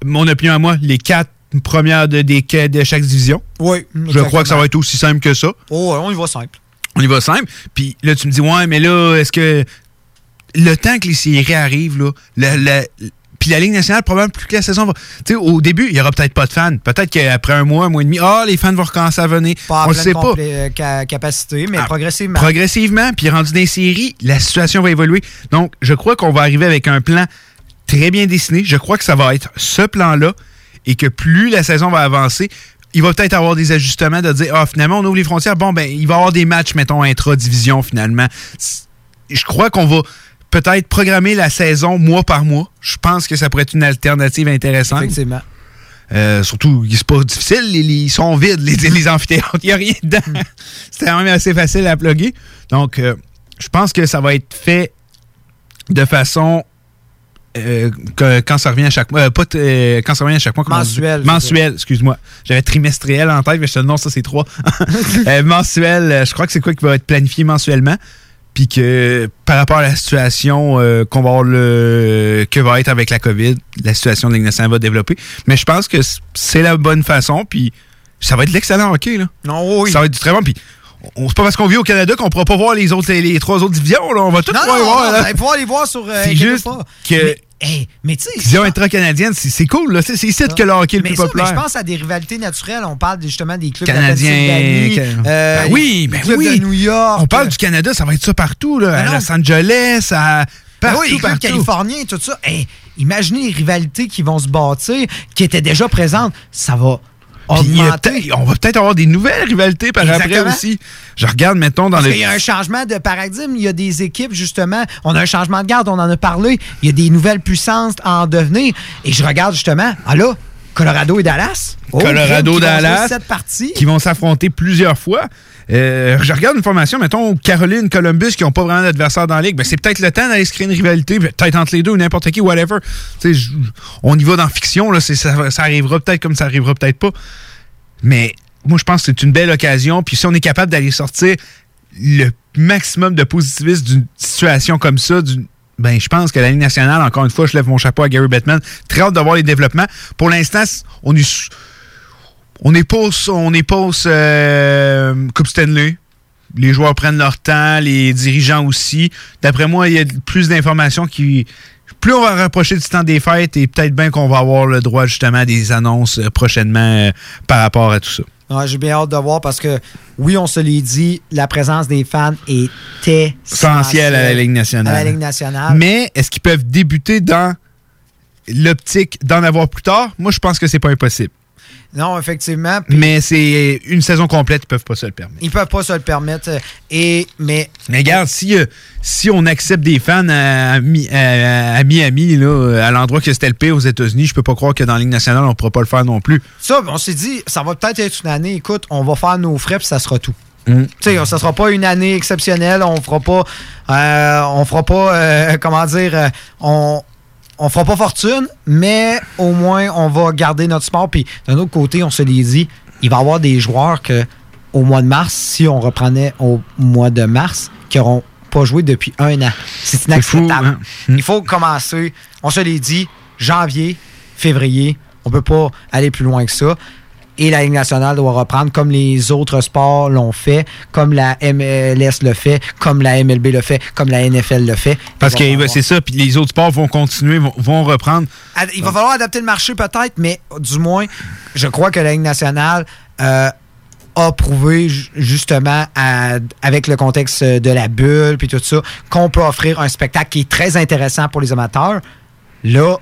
Speaker 1: mon opinion à moi, les quatre premières de, des, de chaque division.
Speaker 3: Oui.
Speaker 1: Je crois que ça va être aussi simple que ça.
Speaker 3: Oh, on y va simple.
Speaker 1: On y va simple. Puis là, tu me dis, ouais, mais là, est-ce que le temps que les séries arrivent, là, le- le- puis la Ligue nationale, probablement plus que la saison va. Tu sais, au début, il n'y aura peut-être pas de fans. Peut-être qu'après un mois, un mois et demi, ah, les fans vont recommencer à venir.
Speaker 3: Pas
Speaker 1: On
Speaker 3: pleine
Speaker 1: sait pas.
Speaker 3: euh, ca- capacité, mais
Speaker 1: Ah,
Speaker 3: progressivement.
Speaker 1: Progressivement, puis rendu dans les séries, la situation va évoluer. Donc, je crois qu'on va arriver avec un plan très bien dessiné. Je crois que ça va être ce plan-là et que plus la saison va avancer, il va peut-être avoir des ajustements de dire, ah, finalement, on ouvre les frontières. Bon, ben, il va y avoir des matchs, mettons, intra-division, finalement. Je crois qu'on va peut-être programmer la saison mois par mois. Je pense que ça pourrait être une alternative intéressante.
Speaker 3: Effectivement.
Speaker 1: Euh, surtout, c'est pas difficile, ils sont vides, les, les amphithéâtres. Il n'y a rien dedans. C'est quand même assez facile à plugger. Donc, euh, je pense que ça va être fait de façon. euh, que- quand ça revient à chaque mois. euh, pas euh, quand ça revient à chaque mois.
Speaker 3: Mensuel,
Speaker 1: Mensuel, excuse-moi. J'avais trimestriel en tête, mais je te non, ça c'est trois. Euh, mensuel, je crois que c'est quoi qui va être planifié mensuellement? Puis que par rapport à la situation euh, qu'on va avoir le que va être avec la COVID, la situation de nationale va développer. Mais je pense que c'est la bonne façon. Puis ça va être l'excellent hockey. Là.
Speaker 3: Non, oui.
Speaker 1: Ça va être du très bon. Puis on- c'est pas parce qu'on vit au Canada qu'on pourra pas voir les autres les, les trois autres divisions. Là. On va tous
Speaker 3: Non,
Speaker 1: pouvoir
Speaker 3: non,
Speaker 1: les voir.
Speaker 3: non,
Speaker 1: là.
Speaker 3: vous allez pouvoir les voir sur. euh,
Speaker 1: C'est
Speaker 3: inquiétez
Speaker 1: juste
Speaker 3: pas.
Speaker 1: que
Speaker 3: Hey, mais tu sais.
Speaker 1: Intra-canadienne, c'est c'est cool, là. C'est ici que le hockey est le
Speaker 3: mais
Speaker 1: plus
Speaker 3: ça, mais
Speaker 1: populaire.
Speaker 3: je pense à des rivalités naturelles. On parle justement des clubs
Speaker 1: Canadiens.
Speaker 3: de
Speaker 1: Can-
Speaker 3: euh,
Speaker 1: Ben oui, ben
Speaker 3: clubs
Speaker 1: oui.
Speaker 3: de New York.
Speaker 1: On parle du Canada, ça va être ça partout, là.
Speaker 3: Ben
Speaker 1: à
Speaker 3: non.
Speaker 1: Los Angeles, à.
Speaker 3: Ben
Speaker 1: Partout,
Speaker 3: oui, les clubs
Speaker 1: partout.
Speaker 3: californiens et tout ça. Hey, imaginez les rivalités qui vont se bâtir, qui étaient déjà présentes. Ça va augmenter.
Speaker 1: on va peut-être avoir des nouvelles rivalités par après
Speaker 3: Exactement.
Speaker 1: aussi. Je regarde, mettons, dans
Speaker 3: Parce
Speaker 1: le.
Speaker 3: qu'il y a un changement de paradigme. Il y a des équipes, justement. On a un changement de garde, on en a parlé. Il y a des nouvelles puissances à en devenir. Et je regarde justement, ah là, Colorado et Dallas. Oh,
Speaker 1: Colorado, Dallas, qui vont s'affronter plusieurs fois. Euh, je regarde une formation, mettons, Caroline, Columbus, qui n'ont pas vraiment d'adversaire dans la ligue. Ben, c'est peut-être le temps d'aller se créer une rivalité, peut-être entre les deux ou n'importe qui, whatever. On y va dans fiction, là, ça, ça arrivera peut-être comme ça arrivera peut-être pas. Mais moi, je pense que c'est une belle occasion. Puis si on est capable d'aller sortir le maximum de positivisme d'une situation comme ça, ben, je pense que la Ligue nationale, encore une fois, je lève mon chapeau à Gary Bettman. Très hâte de voir les développements. Pour l'instant, on est, on est on est euh, Coupe Stanley. Les joueurs prennent leur temps, les dirigeants aussi. D'après moi, il y a plus d'informations qui. Plus on va rapprocher du temps des fêtes et peut-être bien qu'on va avoir le droit justement à des annonces euh, prochainement euh, par rapport à tout ça.
Speaker 3: Ouais, J'ai bien hâte de voir parce que, oui, on se l'est dit, la présence des fans est
Speaker 1: Essentiel à la Ligue nationale.
Speaker 3: À la Ligue nationale.
Speaker 1: Mais est-ce qu'ils peuvent débuter dans l'optique d'en avoir plus tard? Moi, je pense que c'est pas impossible.
Speaker 3: Non, effectivement.
Speaker 1: Mais c'est une saison complète, ils peuvent pas se le permettre.
Speaker 3: Ils peuvent pas se le permettre. Et, mais
Speaker 1: Mais regarde, si, euh, si on accepte des fans à, à- à Miami, là, à l'endroit que c'était le pire aux États-Unis, je peux pas croire que dans la Ligue nationale, on pourra pas le faire non plus.
Speaker 3: ça, on s'est dit, ça va peut-être être une année, écoute, on va faire nos frais puis ça sera tout.
Speaker 1: Mm.
Speaker 3: Tu sais, ça sera pas une année exceptionnelle, on fera pas, euh, on fera pas, euh, comment dire, euh, on, on fera pas fortune, mais au moins on va garder notre sport. Puis d'un autre côté, on se l'est dit, il va y avoir des joueurs que au mois de mars, si on reprenait au mois de mars, qui n'auront pas joué depuis un an. C'est inacceptable.
Speaker 1: hein?
Speaker 3: Il faut commencer. On se l'est dit, janvier, février, on peut pas aller plus loin que ça. Et la Ligue nationale doit reprendre comme les autres sports l'ont fait, comme la MLS le fait, comme la MLB le fait, comme la NFL le fait.
Speaker 1: Parce que c'est ça, puis les autres sports vont continuer, vont, vont reprendre.
Speaker 3: Il va falloir adapter le marché peut-être, mais du moins, je crois que la Ligue nationale euh, a prouvé ju- justement à- avec le contexte de la bulle puis tout ça qu'on peut offrir un spectacle qui est très intéressant pour les amateurs. Là,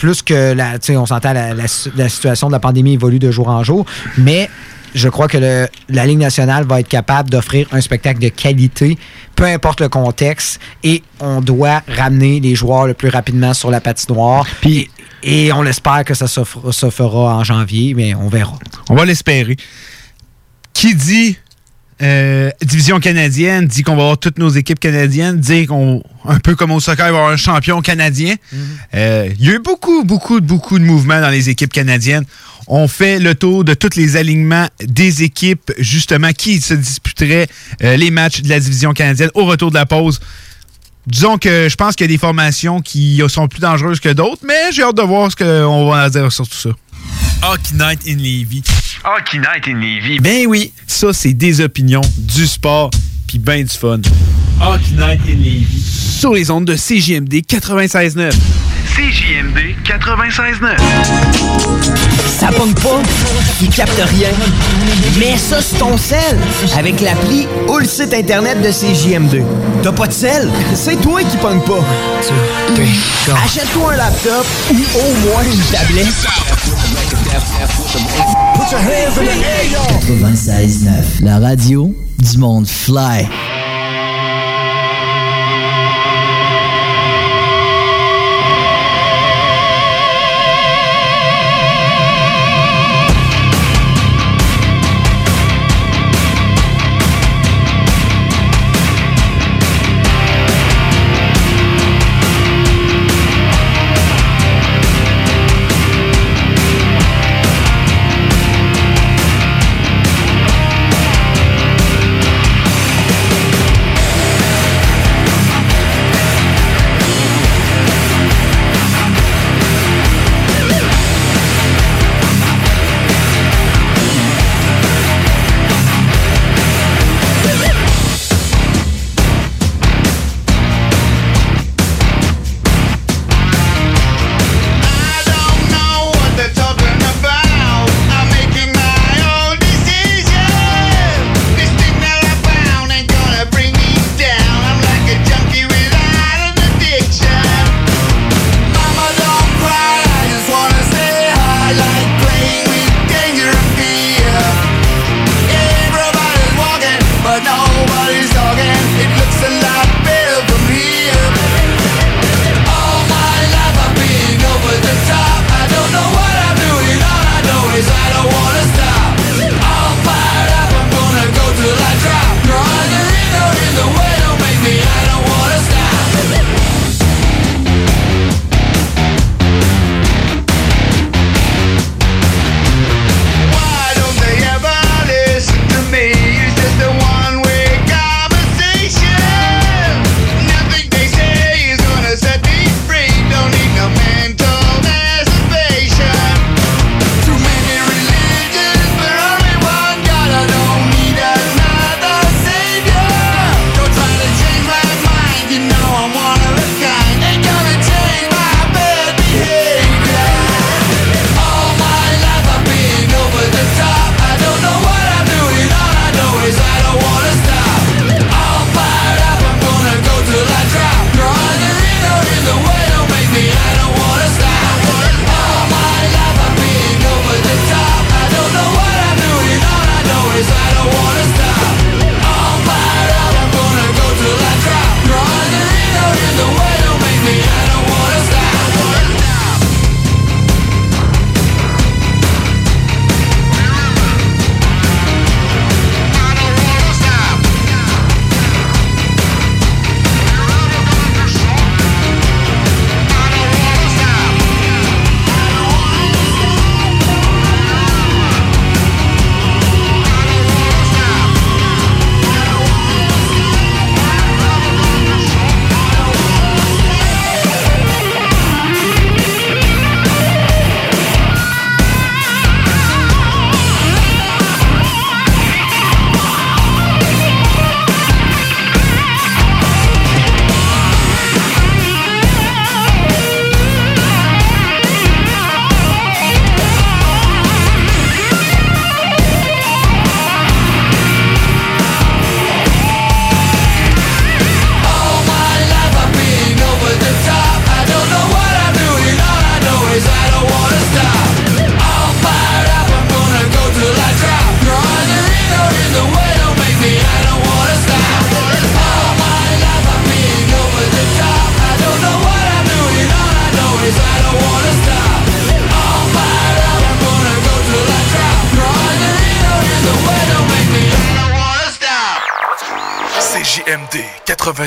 Speaker 3: plus que la, tu sais, on s'entend la, la, la situation de la pandémie évolue de jour en jour, mais je crois que le- la Ligue nationale va être capable d'offrir un spectacle de qualité, peu importe le contexte, et on doit ramener les joueurs le plus rapidement sur la patinoire. et, et on l'espère que ça se fera en janvier, mais on verra.
Speaker 1: On va l'espérer. Qui dit euh, division canadienne, dit qu'on va avoir toutes nos équipes canadiennes, dit qu'on, un peu comme au soccer, il va y avoir un champion canadien. Euh, Il y a eu beaucoup, beaucoup, beaucoup de mouvements dans les équipes canadiennes. On fait le tour de tous les alignements des équipes, justement, qui se disputeraient euh, les matchs de la division canadienne au retour de la pause. Disons que je pense qu'il y a des formations qui sont plus dangereuses que d'autres, mais j'ai hâte de voir ce qu'on va dire sur tout ça. Hockey Night in Levy. Hockey Night in Levy. Ben oui, ça c'est des opinions, du sport, puis ben du fun. Hockey Night in Levy. Sur les ondes de CJMD 96.9.
Speaker 24: CJMD 96.9.
Speaker 25: Ça pogne pas, il capte rien. Mets ça sur ton sel avec l'appli ou le site internet de CJM2. T'as pas de sel? C'est toi qui pogne pas. Achète-toi un laptop ou au moins une tablette.
Speaker 26: 96.9, la radio du monde fly.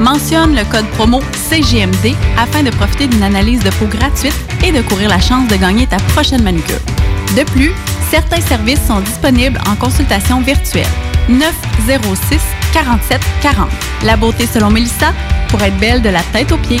Speaker 8: Mentionne le code promo CGMD afin de profiter d'une analyse de peau gratuite et de courir la chance de gagner ta prochaine manucure. De plus, certains services sont disponibles en consultation virtuelle. 906 47 40. La beauté selon Melissa pour être belle de la tête aux pieds.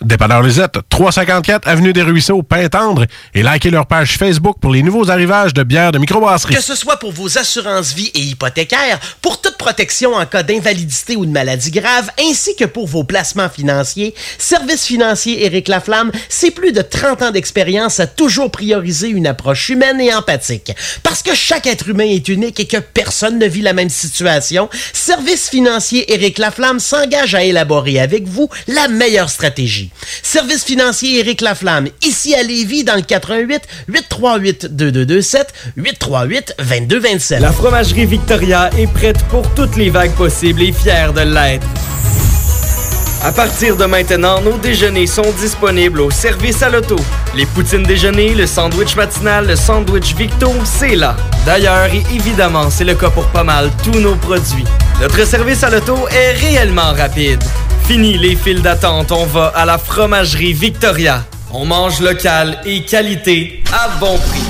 Speaker 10: Dépanneur Lisette, 354 Avenue des Ruisseaux, Pintendre, et likez leur page Facebook pour les nouveaux arrivages de bières de microbrasserie.
Speaker 12: Que ce soit pour vos assurances vie et hypothécaires, pour toute protection en cas d'invalidité ou de maladie grave, ainsi que pour vos placements financiers, Service financier Éric Laflamme, c'est plus de 30 ans d'expérience à toujours prioriser une approche humaine et empathique. Parce que chaque être humain est unique et que personne ne vit la même situation, Service financier Éric Laflamme s'engage à élaborer avec vous la meilleure stratégie. Service financier Éric Laflamme, ici à Lévis, dans le 88 838 2227 838 2227.
Speaker 27: La fromagerie Victoria est prête pour toutes les vagues possibles et fière de l'être. À partir de maintenant, nos déjeuners sont disponibles au service à l'auto. Les poutines déjeuner, le sandwich matinal, le sandwich Victo, c'est là. D'ailleurs, et évidemment, c'est le cas pour pas mal tous nos produits. Notre service à l'auto est réellement rapide. Fini les files d'attente, on va à la fromagerie Victoria. On mange local et qualité à bon prix.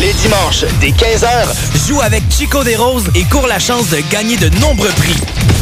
Speaker 28: Les dimanches, dès 15h, joue avec Chico des Roses et cours la chance de gagner de nombreux prix.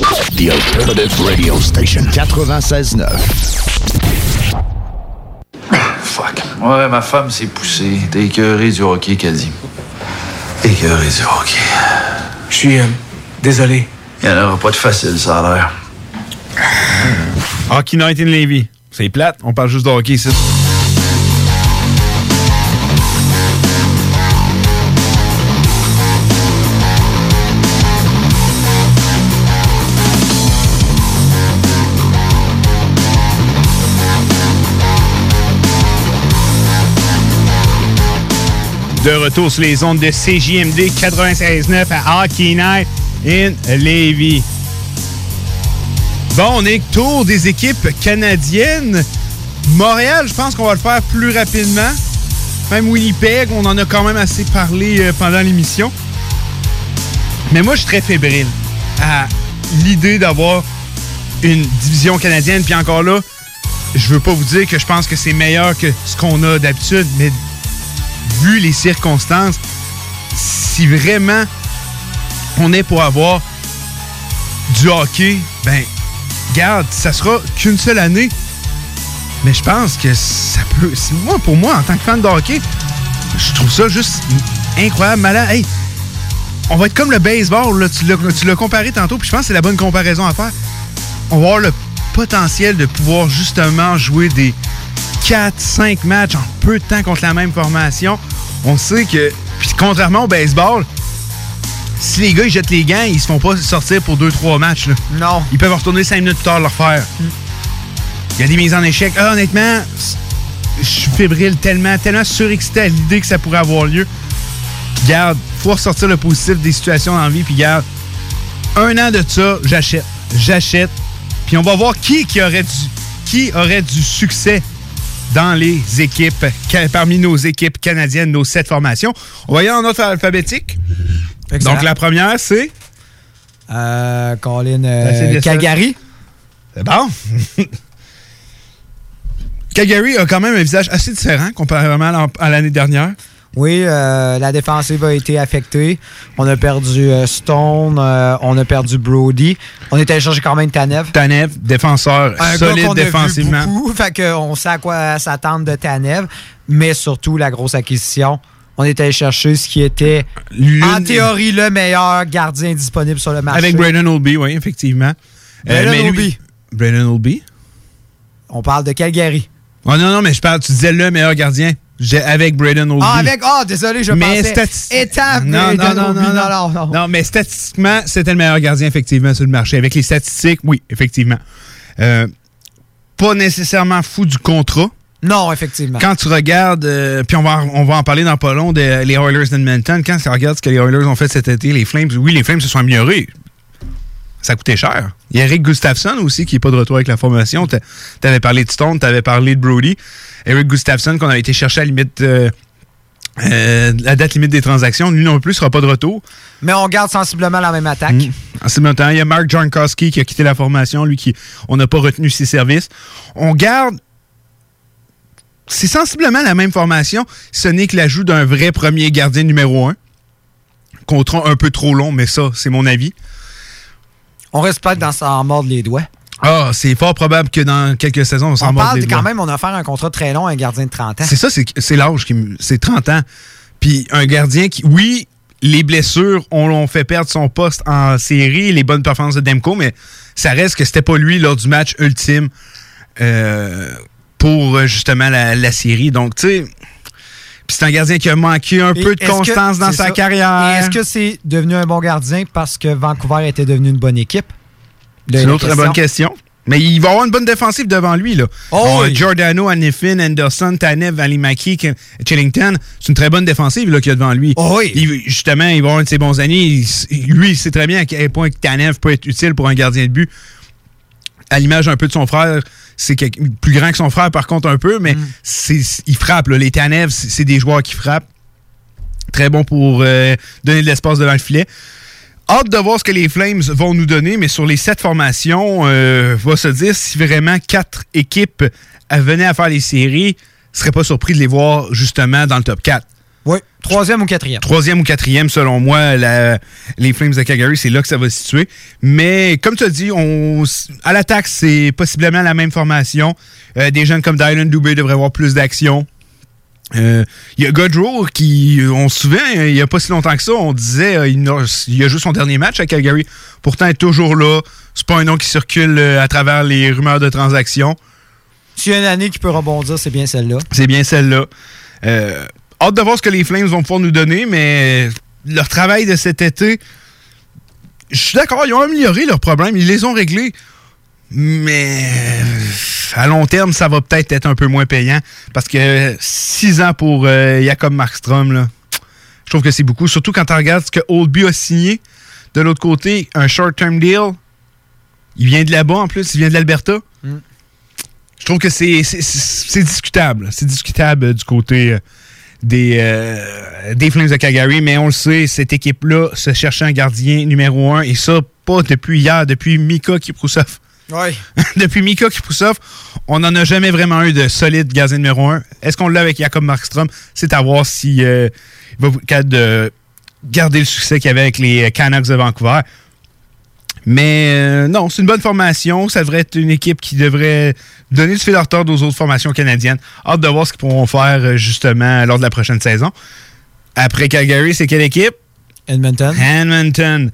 Speaker 7: The Alternative Radio Station 96.9.
Speaker 18: Fuck. Ouais, ma femme s'est poussée. T'es écœuré du hockey, qu'elle dit. Écœuré du hockey. Je suis euh, désolé. Il n'y en aura pas de facile, ça a l'air.
Speaker 1: Hockey Night in Levy. C'est plate, on parle juste de hockey ici. De retour sur les ondes de CJMD 96.9 à Hockey in Levy. Bon, on est tour des équipes canadiennes. Montréal, je pense qu'on va le faire plus rapidement. Même Winnipeg, on en a quand même assez parlé euh, pendant l'émission. Mais moi, je suis très fébrile à l'idée d'avoir une division canadienne. Puis encore là, je veux pas vous dire que je pense que c'est meilleur que ce qu'on a d'habitude, mais vu les circonstances, si vraiment on est pour avoir du hockey, ben, garde, ça sera qu'une seule année. Mais je pense que ça peut. Moi, pour moi, en tant que fan de hockey, je trouve ça juste incroyable, malade. Hey, on va être comme le baseball, là. Tu l'as comparé tantôt, puis je pense que c'est la bonne comparaison à faire. On va avoir le potentiel de pouvoir justement jouer des 4-5 matchs en peu de temps contre la même formation. On sait que, puis contrairement au baseball, si les gars ils jettent les gants, ils se font pas sortir pour 2-3 matchs. là.
Speaker 3: Non.
Speaker 1: Ils peuvent retourner 5 minutes plus tard le refaire. Il y a des mises en échec. Ah, honnêtement, je suis fébrile tellement, tellement surexcité à l'idée que ça pourrait avoir lieu. Puis garde, faut ressortir le positif des situations dans la vie. Puis garde, un an de ça, j'achète. J'achète. Puis on va voir qui, qui aurait du, qui aurait du succès dans les équipes, parmi nos équipes canadiennes, nos sept formations. On va y aller en ordre alphabétique.
Speaker 3: Excellent.
Speaker 1: Donc la première, c'est?
Speaker 3: Euh, Colin
Speaker 1: c'est
Speaker 3: euh. Calgary.
Speaker 1: C'est bon. Calgary a quand même un visage assez différent comparément l'an- à l'année dernière.
Speaker 3: Oui, euh, la défensive a été affectée. On a perdu euh, Stone, euh, on a perdu Brody. On est allé chercher quand même Tanev.
Speaker 1: Tanev, défenseur
Speaker 3: Un gars
Speaker 1: solide
Speaker 3: qu'on a vu
Speaker 1: défensivement.
Speaker 3: beaucoup, fait qu'on sait à quoi s'attendre de Tanev, mais surtout la grosse acquisition. On est allé chercher ce qui était, en théorie, le meilleur gardien disponible sur le marché.
Speaker 1: Avec Brandon Olby, oui, effectivement.
Speaker 3: Brandon
Speaker 1: mais lui-
Speaker 3: Olby.
Speaker 1: Brandon Olby.
Speaker 3: On parle de Calgary.
Speaker 1: Oh non, non, mais je parle, tu disais le meilleur gardien. Avec Brandon Olby.
Speaker 3: Ah, avec. Ah, désolé, je
Speaker 1: mais
Speaker 3: pensais.
Speaker 1: stati-
Speaker 3: Étape,
Speaker 1: non, non, non, non, non,
Speaker 3: non, non.
Speaker 1: Mais statistiquement, c'était le meilleur gardien, effectivement, sur le marché. Avec les statistiques, oui, effectivement. Euh, pas nécessairement fou du contrat.
Speaker 3: Non, effectivement.
Speaker 1: Quand tu regardes, euh, puis on va, en- on va en parler dans pas long, des les Oilers d'Edmonton, quand tu regardes ce que les Oilers ont fait cet été, les Flames, oui, les Flames se sont améliorés. Ça coûtait cher. Il y a Eric Gustafsson aussi qui n'est pas de retour avec la formation. Tu avais parlé de Stone, tu avais parlé de Brody. Eric Gustafsson qu'on a été chercher à la limite, euh, euh, la date limite des transactions, lui non plus sera pas de retour.
Speaker 3: Mais on garde sensiblement la même attaque.
Speaker 1: En ce moment, il y a Mark Jankowski qui a quitté la formation, lui qui on n'a pas retenu ses services. On garde c'est sensiblement la même formation, ce n'est que l'ajout d'un vrai premier gardien numéro un. Contrat un peu trop long, mais ça, c'est mon avis.
Speaker 3: On reste pas dans s'en mordre les doigts.
Speaker 1: Ah, c'est fort probable que dans quelques saisons, on s'en
Speaker 3: On parle
Speaker 1: les
Speaker 3: quand même, on a offert un contrat très long à un gardien de 30 ans.
Speaker 1: C'est ça, c'est l'âge qui me- c'est 30 ans. Puis un gardien qui, oui, les blessures ont, ont fait perdre son poste en série, les bonnes performances de Demko, mais ça reste que c'était pas lui lors du match ultime euh, pour euh, justement la, la série. Donc, tu sais, puis c'est un gardien qui a manqué un
Speaker 3: Et
Speaker 1: peu de
Speaker 3: que-
Speaker 1: constance dans sa
Speaker 3: ça?
Speaker 1: carrière.
Speaker 3: Est-ce que c'est devenu un bon gardien parce que Vancouver était devenu une bonne équipe?
Speaker 1: C'est une autre bonne question. Mais il va avoir une bonne défensive devant lui. Là.
Speaker 3: Oh oui.
Speaker 1: Giordano, Anifin, Anderson, Tanev, Valimaki, Ke- Chillington. C'est une très bonne défensive qu'il y a devant lui.
Speaker 3: Oh oui.
Speaker 1: Il- justement, il va avoir un de ses bons années. Il lui, il sait très bien à quel point Tanev peut être utile pour un gardien de but. À l'image un peu de son frère, c'est plus grand que son frère par contre un peu, mais
Speaker 3: Mm.
Speaker 1: c'est- il frappe. là. Les Tanev, c'est c'est des joueurs qui frappent. Très bon pour euh, donner de l'espace devant le filet. Hâte de voir ce que les Flames vont nous donner, mais sur les sept formations, euh, va se dire si vraiment quatre équipes venaient à faire les séries, serait pas surpris de les voir justement dans le top 4.
Speaker 3: Oui, troisième ou quatrième.
Speaker 1: Troisième ou quatrième, selon moi, la- les Flames de Calgary, c'est là que ça va se situer. Mais comme tu as dit, on, à l'attaque, c'est possiblement la même formation. Euh, des jeunes comme Dylan Dubé devraient avoir plus d'action. Euh, Il y a Godrow qui, on se souvient, il n'y a pas si longtemps que ça, on disait euh, il, a joué son dernier match à Calgary. Pourtant, il est toujours là. C'est pas un nom qui circule euh, à travers les rumeurs de transactions.
Speaker 3: S'il y a une année qui peut rebondir, c'est bien celle-là.
Speaker 1: C'est bien celle-là. Euh, hâte de voir ce que les Flames vont pouvoir nous donner, mais leur travail de cet été, je suis d'accord, ils ont amélioré leurs problèmes, ils les ont réglés. Mais à long terme, ça va peut-être être un peu moins payant. Parce que six ans pour euh, Jacob Markstrom, là, je trouve que c'est beaucoup. Surtout quand tu regardes ce que Oldby a signé. De l'autre côté, un short-term deal. Il vient de là-bas en plus, il vient de l'Alberta.
Speaker 3: Mm.
Speaker 1: Je trouve que c'est discutable. C'est discutable euh, du côté euh, des, euh, des Flames de Calgary, mais on le sait, cette équipe-là se cherchait un gardien numéro un, et ça, pas depuis hier, depuis Mika Kiprusov.
Speaker 3: Oui.
Speaker 1: depuis Mika Kiprusov, on n'en a jamais vraiment eu de solide gardien numéro un. Est-ce qu'on l'a avec Jacob Markstrom? C'est à voir si euh, il va être capable de garder le succès qu'il y avait avec les Canucks de Vancouver. Mais euh, non, c'est une bonne formation. Ça devrait être une équipe qui devrait donner du fil à retordre aux autres formations canadiennes. Hâte de voir ce qu'ils pourront faire euh, justement lors de la prochaine saison. Après Calgary, c'est quelle équipe?
Speaker 3: Edmonton.
Speaker 1: Edmonton.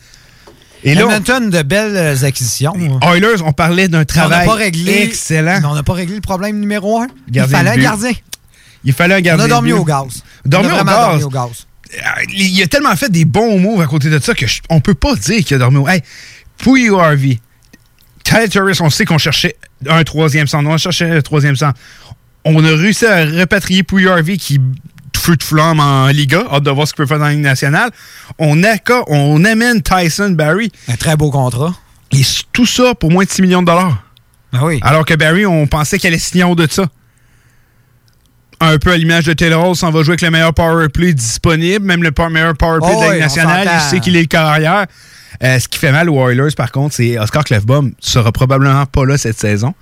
Speaker 1: Et là,
Speaker 3: Edmonton, de belles euh, acquisitions.
Speaker 1: Oilers, on parlait d'un
Speaker 3: on
Speaker 1: travail
Speaker 3: pas réglé,
Speaker 1: excellent.
Speaker 3: on n'a pas réglé le problème numéro un.
Speaker 1: Gardien
Speaker 3: Il fallait un gardien.
Speaker 1: Il fallait un
Speaker 3: On
Speaker 1: gardien.
Speaker 3: a dormi au gaz.
Speaker 1: Dormi
Speaker 3: on a
Speaker 1: au gaz.
Speaker 3: dormi au gaz.
Speaker 1: il a tellement fait des bons moves à côté de ça que je- on peut pas dire qu'il a dormi. au- Hey, Pouille Harvey, Tyler Turris, on sait qu'on cherchait un troisième centre. On cherchait un troisième centre. On a réussi à repatrier Pouille Harvey qui feu de flamme en Liga. Hâte de voir ce qu'il peut faire dans la Ligue nationale. On, on amène Tyson Barry.
Speaker 3: Un très beau contrat.
Speaker 1: Et tout ça pour moins de 6 millions de dollars.
Speaker 3: Ah oui.
Speaker 1: Alors que Barry, on pensait qu'elle allait signer haut de ça. Un peu à l'image de Taylor Hall, s'en va jouer avec le meilleur power play disponible, même le meilleur power play
Speaker 3: Oh
Speaker 1: de la
Speaker 3: oui,
Speaker 1: Ligue
Speaker 3: on
Speaker 1: nationale. Il sait qu'il est le carrière. Euh, ce qui fait mal aux Oilers, par contre, c'est Oscar Clefbaum sera probablement pas là cette saison.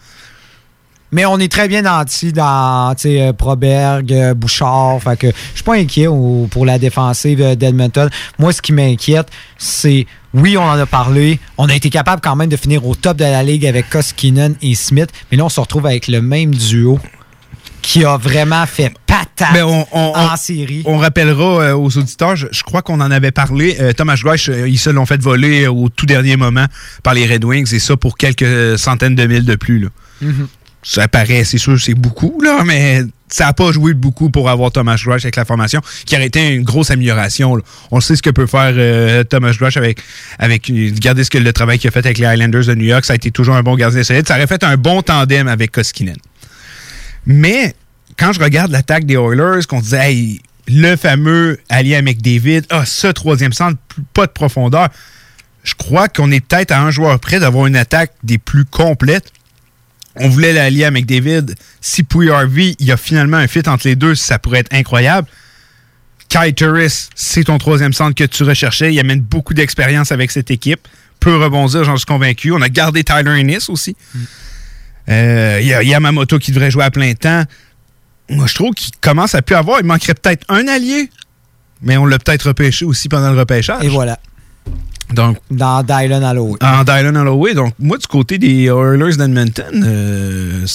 Speaker 3: Mais on est très bien nantis dans euh, Proberg, euh, Bouchard. Fait que je suis pas inquiet au- pour la défensive euh, d'Edmonton. Moi, ce qui m'inquiète, c'est oui, on en a parlé. On a été capable quand même de finir au top de la ligue avec Koskinen et Smith. Mais là, on se retrouve avec le même duo qui a vraiment fait patate
Speaker 1: Mais on, on-
Speaker 3: en
Speaker 1: on-
Speaker 3: série.
Speaker 1: on rappellera euh, aux auditeurs, je, je crois qu'on en avait parlé. euh, Thomas euh, ils se l'ont fait voler au tout dernier moment par les Red Wings, et ça pour quelques centaines de mille de plus. Là.
Speaker 3: Mhm.
Speaker 1: Ça paraît, c'est sûr, c'est beaucoup, là, mais ça n'a pas joué beaucoup pour avoir Thomas Greisch avec la formation, qui aurait été une grosse amélioration. On sait ce que peut faire euh, Thomas Greisch avec, avec. Regardez ce que le travail qu'il a fait avec les Highlanders de New York. Ça a été toujours un bon gardien solide. Ça aurait fait un bon tandem avec Koskinen. Mais quand je regarde l'attaque des Oilers, qu'on disait, hey, le fameux allié à McDavid, ah, ce troisième centre, pas de profondeur, je crois qu'on est peut-être à un joueur près d'avoir une attaque des plus complètes. On voulait l'allier à McDavid. Si Pouille Harvey, il y a finalement un fit entre les deux, ça pourrait être incroyable. Kai Turris, c'est ton troisième centre que tu recherchais. Il amène beaucoup d'expérience avec cette équipe. Peut rebondir, j'en suis convaincu. On a gardé Tyler Ennis aussi. Euh, Il y a Yamamoto qui devrait jouer à plein temps. Moi, je trouve qu'il commence à plus avoir. Il manquerait peut-être un allié, mais on l'a peut-être repêché aussi pendant le repêchage.
Speaker 3: Et voilà.
Speaker 1: Donc,
Speaker 3: Dans Dylan Holloway.
Speaker 1: en Dylan Holloway. Donc, moi, du côté des Oilers d'Edmonton, euh,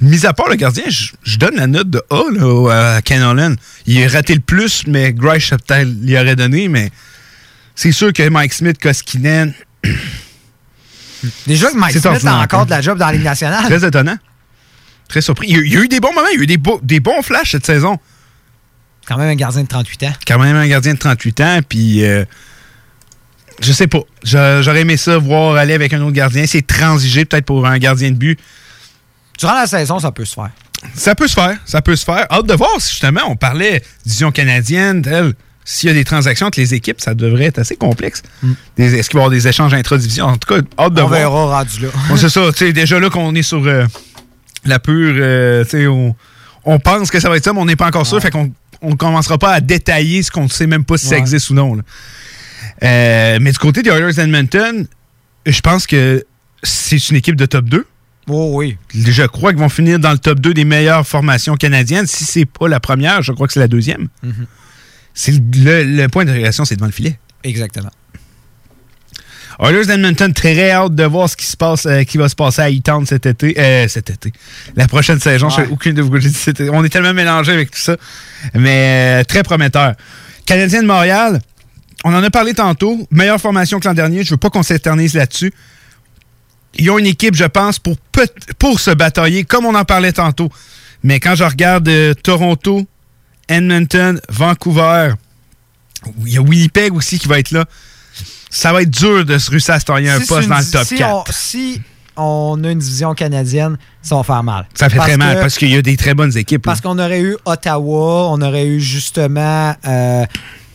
Speaker 1: mis à part le gardien, je donne la note de A là, à Ken Holland. Il a raté le plus, mais Grish peut-être l'y aurait donné, mais c'est sûr que Mike Smith, Koskinen.
Speaker 3: Déjà que Mike Smith a encore
Speaker 1: hein.
Speaker 3: de la job dans la Ligue nationale.
Speaker 1: Très étonnant. Très surpris. Il y, a, il y a eu des bons moments, il y a eu des, beaux- des bons flashs cette saison.
Speaker 3: Quand même un gardien de 38 ans.
Speaker 1: Quand même un gardien de 38 ans, puis euh, je sais pas. J'aurais aimé ça, voir aller avec un autre gardien. C'est transigé peut-être pour un gardien de but.
Speaker 3: Durant la saison, ça peut se faire.
Speaker 1: Ça peut se faire, ça peut se faire. Hâte de voir si justement on parlait division canadienne. S'il y a des transactions entre les équipes, ça devrait être assez complexe. Des- Est-ce qu'il va y avoir des échanges intra-division? En tout cas, hâte de
Speaker 3: On
Speaker 1: voir.
Speaker 3: verra rendu là.
Speaker 1: Bon, c'est ça, déjà là qu'on est sur euh, la pure, euh, on, on pense que ça va être ça, mais on n'est pas encore sûr, fait qu'on on commencera pas à détailler ce qu'on ne sait même pas si ça existe ou non. là. Euh, mais du côté des Oilers d'Edmonton, je pense que c'est une équipe de top 2.
Speaker 3: Oh oui.
Speaker 1: Je crois qu'ils vont finir dans le top 2 des meilleures formations canadiennes. Si c'est pas la première, je crois que c'est la deuxième.
Speaker 3: Mhm.
Speaker 1: C'est le, le point de régulation, c'est devant le filet.
Speaker 3: Exactement.
Speaker 1: Oilers d'Edmonton, très hâte de voir ce qui se passe, euh, qui va se passer à E-Town cet été. Euh, cet été. La prochaine saison, je
Speaker 3: Ouais.
Speaker 1: sais aucune de vous j'ai dit cet été. On est tellement mélangés avec tout ça. Mais euh, très prometteur. Canadien de Montréal, on en a parlé tantôt. Meilleure formation que l'an dernier. Je veux pas qu'on s'éternise là-dessus. Ils ont une équipe, je pense, pour, se batailler, comme on en parlait tantôt. Mais quand je regarde euh, Toronto, Edmonton, Vancouver, il y a Winnipeg aussi qui va être là. Ça va être dur de se réussir à se tailler un
Speaker 3: Si
Speaker 1: poste dans le top
Speaker 3: si
Speaker 1: 4.
Speaker 3: On, si on a une division canadienne, ça va faire mal.
Speaker 1: Ça fait
Speaker 3: Parce
Speaker 1: très mal
Speaker 3: que-
Speaker 1: parce qu'il y a des très bonnes équipes.
Speaker 3: Parce qu'on aurait eu Ottawa, on aurait eu justement. euh,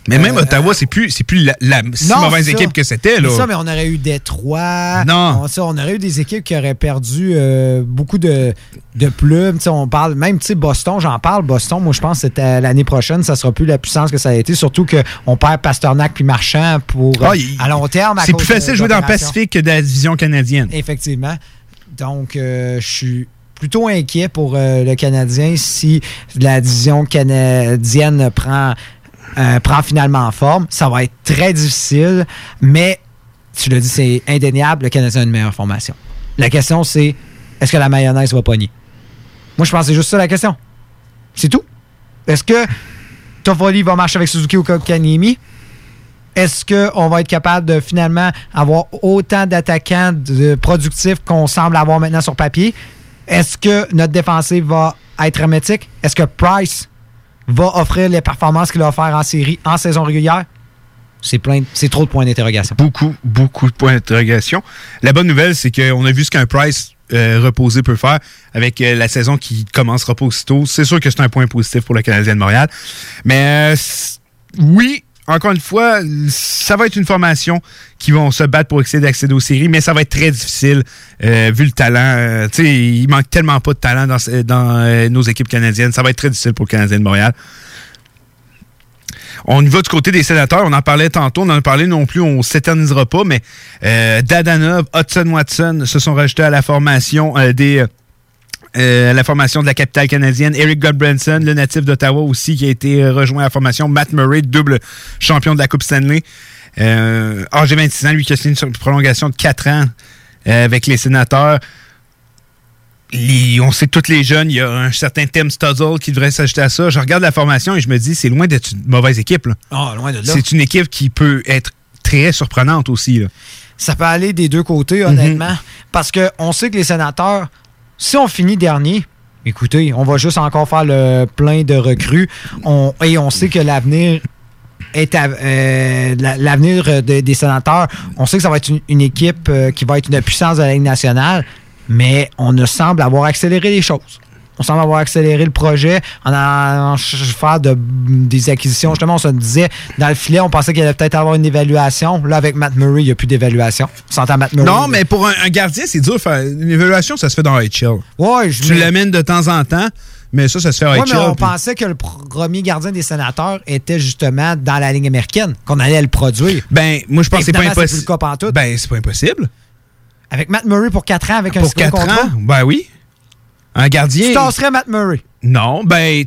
Speaker 1: Mais même
Speaker 3: euh,
Speaker 1: Ottawa, c'est plus, c'est plus la, la si
Speaker 3: Non,
Speaker 1: mauvaise équipe que c'était. là.
Speaker 3: Ça, mais on aurait eu Détroit.
Speaker 1: Non.
Speaker 3: On, ça, on aurait eu des équipes qui auraient perdu euh, beaucoup de, de plumes. Tu sais, on parle, même Boston, j'en parle. Boston, moi, je pense que c'était l'année prochaine, ça sera plus la puissance que ça a été. Surtout qu'on perd Pasternak puis Marchand pour
Speaker 1: Ah,
Speaker 3: euh,
Speaker 1: il-
Speaker 3: à long terme.
Speaker 1: C'est plus facile de jouer dans le. Pacifique que dans la division canadienne.
Speaker 3: Effectivement. Donc, euh, je suis plutôt inquiet pour euh, le Canadien si la division canadienne prend, euh, prend finalement forme. Ça va être très difficile, mais tu l'as dit, c'est indéniable, le Canadien a une meilleure formation. La question, c'est est-ce que la mayonnaise va pogner? Moi, je pense que c'est juste ça la question. C'est tout. Est-ce que Toffoli va marcher avec Suzuki ou Kotkaniemi? Est-ce qu'on va être capable de finalement avoir autant d'attaquants productifs qu'on semble avoir maintenant sur papier? Est-ce que notre défensive va être hermétique? Est-ce que Price, va offrir les performances qu'il a offert en série, en saison régulière? C'est plein, c'est trop de points d'interrogation.
Speaker 1: Beaucoup, beaucoup de points d'interrogation. La bonne nouvelle, c'est qu'on a vu ce qu'un Price euh, reposé peut faire avec euh, la saison qui commencera pas aussitôt. C'est sûr que c'est un point positif pour le Canadien de Montréal. Mais euh, oui, encore une fois, ça va être une formation qui vont se battre pour essayer d'accéder aux séries, mais ça va être très difficile euh, vu le talent. Euh, tu sais, il manque tellement pas de talent dans, euh, nos équipes canadiennes. Ça va être très difficile pour le Canadien de Montréal. On y va du côté des sénateurs. On en parlait tantôt. On en a parlé non plus. On s'éternisera pas. Mais Dadanov, Hudson Watson se sont rajoutés à la formation des. Euh, à la formation de la capitale canadienne. Eric Godbranson, le natif d'Ottawa aussi, qui a été euh, rejoint à la formation. Matt Murray, double champion de la Coupe Stanley. Euh, âgé 26 ans, lui qui a signé une prolongation de 4 ans euh, avec les sénateurs. Les- on sait que tous les jeunes, il y a un certain Tim Stuzzle qui devrait s'ajouter à ça. Je regarde la formation et je me dis, c'est loin d'être une mauvaise équipe.
Speaker 3: Ah, loin de là.
Speaker 1: C'est une équipe qui peut être très surprenante aussi. là.
Speaker 3: Ça peut aller des deux côtés, honnêtement. Parce qu'on sait que les sénateurs, si on finit dernier, écoutez, on va juste encore faire le plein de recrues. Et on sait que l'avenir est euh, la- l'avenir de- des sénateurs. On sait que ça va être une, une équipe euh, qui va être une puissance de la Ligue nationale, mais on ne semble avoir accéléré les choses. On semble avoir accéléré le projet en allant faire de- des acquisitions. Justement, on se disait, dans le filet, on pensait qu'il allait peut-être avoir une évaluation. Là, avec Matt Murray, il n'y a plus d'évaluation. On s'entend Matt Murray?
Speaker 1: Non, mais pour un, un gardien, c'est dur. faire Une évaluation, ça se fait dans HL.
Speaker 3: Ouais, je
Speaker 1: tu l'amènes de temps en temps, mais ça, ça se fait
Speaker 3: Ouais,
Speaker 1: HL.
Speaker 3: mais on
Speaker 1: puis-
Speaker 3: pensait que le premier gardien des sénateurs était justement dans la ligne américaine, qu'on allait le produire.
Speaker 1: Ben, moi, je pense que c'est pas impossible. Ben, c'est pas impossible.
Speaker 3: Avec Matt Murray pour 4 ans, avec un
Speaker 1: Pour
Speaker 3: signé
Speaker 1: 4
Speaker 3: contrat,
Speaker 1: ans, ben oui. Un gardien.
Speaker 3: tu tasserais Matt Murray.
Speaker 1: Non, ben,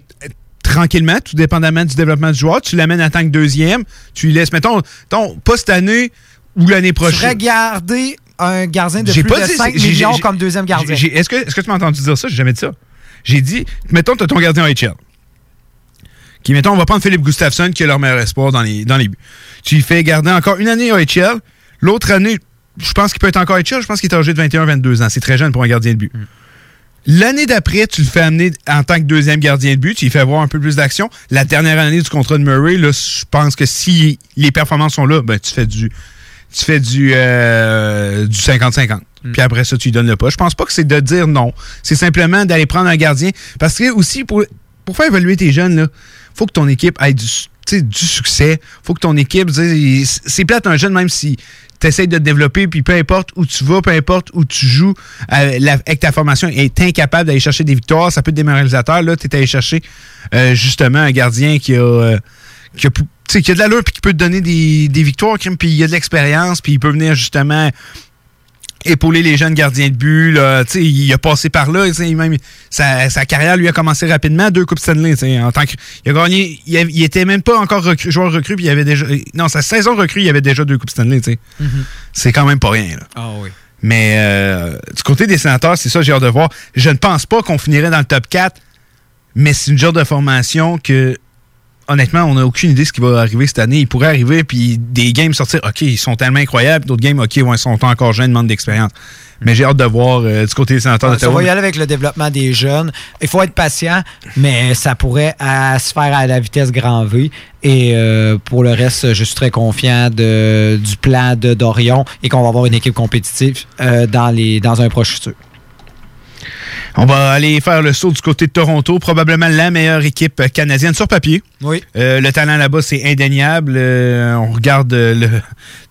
Speaker 1: tranquillement, tout dépendamment du développement du joueur, tu l'amènes en tant que deuxième, tu lui laisses, mettons, ton, pas cette année ou l'année
Speaker 3: Tu
Speaker 1: prochaine.
Speaker 3: ferais garder un gardien de plus
Speaker 1: pas
Speaker 3: de
Speaker 1: dit-
Speaker 3: 5
Speaker 1: j'ai-
Speaker 3: millions comme deuxième gardien.
Speaker 1: Est-ce que, est que tu m'as entendu dire ça? J'ai jamais dit ça. J'ai dit, mettons, tu as ton gardien HL. Qui, mettons, on va prendre Philippe Gustafsson, qui est leur meilleur espoir dans les, dans les buts. Tu lui fais garder encore une année HL. L'autre année, je pense qu'il peut être encore HL. Je pense qu'il est âgé de 21-22 ans. C'est très jeune pour un gardien de but. L'année d'après, tu le fais amener en tant que deuxième gardien de but, tu lui fais avoir un peu plus d'action. La dernière année du contrat de Murray, là, je pense que si les performances sont là, ben, tu fais du tu fais du euh, du 50-50. Puis après ça, tu lui donnes le pas. Je pense pas que c'est de dire non. C'est simplement d'aller prendre un gardien. Parce que aussi, pour, pour faire évoluer tes jeunes, là, faut que ton équipe ait du, du succès. faut que ton équipe, c'est plate un jeune, même si tu essaies de te développer, puis peu importe où tu vas, peu importe où tu joues, euh, avec ta formation, est incapable d'aller chercher des victoires, ça peut être démoralisateur. Là, tu es allé chercher euh, justement un gardien qui a, euh, qui a, qui a de l'allure, puis qui peut te donner des, des victoires, puis il a de l'expérience, puis il peut venir justement épauler les jeunes gardiens de but. Là. Il a passé par là. Même, sa, sa carrière lui a commencé rapidement. Deux Coupes Stanley. En tant que, il a gagné. Il, avait- il était même pas encore recru- joueur recru. Puis il avait déjà. Non, sa saison recrue, il avait déjà deux Coupes Stanley. sais. C'est quand même pas rien. Là.
Speaker 3: Ah oui.
Speaker 1: Mais euh, du côté des sénateurs, c'est ça, j'ai hâte de voir. Je ne pense pas qu'on finirait dans le top 4, mais c'est une genre de formation que, honnêtement, on n'a aucune idée de ce qui va arriver cette année. Il pourrait arriver, puis des games sortir, OK, ils sont tellement incroyables, d'autres games, OK, ouais, ils sont encore jeunes, demandent d'expérience. Mais j'ai hâte de voir euh, du côté des sénateurs d'Ottawa.
Speaker 3: va y aller avec le développement des jeunes. Il faut être patient, mais ça pourrait se faire à la vitesse grand V. Et euh, pour le reste, je suis très confiant de- du plan de Dorion et qu'on va avoir une équipe compétitive euh, dans, les, dans un proche futur.
Speaker 1: On va aller faire le saut du côté de Toronto, probablement la meilleure équipe canadienne sur papier.
Speaker 3: Oui.
Speaker 1: Euh, le talent là-bas, c'est indéniable. Euh, on regarde euh, le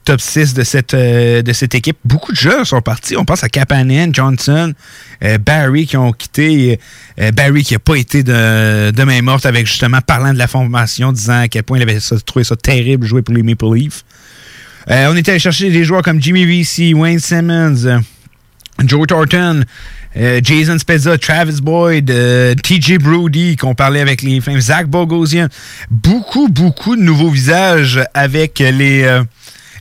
Speaker 1: top 6 de cette, euh, de cette équipe. Beaucoup de jeunes sont partis. On pense à Kapanen, Johnson, Barry qui ont quitté. Barry qui n'a pas été de, de main morte avec justement parlant de la formation, disant à quel point il avait trouvé ça terrible jouer pour les Maple Leafs. On était allé chercher des joueurs comme Jimmy VC, Wayne Simmons, Joe Thornton, euh, Jason Spezza, Travis Boyd, euh, TJ Brody, qu'on parlait avec les Flames, Zach Bogosian. Beaucoup, beaucoup de nouveaux visages avec les, euh,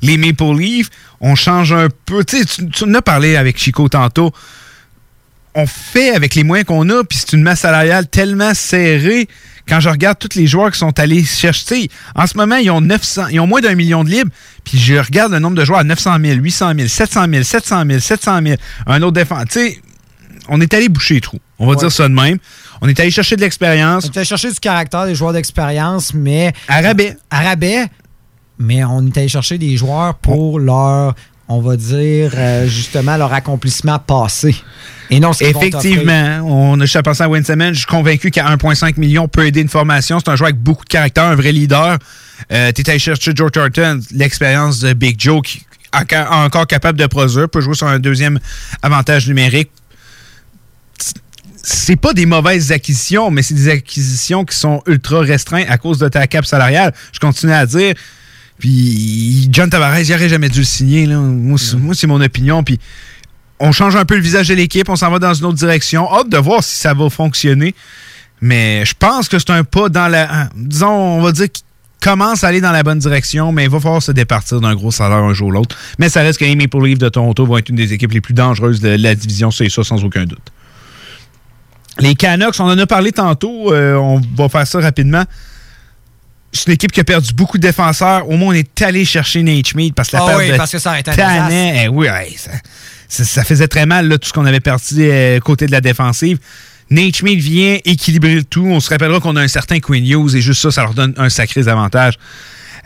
Speaker 1: les Maple Leafs. On change un peu. Tu tu, en as parlé avec Chico tantôt. On fait avec les moyens qu'on a, puis c'est une masse salariale tellement serrée. Quand je regarde tous les joueurs qui sont allés chercher, en ce moment, ils ont 900, ils ont moins d'un million de libres, puis je regarde le nombre de joueurs à 900 000, 800 000, 700 000, 700 000, 700 000, un autre défenseur. Tu sais, on est allé boucher les trous. On va dire ça de même. On est allé chercher de l'expérience.
Speaker 3: On est allé chercher du caractère des joueurs d'expérience, mais.
Speaker 1: À rabais.
Speaker 3: À rabais, mais on est allé chercher des joueurs pour leur, on va dire, euh, justement, leur accomplissement passé. Et non,
Speaker 1: Effectivement, on a juste à penser à Winston. Je suis convaincu qu'à 1,5 million peut aider une formation. C'est un joueur avec beaucoup de caractère, un vrai leader. Euh, tu es allé chercher Joe Thornton, l'expérience de Big Joe, qui est encore capable de produire, peut jouer sur un deuxième avantage numérique. C'est pas des mauvaises acquisitions, mais c'est des acquisitions qui sont ultra restreintes à cause de ta cap salariale. Je continue à dire. Puis John Tavares, il aurait jamais dû le signer. Là. Moi, c'est- moi, c'est mon opinion. Puis on change un peu le visage de l'équipe, on s'en va dans une autre direction. Hâte de voir si ça va fonctionner. Mais je pense que c'est un pas dans la. hein, Disons, on va dire qu'il commence à aller dans la bonne direction, mais il va falloir se départir d'un gros salaire un jour ou l'autre. Mais ça reste que les Maple Leafs de Toronto vont être une des équipes les plus dangereuses de la division, c'est ça sans aucun doute. Les Canucks, on en a parlé tantôt, euh, on va faire ça rapidement. C'est une équipe qui a perdu beaucoup de défenseurs. Au moins, on est allé chercher Nate Schmidt parce que la perte
Speaker 3: oui,
Speaker 1: de
Speaker 3: parce que ça aurait été un
Speaker 1: eh oui, ça, ça- ça faisait très mal là, tout ce qu'on avait perdu euh, côté de la défensive. Nate Schmidt vient équilibrer le tout. On se rappellera qu'on a un certain Quinn Hughes et juste ça, ça leur donne un sacré avantage.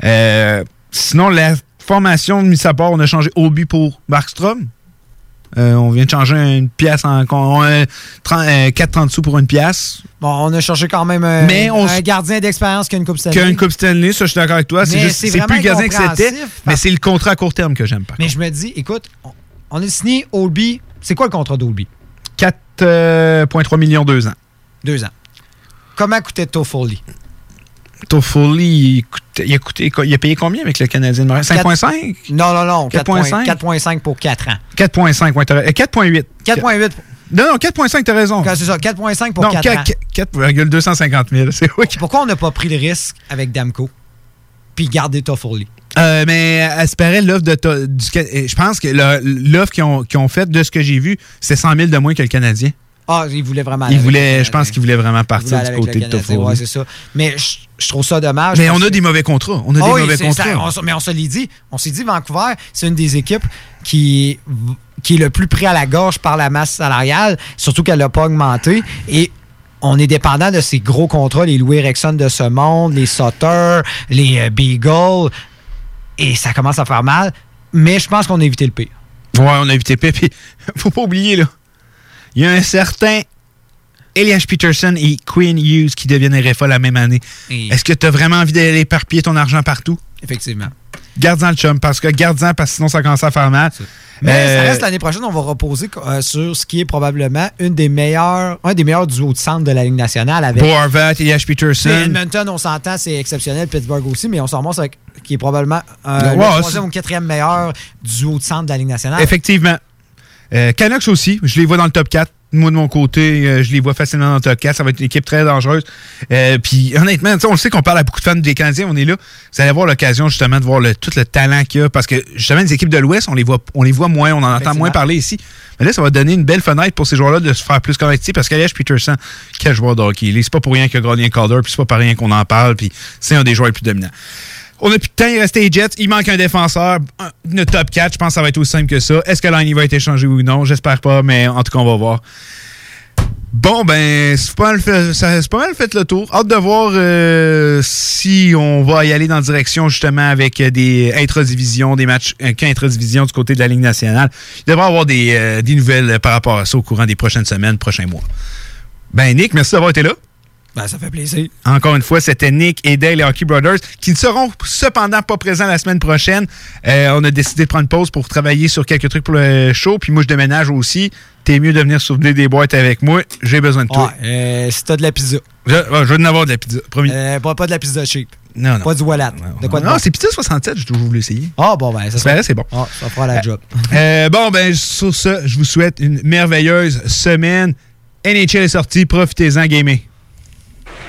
Speaker 1: Euh, sinon, la formation, mis à part, on a changé Obi pour Markstrom. Euh, on vient de changer une pièce en. on a 30, euh, 4,30 sous pour une pièce.
Speaker 3: Bon, on a cherché quand même un,
Speaker 1: Mais on
Speaker 3: un gardien d'expérience qui a une Coupe Stanley.
Speaker 1: Qu'il y a une Coupe Stanley, ça, je suis d'accord avec toi. C'est
Speaker 3: c'est
Speaker 1: plus le gardien que c'était, mais c'est le contrat à court terme que j'aime pas.
Speaker 3: Mais je me dis, écoute, on, on a signé Olby. C'est quoi le contrat d'Olby?
Speaker 1: 4,3 millions deux ans.
Speaker 3: Deux ans. Comment coûtait Toffoli?
Speaker 1: Toffoli, il, a coûté, quoi- il a payé combien avec le Canadien de Montréal? 5,5?
Speaker 3: Non, non, non.
Speaker 1: 4,5?
Speaker 3: 4,5 pour 4 ans.
Speaker 1: 4,5, ouais, t'as- euh, 4,8.
Speaker 3: 4,8.
Speaker 1: Non, non, 4,5, t'as raison.
Speaker 3: C'est ça, 4,5 pour
Speaker 1: non,
Speaker 3: 4 ans.
Speaker 1: 4,250 000. C'est oui.
Speaker 3: Pourquoi on n'a pas pris le risque avec Damco? Puis garder Toffoli?
Speaker 1: Euh, mais à ce paraît, l'offre de du Je pense que l'offre qu'ils ont, qu'ils ont faite, de ce que j'ai vu, c'est 100 000 de moins que le Canadien.
Speaker 3: Ah, il voulait vraiment aller
Speaker 1: Il voulait,
Speaker 3: le
Speaker 1: je pense qu'il voulait vraiment partir du côté
Speaker 3: le
Speaker 1: de Toffoli.
Speaker 3: ouais, c'est ça. Mais je, je trouve ça dommage.
Speaker 1: mais on a
Speaker 3: que-
Speaker 1: des mauvais contrats. On a
Speaker 3: Ah
Speaker 1: des
Speaker 3: oui,
Speaker 1: mauvais contrats.
Speaker 3: ça, on s- mais on se l'est dit. On s'est dit, Vancouver, c'est une des équipes qui, qui est le plus pris à la gorge par la masse salariale, surtout qu'elle n'a pas augmenté. Et on est dépendant de ces gros contrats, les Louis Erickson de ce monde, les Sutter, les euh, Beagle. Et ça commence à faire mal. Mais je pense qu'on a évité le pire.
Speaker 1: Ouais, on a évité Pep. Puis, faut pas oublier, là. Il y a un certain Elias Peterson et Quinn Hughes qui deviennent RFA la même année.
Speaker 3: Et-
Speaker 1: Est-ce que tu as vraiment envie d'aller éparpiller ton argent partout?
Speaker 3: Effectivement.
Speaker 1: Garde-en le chum, parce que garde-en, parce que sinon ça commence à faire mal.
Speaker 3: Mais
Speaker 1: Euh,
Speaker 3: ça reste l'année prochaine, on va reposer euh, sur ce qui est probablement une des meilleures, un des meilleurs duos de centre de la Ligue nationale avec.
Speaker 1: Bo Horvat, Elias Peterson.
Speaker 3: Mais Edmonton, on s'entend, c'est exceptionnel. Pittsburgh aussi, mais on s'en remonte avec qui est probablement euh,
Speaker 1: Ouais,
Speaker 3: le troisième ou quatrième meilleur duo de centre de la Ligue nationale.
Speaker 1: Effectivement. Euh, Canucks aussi, je les vois dans le top 4. Moi, de mon côté, euh, je les vois facilement dans le top 4. Ça va être une équipe très dangereuse. Euh, Puis, honnêtement, on le sait qu'on parle à beaucoup de fans des Canadiens. On est là. Vous allez avoir l'occasion, justement, de voir le- tout le talent qu'il y a. Parce que, justement, les équipes de l'Ouest, on les voit on les voit moins. On en entend moins parler ici. Mais là, ça va donner une belle fenêtre pour ces joueurs-là de se faire plus connaître. Parce qu'Alias Peterson, quel joueur de hockey. C'est pas pour rien gagné un Calder. Puis, c'est pas pour rien qu'on en parle. Puis, c'est un des joueurs les plus dominants. On a plus de temps, il restait les Jets. Il manque un défenseur. Le top 4, je pense que ça va être aussi simple que ça. Est-ce que Liney va être échangé ou non? J'espère pas, mais en tout cas, on va voir. Bon, ben, c'est pas mal fait, le tour. Hâte de voir euh, si on va y aller dans la direction justement avec euh, des intradivisions, des matchs euh, du côté de la Ligue nationale. Il devrait y avoir des, euh, des nouvelles par rapport à ça au courant des prochaines semaines, prochains mois. Ben, Nick, merci d'avoir été là.
Speaker 3: Ben, ça fait plaisir.
Speaker 1: Encore une fois, c'était Nick et Dale, les Hockey Brothers, qui ne seront cependant pas présents la semaine prochaine. Euh, on a décidé de prendre une pause pour travailler sur quelques trucs pour le show. Puis moi, je déménage aussi. T'es mieux de venir souvenir des boîtes avec moi. J'ai besoin de toi.
Speaker 3: Ouais, euh, si t'as de la pizza.
Speaker 1: Je, ouais, je vais en avoir de la pizza, promis.
Speaker 3: Euh, pas, pas de la pizza cheap.
Speaker 1: Non, non.
Speaker 3: Pas du Wallat. De quoi de
Speaker 1: non,
Speaker 3: bon?
Speaker 1: c'est Pizza 67, j'ai toujours voulu essayer.
Speaker 3: Ah, bon, ben, ça
Speaker 1: vrai, c'est bon.
Speaker 3: Ah, ça fera la job.
Speaker 1: Euh, bon, ben, sur ça, je vous souhaite une merveilleuse semaine. NHL est sorti, profitez-en, gaming.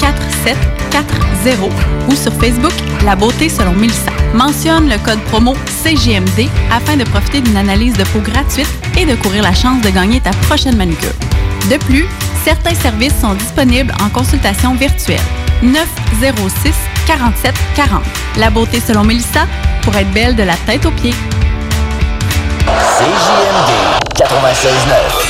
Speaker 8: 4740 ou sur Facebook La beauté selon Mélissa. Mentionne le code promo CGMD afin de profiter d'une analyse de peau gratuite et de courir la chance de gagner ta prochaine manucure. De plus, certains services sont disponibles en consultation virtuelle. 906 47 40. La beauté selon Mélissa pour être belle de la tête aux pieds.
Speaker 28: CJMD 96.9.